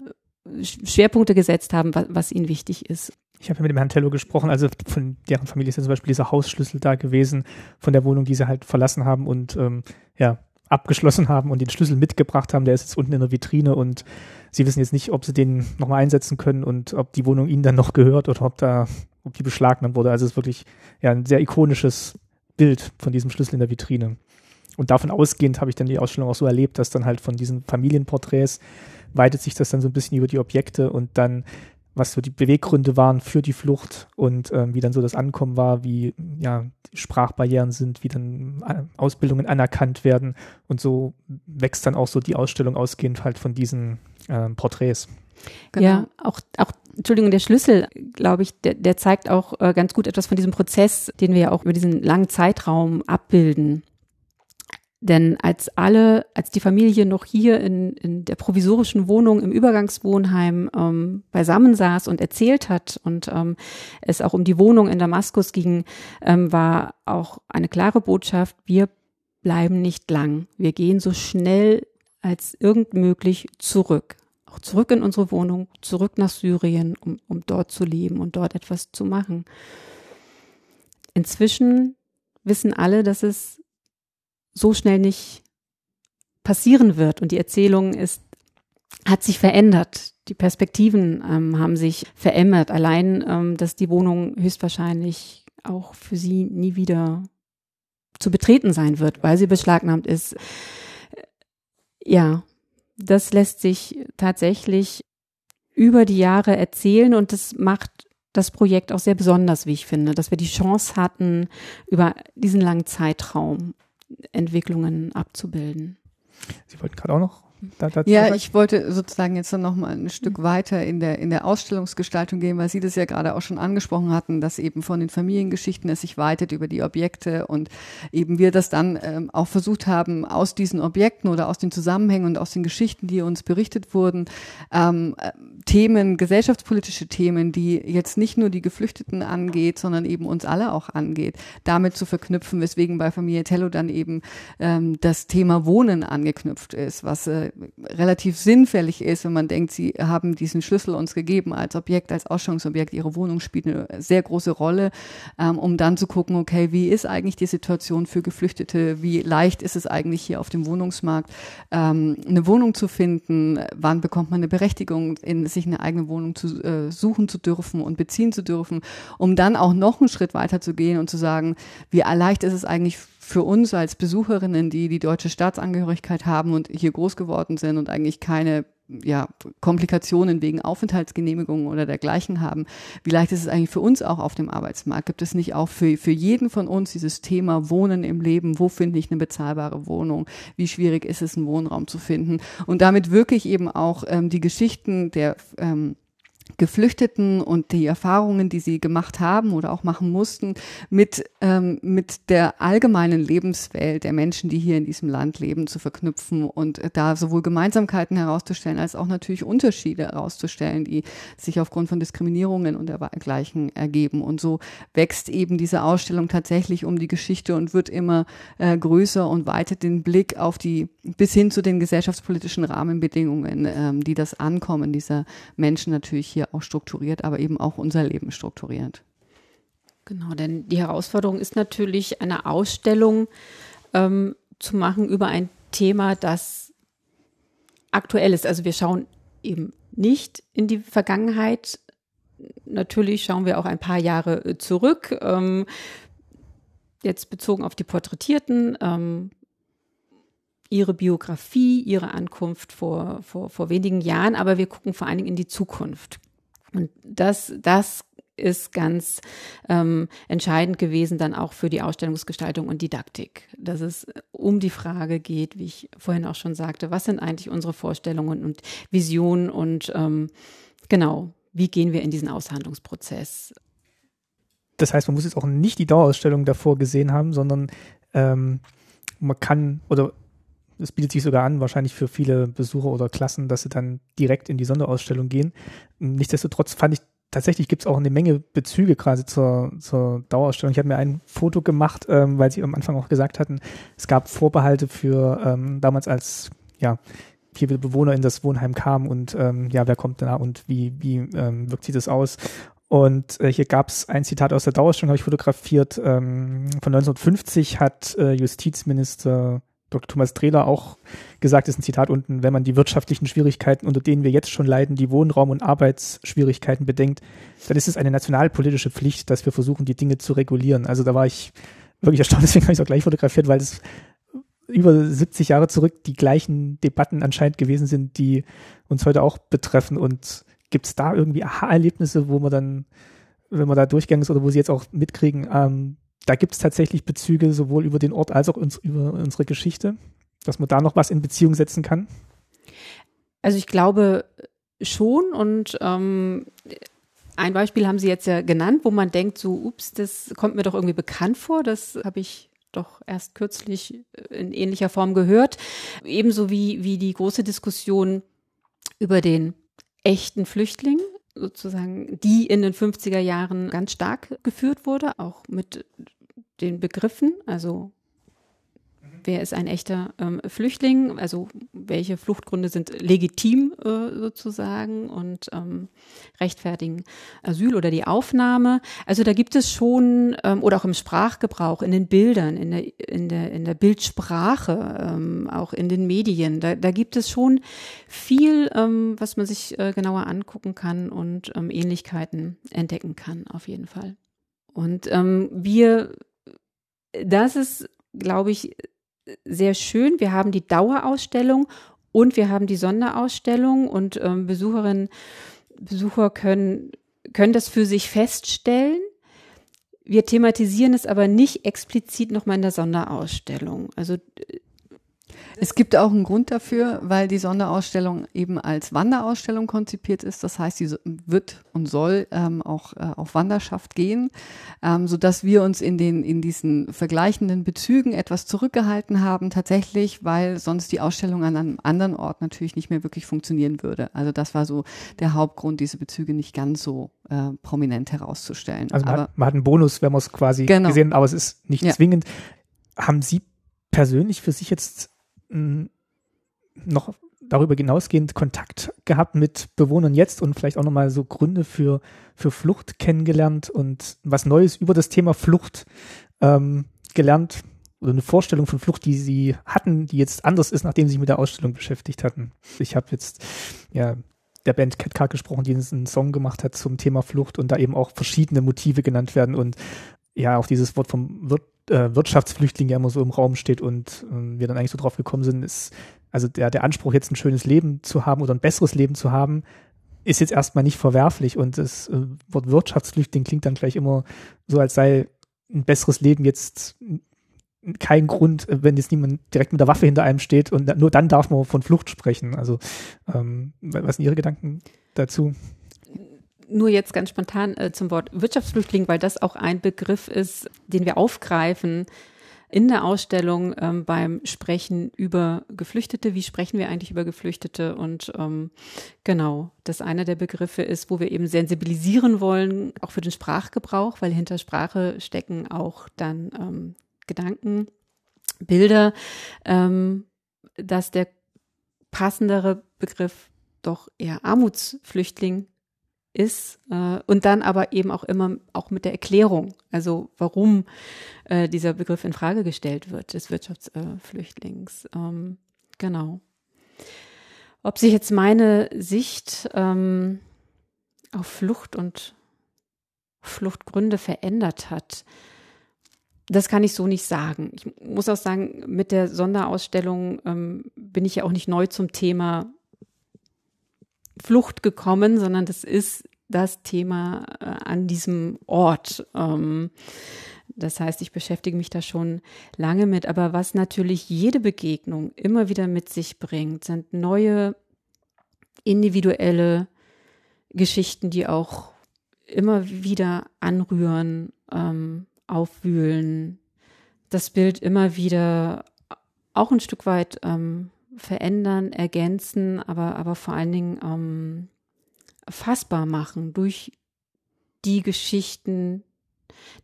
Speaker 1: Schwerpunkte gesetzt haben, was, was ihnen wichtig ist.
Speaker 4: Ich habe ja mit dem Herrn Tello gesprochen, also von deren Familie ist ja zum Beispiel dieser Hausschlüssel da gewesen, von der Wohnung, die sie halt verlassen haben und ähm, ja, abgeschlossen haben und den Schlüssel mitgebracht haben. Der ist jetzt unten in der Vitrine und sie wissen jetzt nicht, ob sie den nochmal einsetzen können und ob die Wohnung ihnen dann noch gehört oder ob da, ob die beschlagnahmt wurde. Also es ist wirklich ja ein sehr ikonisches Bild von diesem Schlüssel in der Vitrine. Und davon ausgehend habe ich dann die Ausstellung auch so erlebt, dass dann halt von diesen Familienporträts weitet sich das dann so ein bisschen über die Objekte und dann was so die Beweggründe waren für die Flucht und ähm, wie dann so das Ankommen war, wie ja Sprachbarrieren sind, wie dann äh, Ausbildungen anerkannt werden und so wächst dann auch so die Ausstellung ausgehend halt von diesen ähm, Porträts.
Speaker 1: Genau. Ja, auch, auch, Entschuldigung, der Schlüssel, glaube ich, der, der zeigt auch äh, ganz gut etwas von diesem Prozess, den wir ja auch über diesen langen Zeitraum abbilden. Denn als alle, als die Familie noch hier in, in der provisorischen Wohnung im Übergangswohnheim ähm, beisammen saß und erzählt hat und ähm, es auch um die Wohnung in Damaskus ging, ähm, war auch eine klare Botschaft, wir bleiben nicht lang. Wir gehen so schnell als irgend möglich zurück. Auch zurück in unsere Wohnung, zurück nach Syrien, um, um dort zu leben und dort etwas zu machen. Inzwischen wissen alle, dass es so schnell nicht passieren wird. Und die Erzählung ist, hat sich verändert. Die Perspektiven ähm, haben sich verändert. Allein, ähm, dass die Wohnung höchstwahrscheinlich auch für sie nie wieder zu betreten sein wird, weil sie beschlagnahmt ist. Ja, das lässt sich tatsächlich über die Jahre erzählen und das macht das Projekt auch sehr besonders, wie ich finde, dass wir die Chance hatten, über diesen langen Zeitraum Entwicklungen abzubilden.
Speaker 4: Sie wollten gerade auch noch
Speaker 8: ja, ich wollte sozusagen jetzt dann noch mal ein Stück weiter in der, in der Ausstellungsgestaltung gehen, weil Sie das ja gerade auch schon angesprochen hatten, dass eben von den Familiengeschichten es sich weitet über die Objekte und eben wir das dann ähm, auch versucht haben, aus diesen Objekten oder aus den Zusammenhängen und aus den Geschichten, die uns berichtet wurden, ähm, Themen, gesellschaftspolitische Themen, die jetzt nicht nur die Geflüchteten angeht, sondern eben uns alle auch angeht, damit zu verknüpfen, weswegen bei Familie Tello dann eben ähm, das Thema Wohnen angeknüpft ist, was äh, relativ sinnfällig ist, wenn man denkt, sie haben diesen Schlüssel uns gegeben als Objekt, als Ausstellungsobjekt. Ihre Wohnung spielt eine sehr große Rolle, ähm, um dann zu gucken, okay, wie ist eigentlich die Situation für Geflüchtete? Wie leicht ist es eigentlich hier auf dem Wohnungsmarkt, ähm, eine Wohnung zu finden? Wann bekommt man eine Berechtigung, in sich eine eigene Wohnung zu äh, suchen zu dürfen und beziehen zu dürfen, um dann auch noch einen Schritt weiter zu gehen und zu sagen, wie leicht ist es eigentlich für uns als Besucherinnen, die die deutsche Staatsangehörigkeit haben und hier groß geworden sind und eigentlich keine ja, Komplikationen wegen Aufenthaltsgenehmigungen oder dergleichen haben. Wie leicht ist es eigentlich für uns auch auf dem Arbeitsmarkt? Gibt es nicht auch für, für jeden von uns dieses Thema Wohnen im Leben? Wo finde ich eine bezahlbare Wohnung? Wie schwierig ist es, einen Wohnraum zu finden? Und damit wirklich eben auch ähm, die Geschichten der ähm, Geflüchteten und die Erfahrungen, die sie gemacht haben oder auch machen mussten, mit, ähm, mit der allgemeinen Lebenswelt der Menschen, die hier in diesem Land leben, zu verknüpfen und da sowohl Gemeinsamkeiten herauszustellen, als auch natürlich Unterschiede herauszustellen, die sich aufgrund von Diskriminierungen und dergleichen ergeben. Und so wächst eben diese Ausstellung tatsächlich um die Geschichte und wird immer äh, größer und weitet den Blick auf die, bis hin zu den gesellschaftspolitischen Rahmenbedingungen, ähm, die das Ankommen dieser Menschen natürlich hier auch strukturiert, aber eben auch unser Leben strukturiert.
Speaker 1: Genau, denn die Herausforderung ist natürlich, eine Ausstellung ähm, zu machen über ein Thema, das aktuell ist. Also wir schauen eben nicht in die Vergangenheit. Natürlich schauen wir auch ein paar Jahre äh, zurück. Ähm, jetzt bezogen auf die Porträtierten, ähm, ihre Biografie, ihre Ankunft vor, vor, vor wenigen Jahren, aber wir gucken vor allen Dingen in die Zukunft. Und das, das ist ganz ähm, entscheidend gewesen dann auch für die Ausstellungsgestaltung und Didaktik, dass es um die Frage geht, wie ich vorhin auch schon sagte, was sind eigentlich unsere Vorstellungen und Visionen und ähm, genau, wie gehen wir in diesen Aushandlungsprozess?
Speaker 4: Das heißt, man muss jetzt auch nicht die Dauerausstellung davor gesehen haben, sondern ähm, man kann oder es bietet sich sogar an, wahrscheinlich für viele Besucher oder Klassen, dass sie dann direkt in die Sonderausstellung gehen. Nichtsdestotrotz fand ich, tatsächlich gibt es auch eine Menge Bezüge quasi zur, zur Dauerausstellung. Ich habe mir ein Foto gemacht, ähm, weil Sie am Anfang auch gesagt hatten, es gab Vorbehalte für ähm, damals als, ja, viele Bewohner in das Wohnheim kamen und ähm, ja, wer kommt da und wie, wie ähm, wirkt sich das aus? Und äh, hier gab es ein Zitat aus der Dauerausstellung, habe ich fotografiert. Ähm, von 1950 hat äh, Justizminister Dr. Thomas Trehler auch gesagt, ist ein Zitat unten, wenn man die wirtschaftlichen Schwierigkeiten, unter denen wir jetzt schon leiden, die Wohnraum- und Arbeitsschwierigkeiten bedenkt, dann ist es eine nationalpolitische Pflicht, dass wir versuchen, die Dinge zu regulieren. Also da war ich wirklich erstaunt, deswegen habe ich es auch gleich fotografiert, weil es über 70 Jahre zurück die gleichen Debatten anscheinend gewesen sind, die uns heute auch betreffen. Und gibt es da irgendwie Aha-Erlebnisse, wo man dann, wenn man da durchgegangen ist oder wo sie jetzt auch mitkriegen, ähm, da gibt es tatsächlich Bezüge sowohl über den Ort als auch uns, über unsere Geschichte, dass man da noch was in Beziehung setzen kann?
Speaker 1: Also ich glaube schon und ähm, ein Beispiel haben Sie jetzt ja genannt, wo man denkt, so, ups, das kommt mir doch irgendwie bekannt vor. Das habe ich doch erst kürzlich in ähnlicher Form gehört. Ebenso wie, wie die große Diskussion über den echten Flüchtling sozusagen, die in den 50er Jahren ganz stark geführt wurde, auch mit den Begriffen, also wer ist ein echter ähm, Flüchtling, also welche Fluchtgründe sind legitim äh, sozusagen und ähm, rechtfertigen Asyl oder die Aufnahme. Also da gibt es schon, ähm, oder auch im Sprachgebrauch, in den Bildern, in der, in der, in der Bildsprache, ähm, auch in den Medien, da, da gibt es schon viel, ähm, was man sich äh, genauer angucken kann und ähm, Ähnlichkeiten entdecken kann, auf jeden Fall. Und ähm, wir das ist, glaube ich, sehr schön. Wir haben die Dauerausstellung und wir haben die Sonderausstellung und ähm, Besucherinnen, Besucher können, können das für sich feststellen. Wir thematisieren es aber nicht explizit nochmal in der Sonderausstellung. Also
Speaker 8: es gibt auch einen Grund dafür, weil die Sonderausstellung eben als Wanderausstellung konzipiert ist. Das heißt, sie wird und soll ähm, auch äh, auf Wanderschaft gehen, ähm, so dass wir uns in den in diesen vergleichenden Bezügen etwas zurückgehalten haben, tatsächlich, weil sonst die Ausstellung an einem anderen Ort natürlich nicht mehr wirklich funktionieren würde. Also das war so der Hauptgrund, diese Bezüge nicht ganz so äh, prominent herauszustellen.
Speaker 4: Also man, aber, hat, man hat einen Bonus, wenn man es quasi genau. gesehen, aber es ist nicht ja. zwingend. Haben Sie persönlich für sich jetzt noch darüber hinausgehend Kontakt gehabt mit Bewohnern jetzt und vielleicht auch nochmal so Gründe für, für Flucht kennengelernt und was Neues über das Thema Flucht ähm, gelernt oder eine Vorstellung von Flucht, die sie hatten, die jetzt anders ist, nachdem sie sich mit der Ausstellung beschäftigt hatten. Ich habe jetzt ja der Band Cat Car gesprochen, die einen Song gemacht hat zum Thema Flucht und da eben auch verschiedene Motive genannt werden und ja auch dieses Wort vom Wirt äh, Wirtschaftsflüchtling ja immer so im Raum steht und äh, wir dann eigentlich so drauf gekommen sind, ist, also der, der Anspruch, jetzt ein schönes Leben zu haben oder ein besseres Leben zu haben, ist jetzt erstmal nicht verwerflich und das äh, Wort Wirtschaftsflüchtling klingt dann gleich immer so, als sei ein besseres Leben jetzt kein Grund, wenn jetzt niemand direkt mit der Waffe hinter einem steht und nur dann darf man von Flucht sprechen. Also ähm, was sind Ihre Gedanken dazu?
Speaker 1: Nur jetzt ganz spontan äh, zum Wort Wirtschaftsflüchtling, weil das auch ein Begriff ist, den wir aufgreifen in der Ausstellung ähm, beim Sprechen über Geflüchtete. Wie sprechen wir eigentlich über Geflüchtete? Und ähm, genau, das einer der Begriffe ist, wo wir eben sensibilisieren wollen, auch für den Sprachgebrauch, weil hinter Sprache stecken auch dann ähm, Gedanken, Bilder, ähm, dass der passendere Begriff doch eher Armutsflüchtling ist äh, und dann aber eben auch immer auch mit der Erklärung, also warum äh, dieser Begriff in Frage gestellt wird des Wirtschaftsflüchtlings. Äh, ähm, genau. Ob sich jetzt meine Sicht ähm, auf Flucht und Fluchtgründe verändert hat, das kann ich so nicht sagen. Ich muss auch sagen, mit der Sonderausstellung ähm, bin ich ja auch nicht neu zum Thema Flucht gekommen, sondern das ist das Thema äh, an diesem Ort. Ähm, das heißt, ich beschäftige mich da schon lange mit. Aber was natürlich jede Begegnung immer wieder mit sich bringt, sind neue individuelle Geschichten, die auch immer wieder anrühren, ähm, aufwühlen, das Bild immer wieder auch ein Stück weit ähm, verändern, ergänzen, aber, aber vor allen Dingen ähm, fassbar machen durch die Geschichten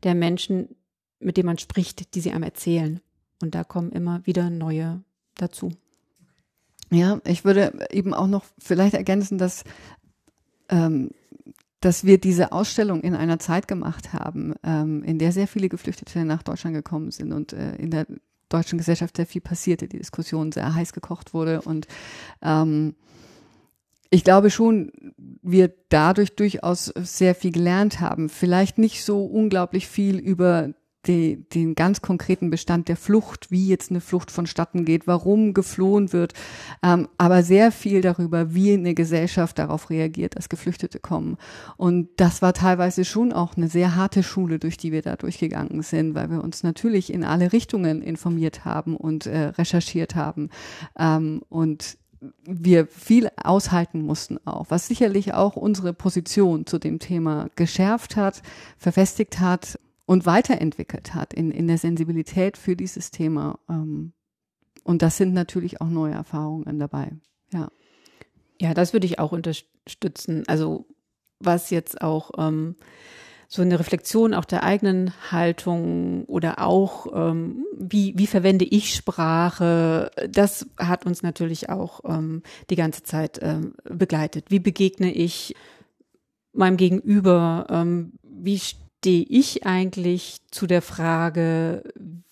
Speaker 1: der Menschen, mit denen man spricht, die sie einem erzählen. Und da kommen immer wieder neue dazu.
Speaker 8: Ja, ich würde eben auch noch vielleicht ergänzen, dass, ähm, dass wir diese Ausstellung in einer Zeit gemacht haben, ähm, in der sehr viele Geflüchtete nach Deutschland gekommen sind und äh, in der deutschen Gesellschaft sehr viel passierte, die Diskussion sehr heiß gekocht wurde und ähm, ich glaube schon, wir dadurch durchaus sehr viel gelernt haben. Vielleicht nicht so unglaublich viel über die, den ganz konkreten Bestand der Flucht, wie jetzt eine Flucht vonstatten geht, warum geflohen wird, ähm, aber sehr viel darüber, wie eine Gesellschaft darauf reagiert, dass Geflüchtete kommen. Und das war teilweise schon auch eine sehr harte Schule, durch die wir da durchgegangen sind, weil wir uns natürlich in alle Richtungen informiert haben und äh, recherchiert haben. Ähm, und wir viel aushalten mussten auch, was sicherlich auch unsere Position zu dem Thema geschärft hat, verfestigt hat und weiterentwickelt hat in, in der Sensibilität für dieses Thema. Ähm, und das sind natürlich auch neue Erfahrungen dabei. Ja.
Speaker 1: Ja, das würde ich auch unterstützen. Also was jetzt auch ähm, so eine Reflexion auch der eigenen Haltung oder auch, ähm, wie, wie verwende ich Sprache, das hat uns natürlich auch ähm, die ganze Zeit ähm, begleitet. Wie begegne ich meinem Gegenüber? Ähm, wie stehe ich eigentlich zu der Frage,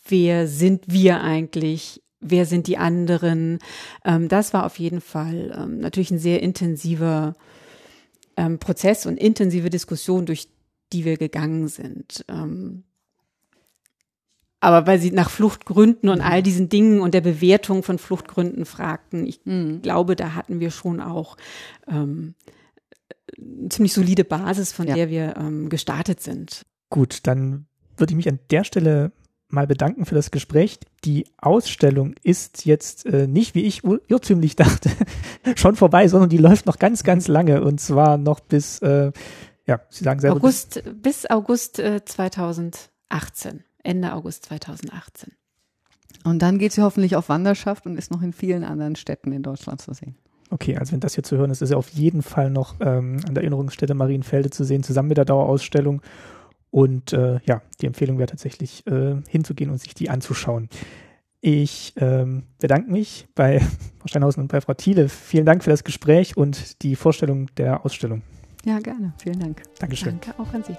Speaker 1: wer sind wir eigentlich? Wer sind die anderen? Ähm, das war auf jeden Fall ähm, natürlich ein sehr intensiver ähm, Prozess und intensive Diskussion, durch die wir gegangen sind. Ähm, aber weil sie nach Fluchtgründen und all diesen Dingen und der Bewertung von Fluchtgründen fragten, ich mhm. glaube, da hatten wir schon auch ähm, ziemlich solide Basis, von ja. der wir ähm, gestartet sind.
Speaker 4: Gut, dann würde ich mich an der Stelle mal bedanken für das Gespräch. Die Ausstellung ist jetzt äh, nicht, wie ich irrtümlich dachte, schon vorbei, sondern die läuft noch ganz, ganz lange und zwar noch bis, äh, ja, Sie sagen selber.
Speaker 1: August, bis, bis August äh, 2018, Ende August 2018.
Speaker 8: Und dann geht sie hoffentlich auf Wanderschaft und ist noch in vielen anderen Städten in Deutschland zu sehen.
Speaker 4: Okay, also wenn das hier zu hören ist, ist er auf jeden Fall noch ähm, an der Erinnerungsstätte Marienfelde zu sehen, zusammen mit der Dauerausstellung. Und äh, ja, die Empfehlung wäre tatsächlich äh, hinzugehen und sich die anzuschauen. Ich ähm, bedanke mich bei Frau Steinhausen und bei Frau Thiele. Vielen Dank für das Gespräch und die Vorstellung der Ausstellung.
Speaker 8: Ja, gerne. Vielen Dank.
Speaker 4: Dankeschön.
Speaker 1: Danke auch an Sie.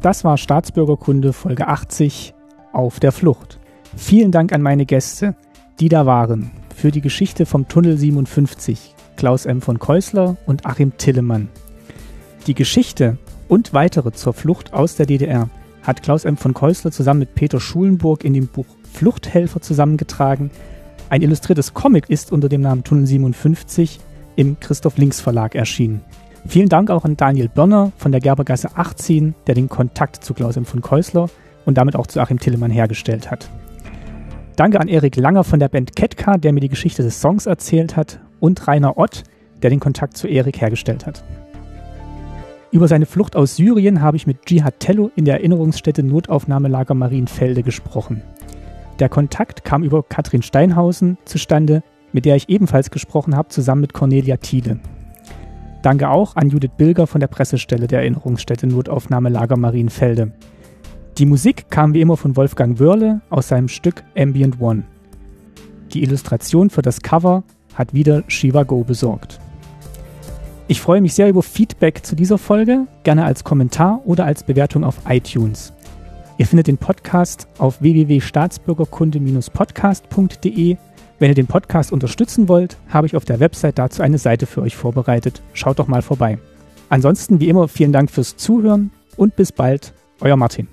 Speaker 4: Das war Staatsbürgerkunde Folge 80 auf der Flucht. Vielen Dank an meine Gäste, die da waren für die Geschichte vom Tunnel 57, Klaus M. von Keusler und Achim Tillemann. Die Geschichte und weitere zur Flucht aus der DDR hat Klaus M. von Keusler zusammen mit Peter Schulenburg in dem Buch Fluchthelfer zusammengetragen. Ein illustriertes Comic ist unter dem Namen Tunnel 57 im Christoph Links Verlag erschienen. Vielen Dank auch an Daniel Börner von der Gerbergasse 18, der den Kontakt zu Klaus M. von Keusler und damit auch zu Achim Tillemann hergestellt hat. Danke an Erik Langer von der Band Ketka, der mir die Geschichte des Songs erzählt hat, und Rainer Ott, der den Kontakt zu Erik hergestellt hat. Über seine Flucht aus Syrien habe ich mit Jihad Tello in der Erinnerungsstätte Notaufnahmelager Marienfelde gesprochen. Der Kontakt kam über Katrin Steinhausen zustande, mit der ich ebenfalls gesprochen habe, zusammen mit Cornelia Thiele. Danke auch an Judith Bilger von der Pressestelle der Erinnerungsstätte Notaufnahmelager Marienfelde. Die Musik kam wie immer von Wolfgang Wörle aus seinem Stück Ambient One. Die Illustration für das Cover hat wieder Shiva Go besorgt. Ich freue mich sehr über Feedback zu dieser Folge, gerne als Kommentar oder als Bewertung auf iTunes. Ihr findet den Podcast auf www.staatsbürgerkunde-podcast.de. Wenn ihr den Podcast unterstützen wollt, habe ich auf der Website dazu eine Seite für euch vorbereitet. Schaut doch mal vorbei. Ansonsten wie immer vielen Dank fürs Zuhören und bis bald, euer Martin.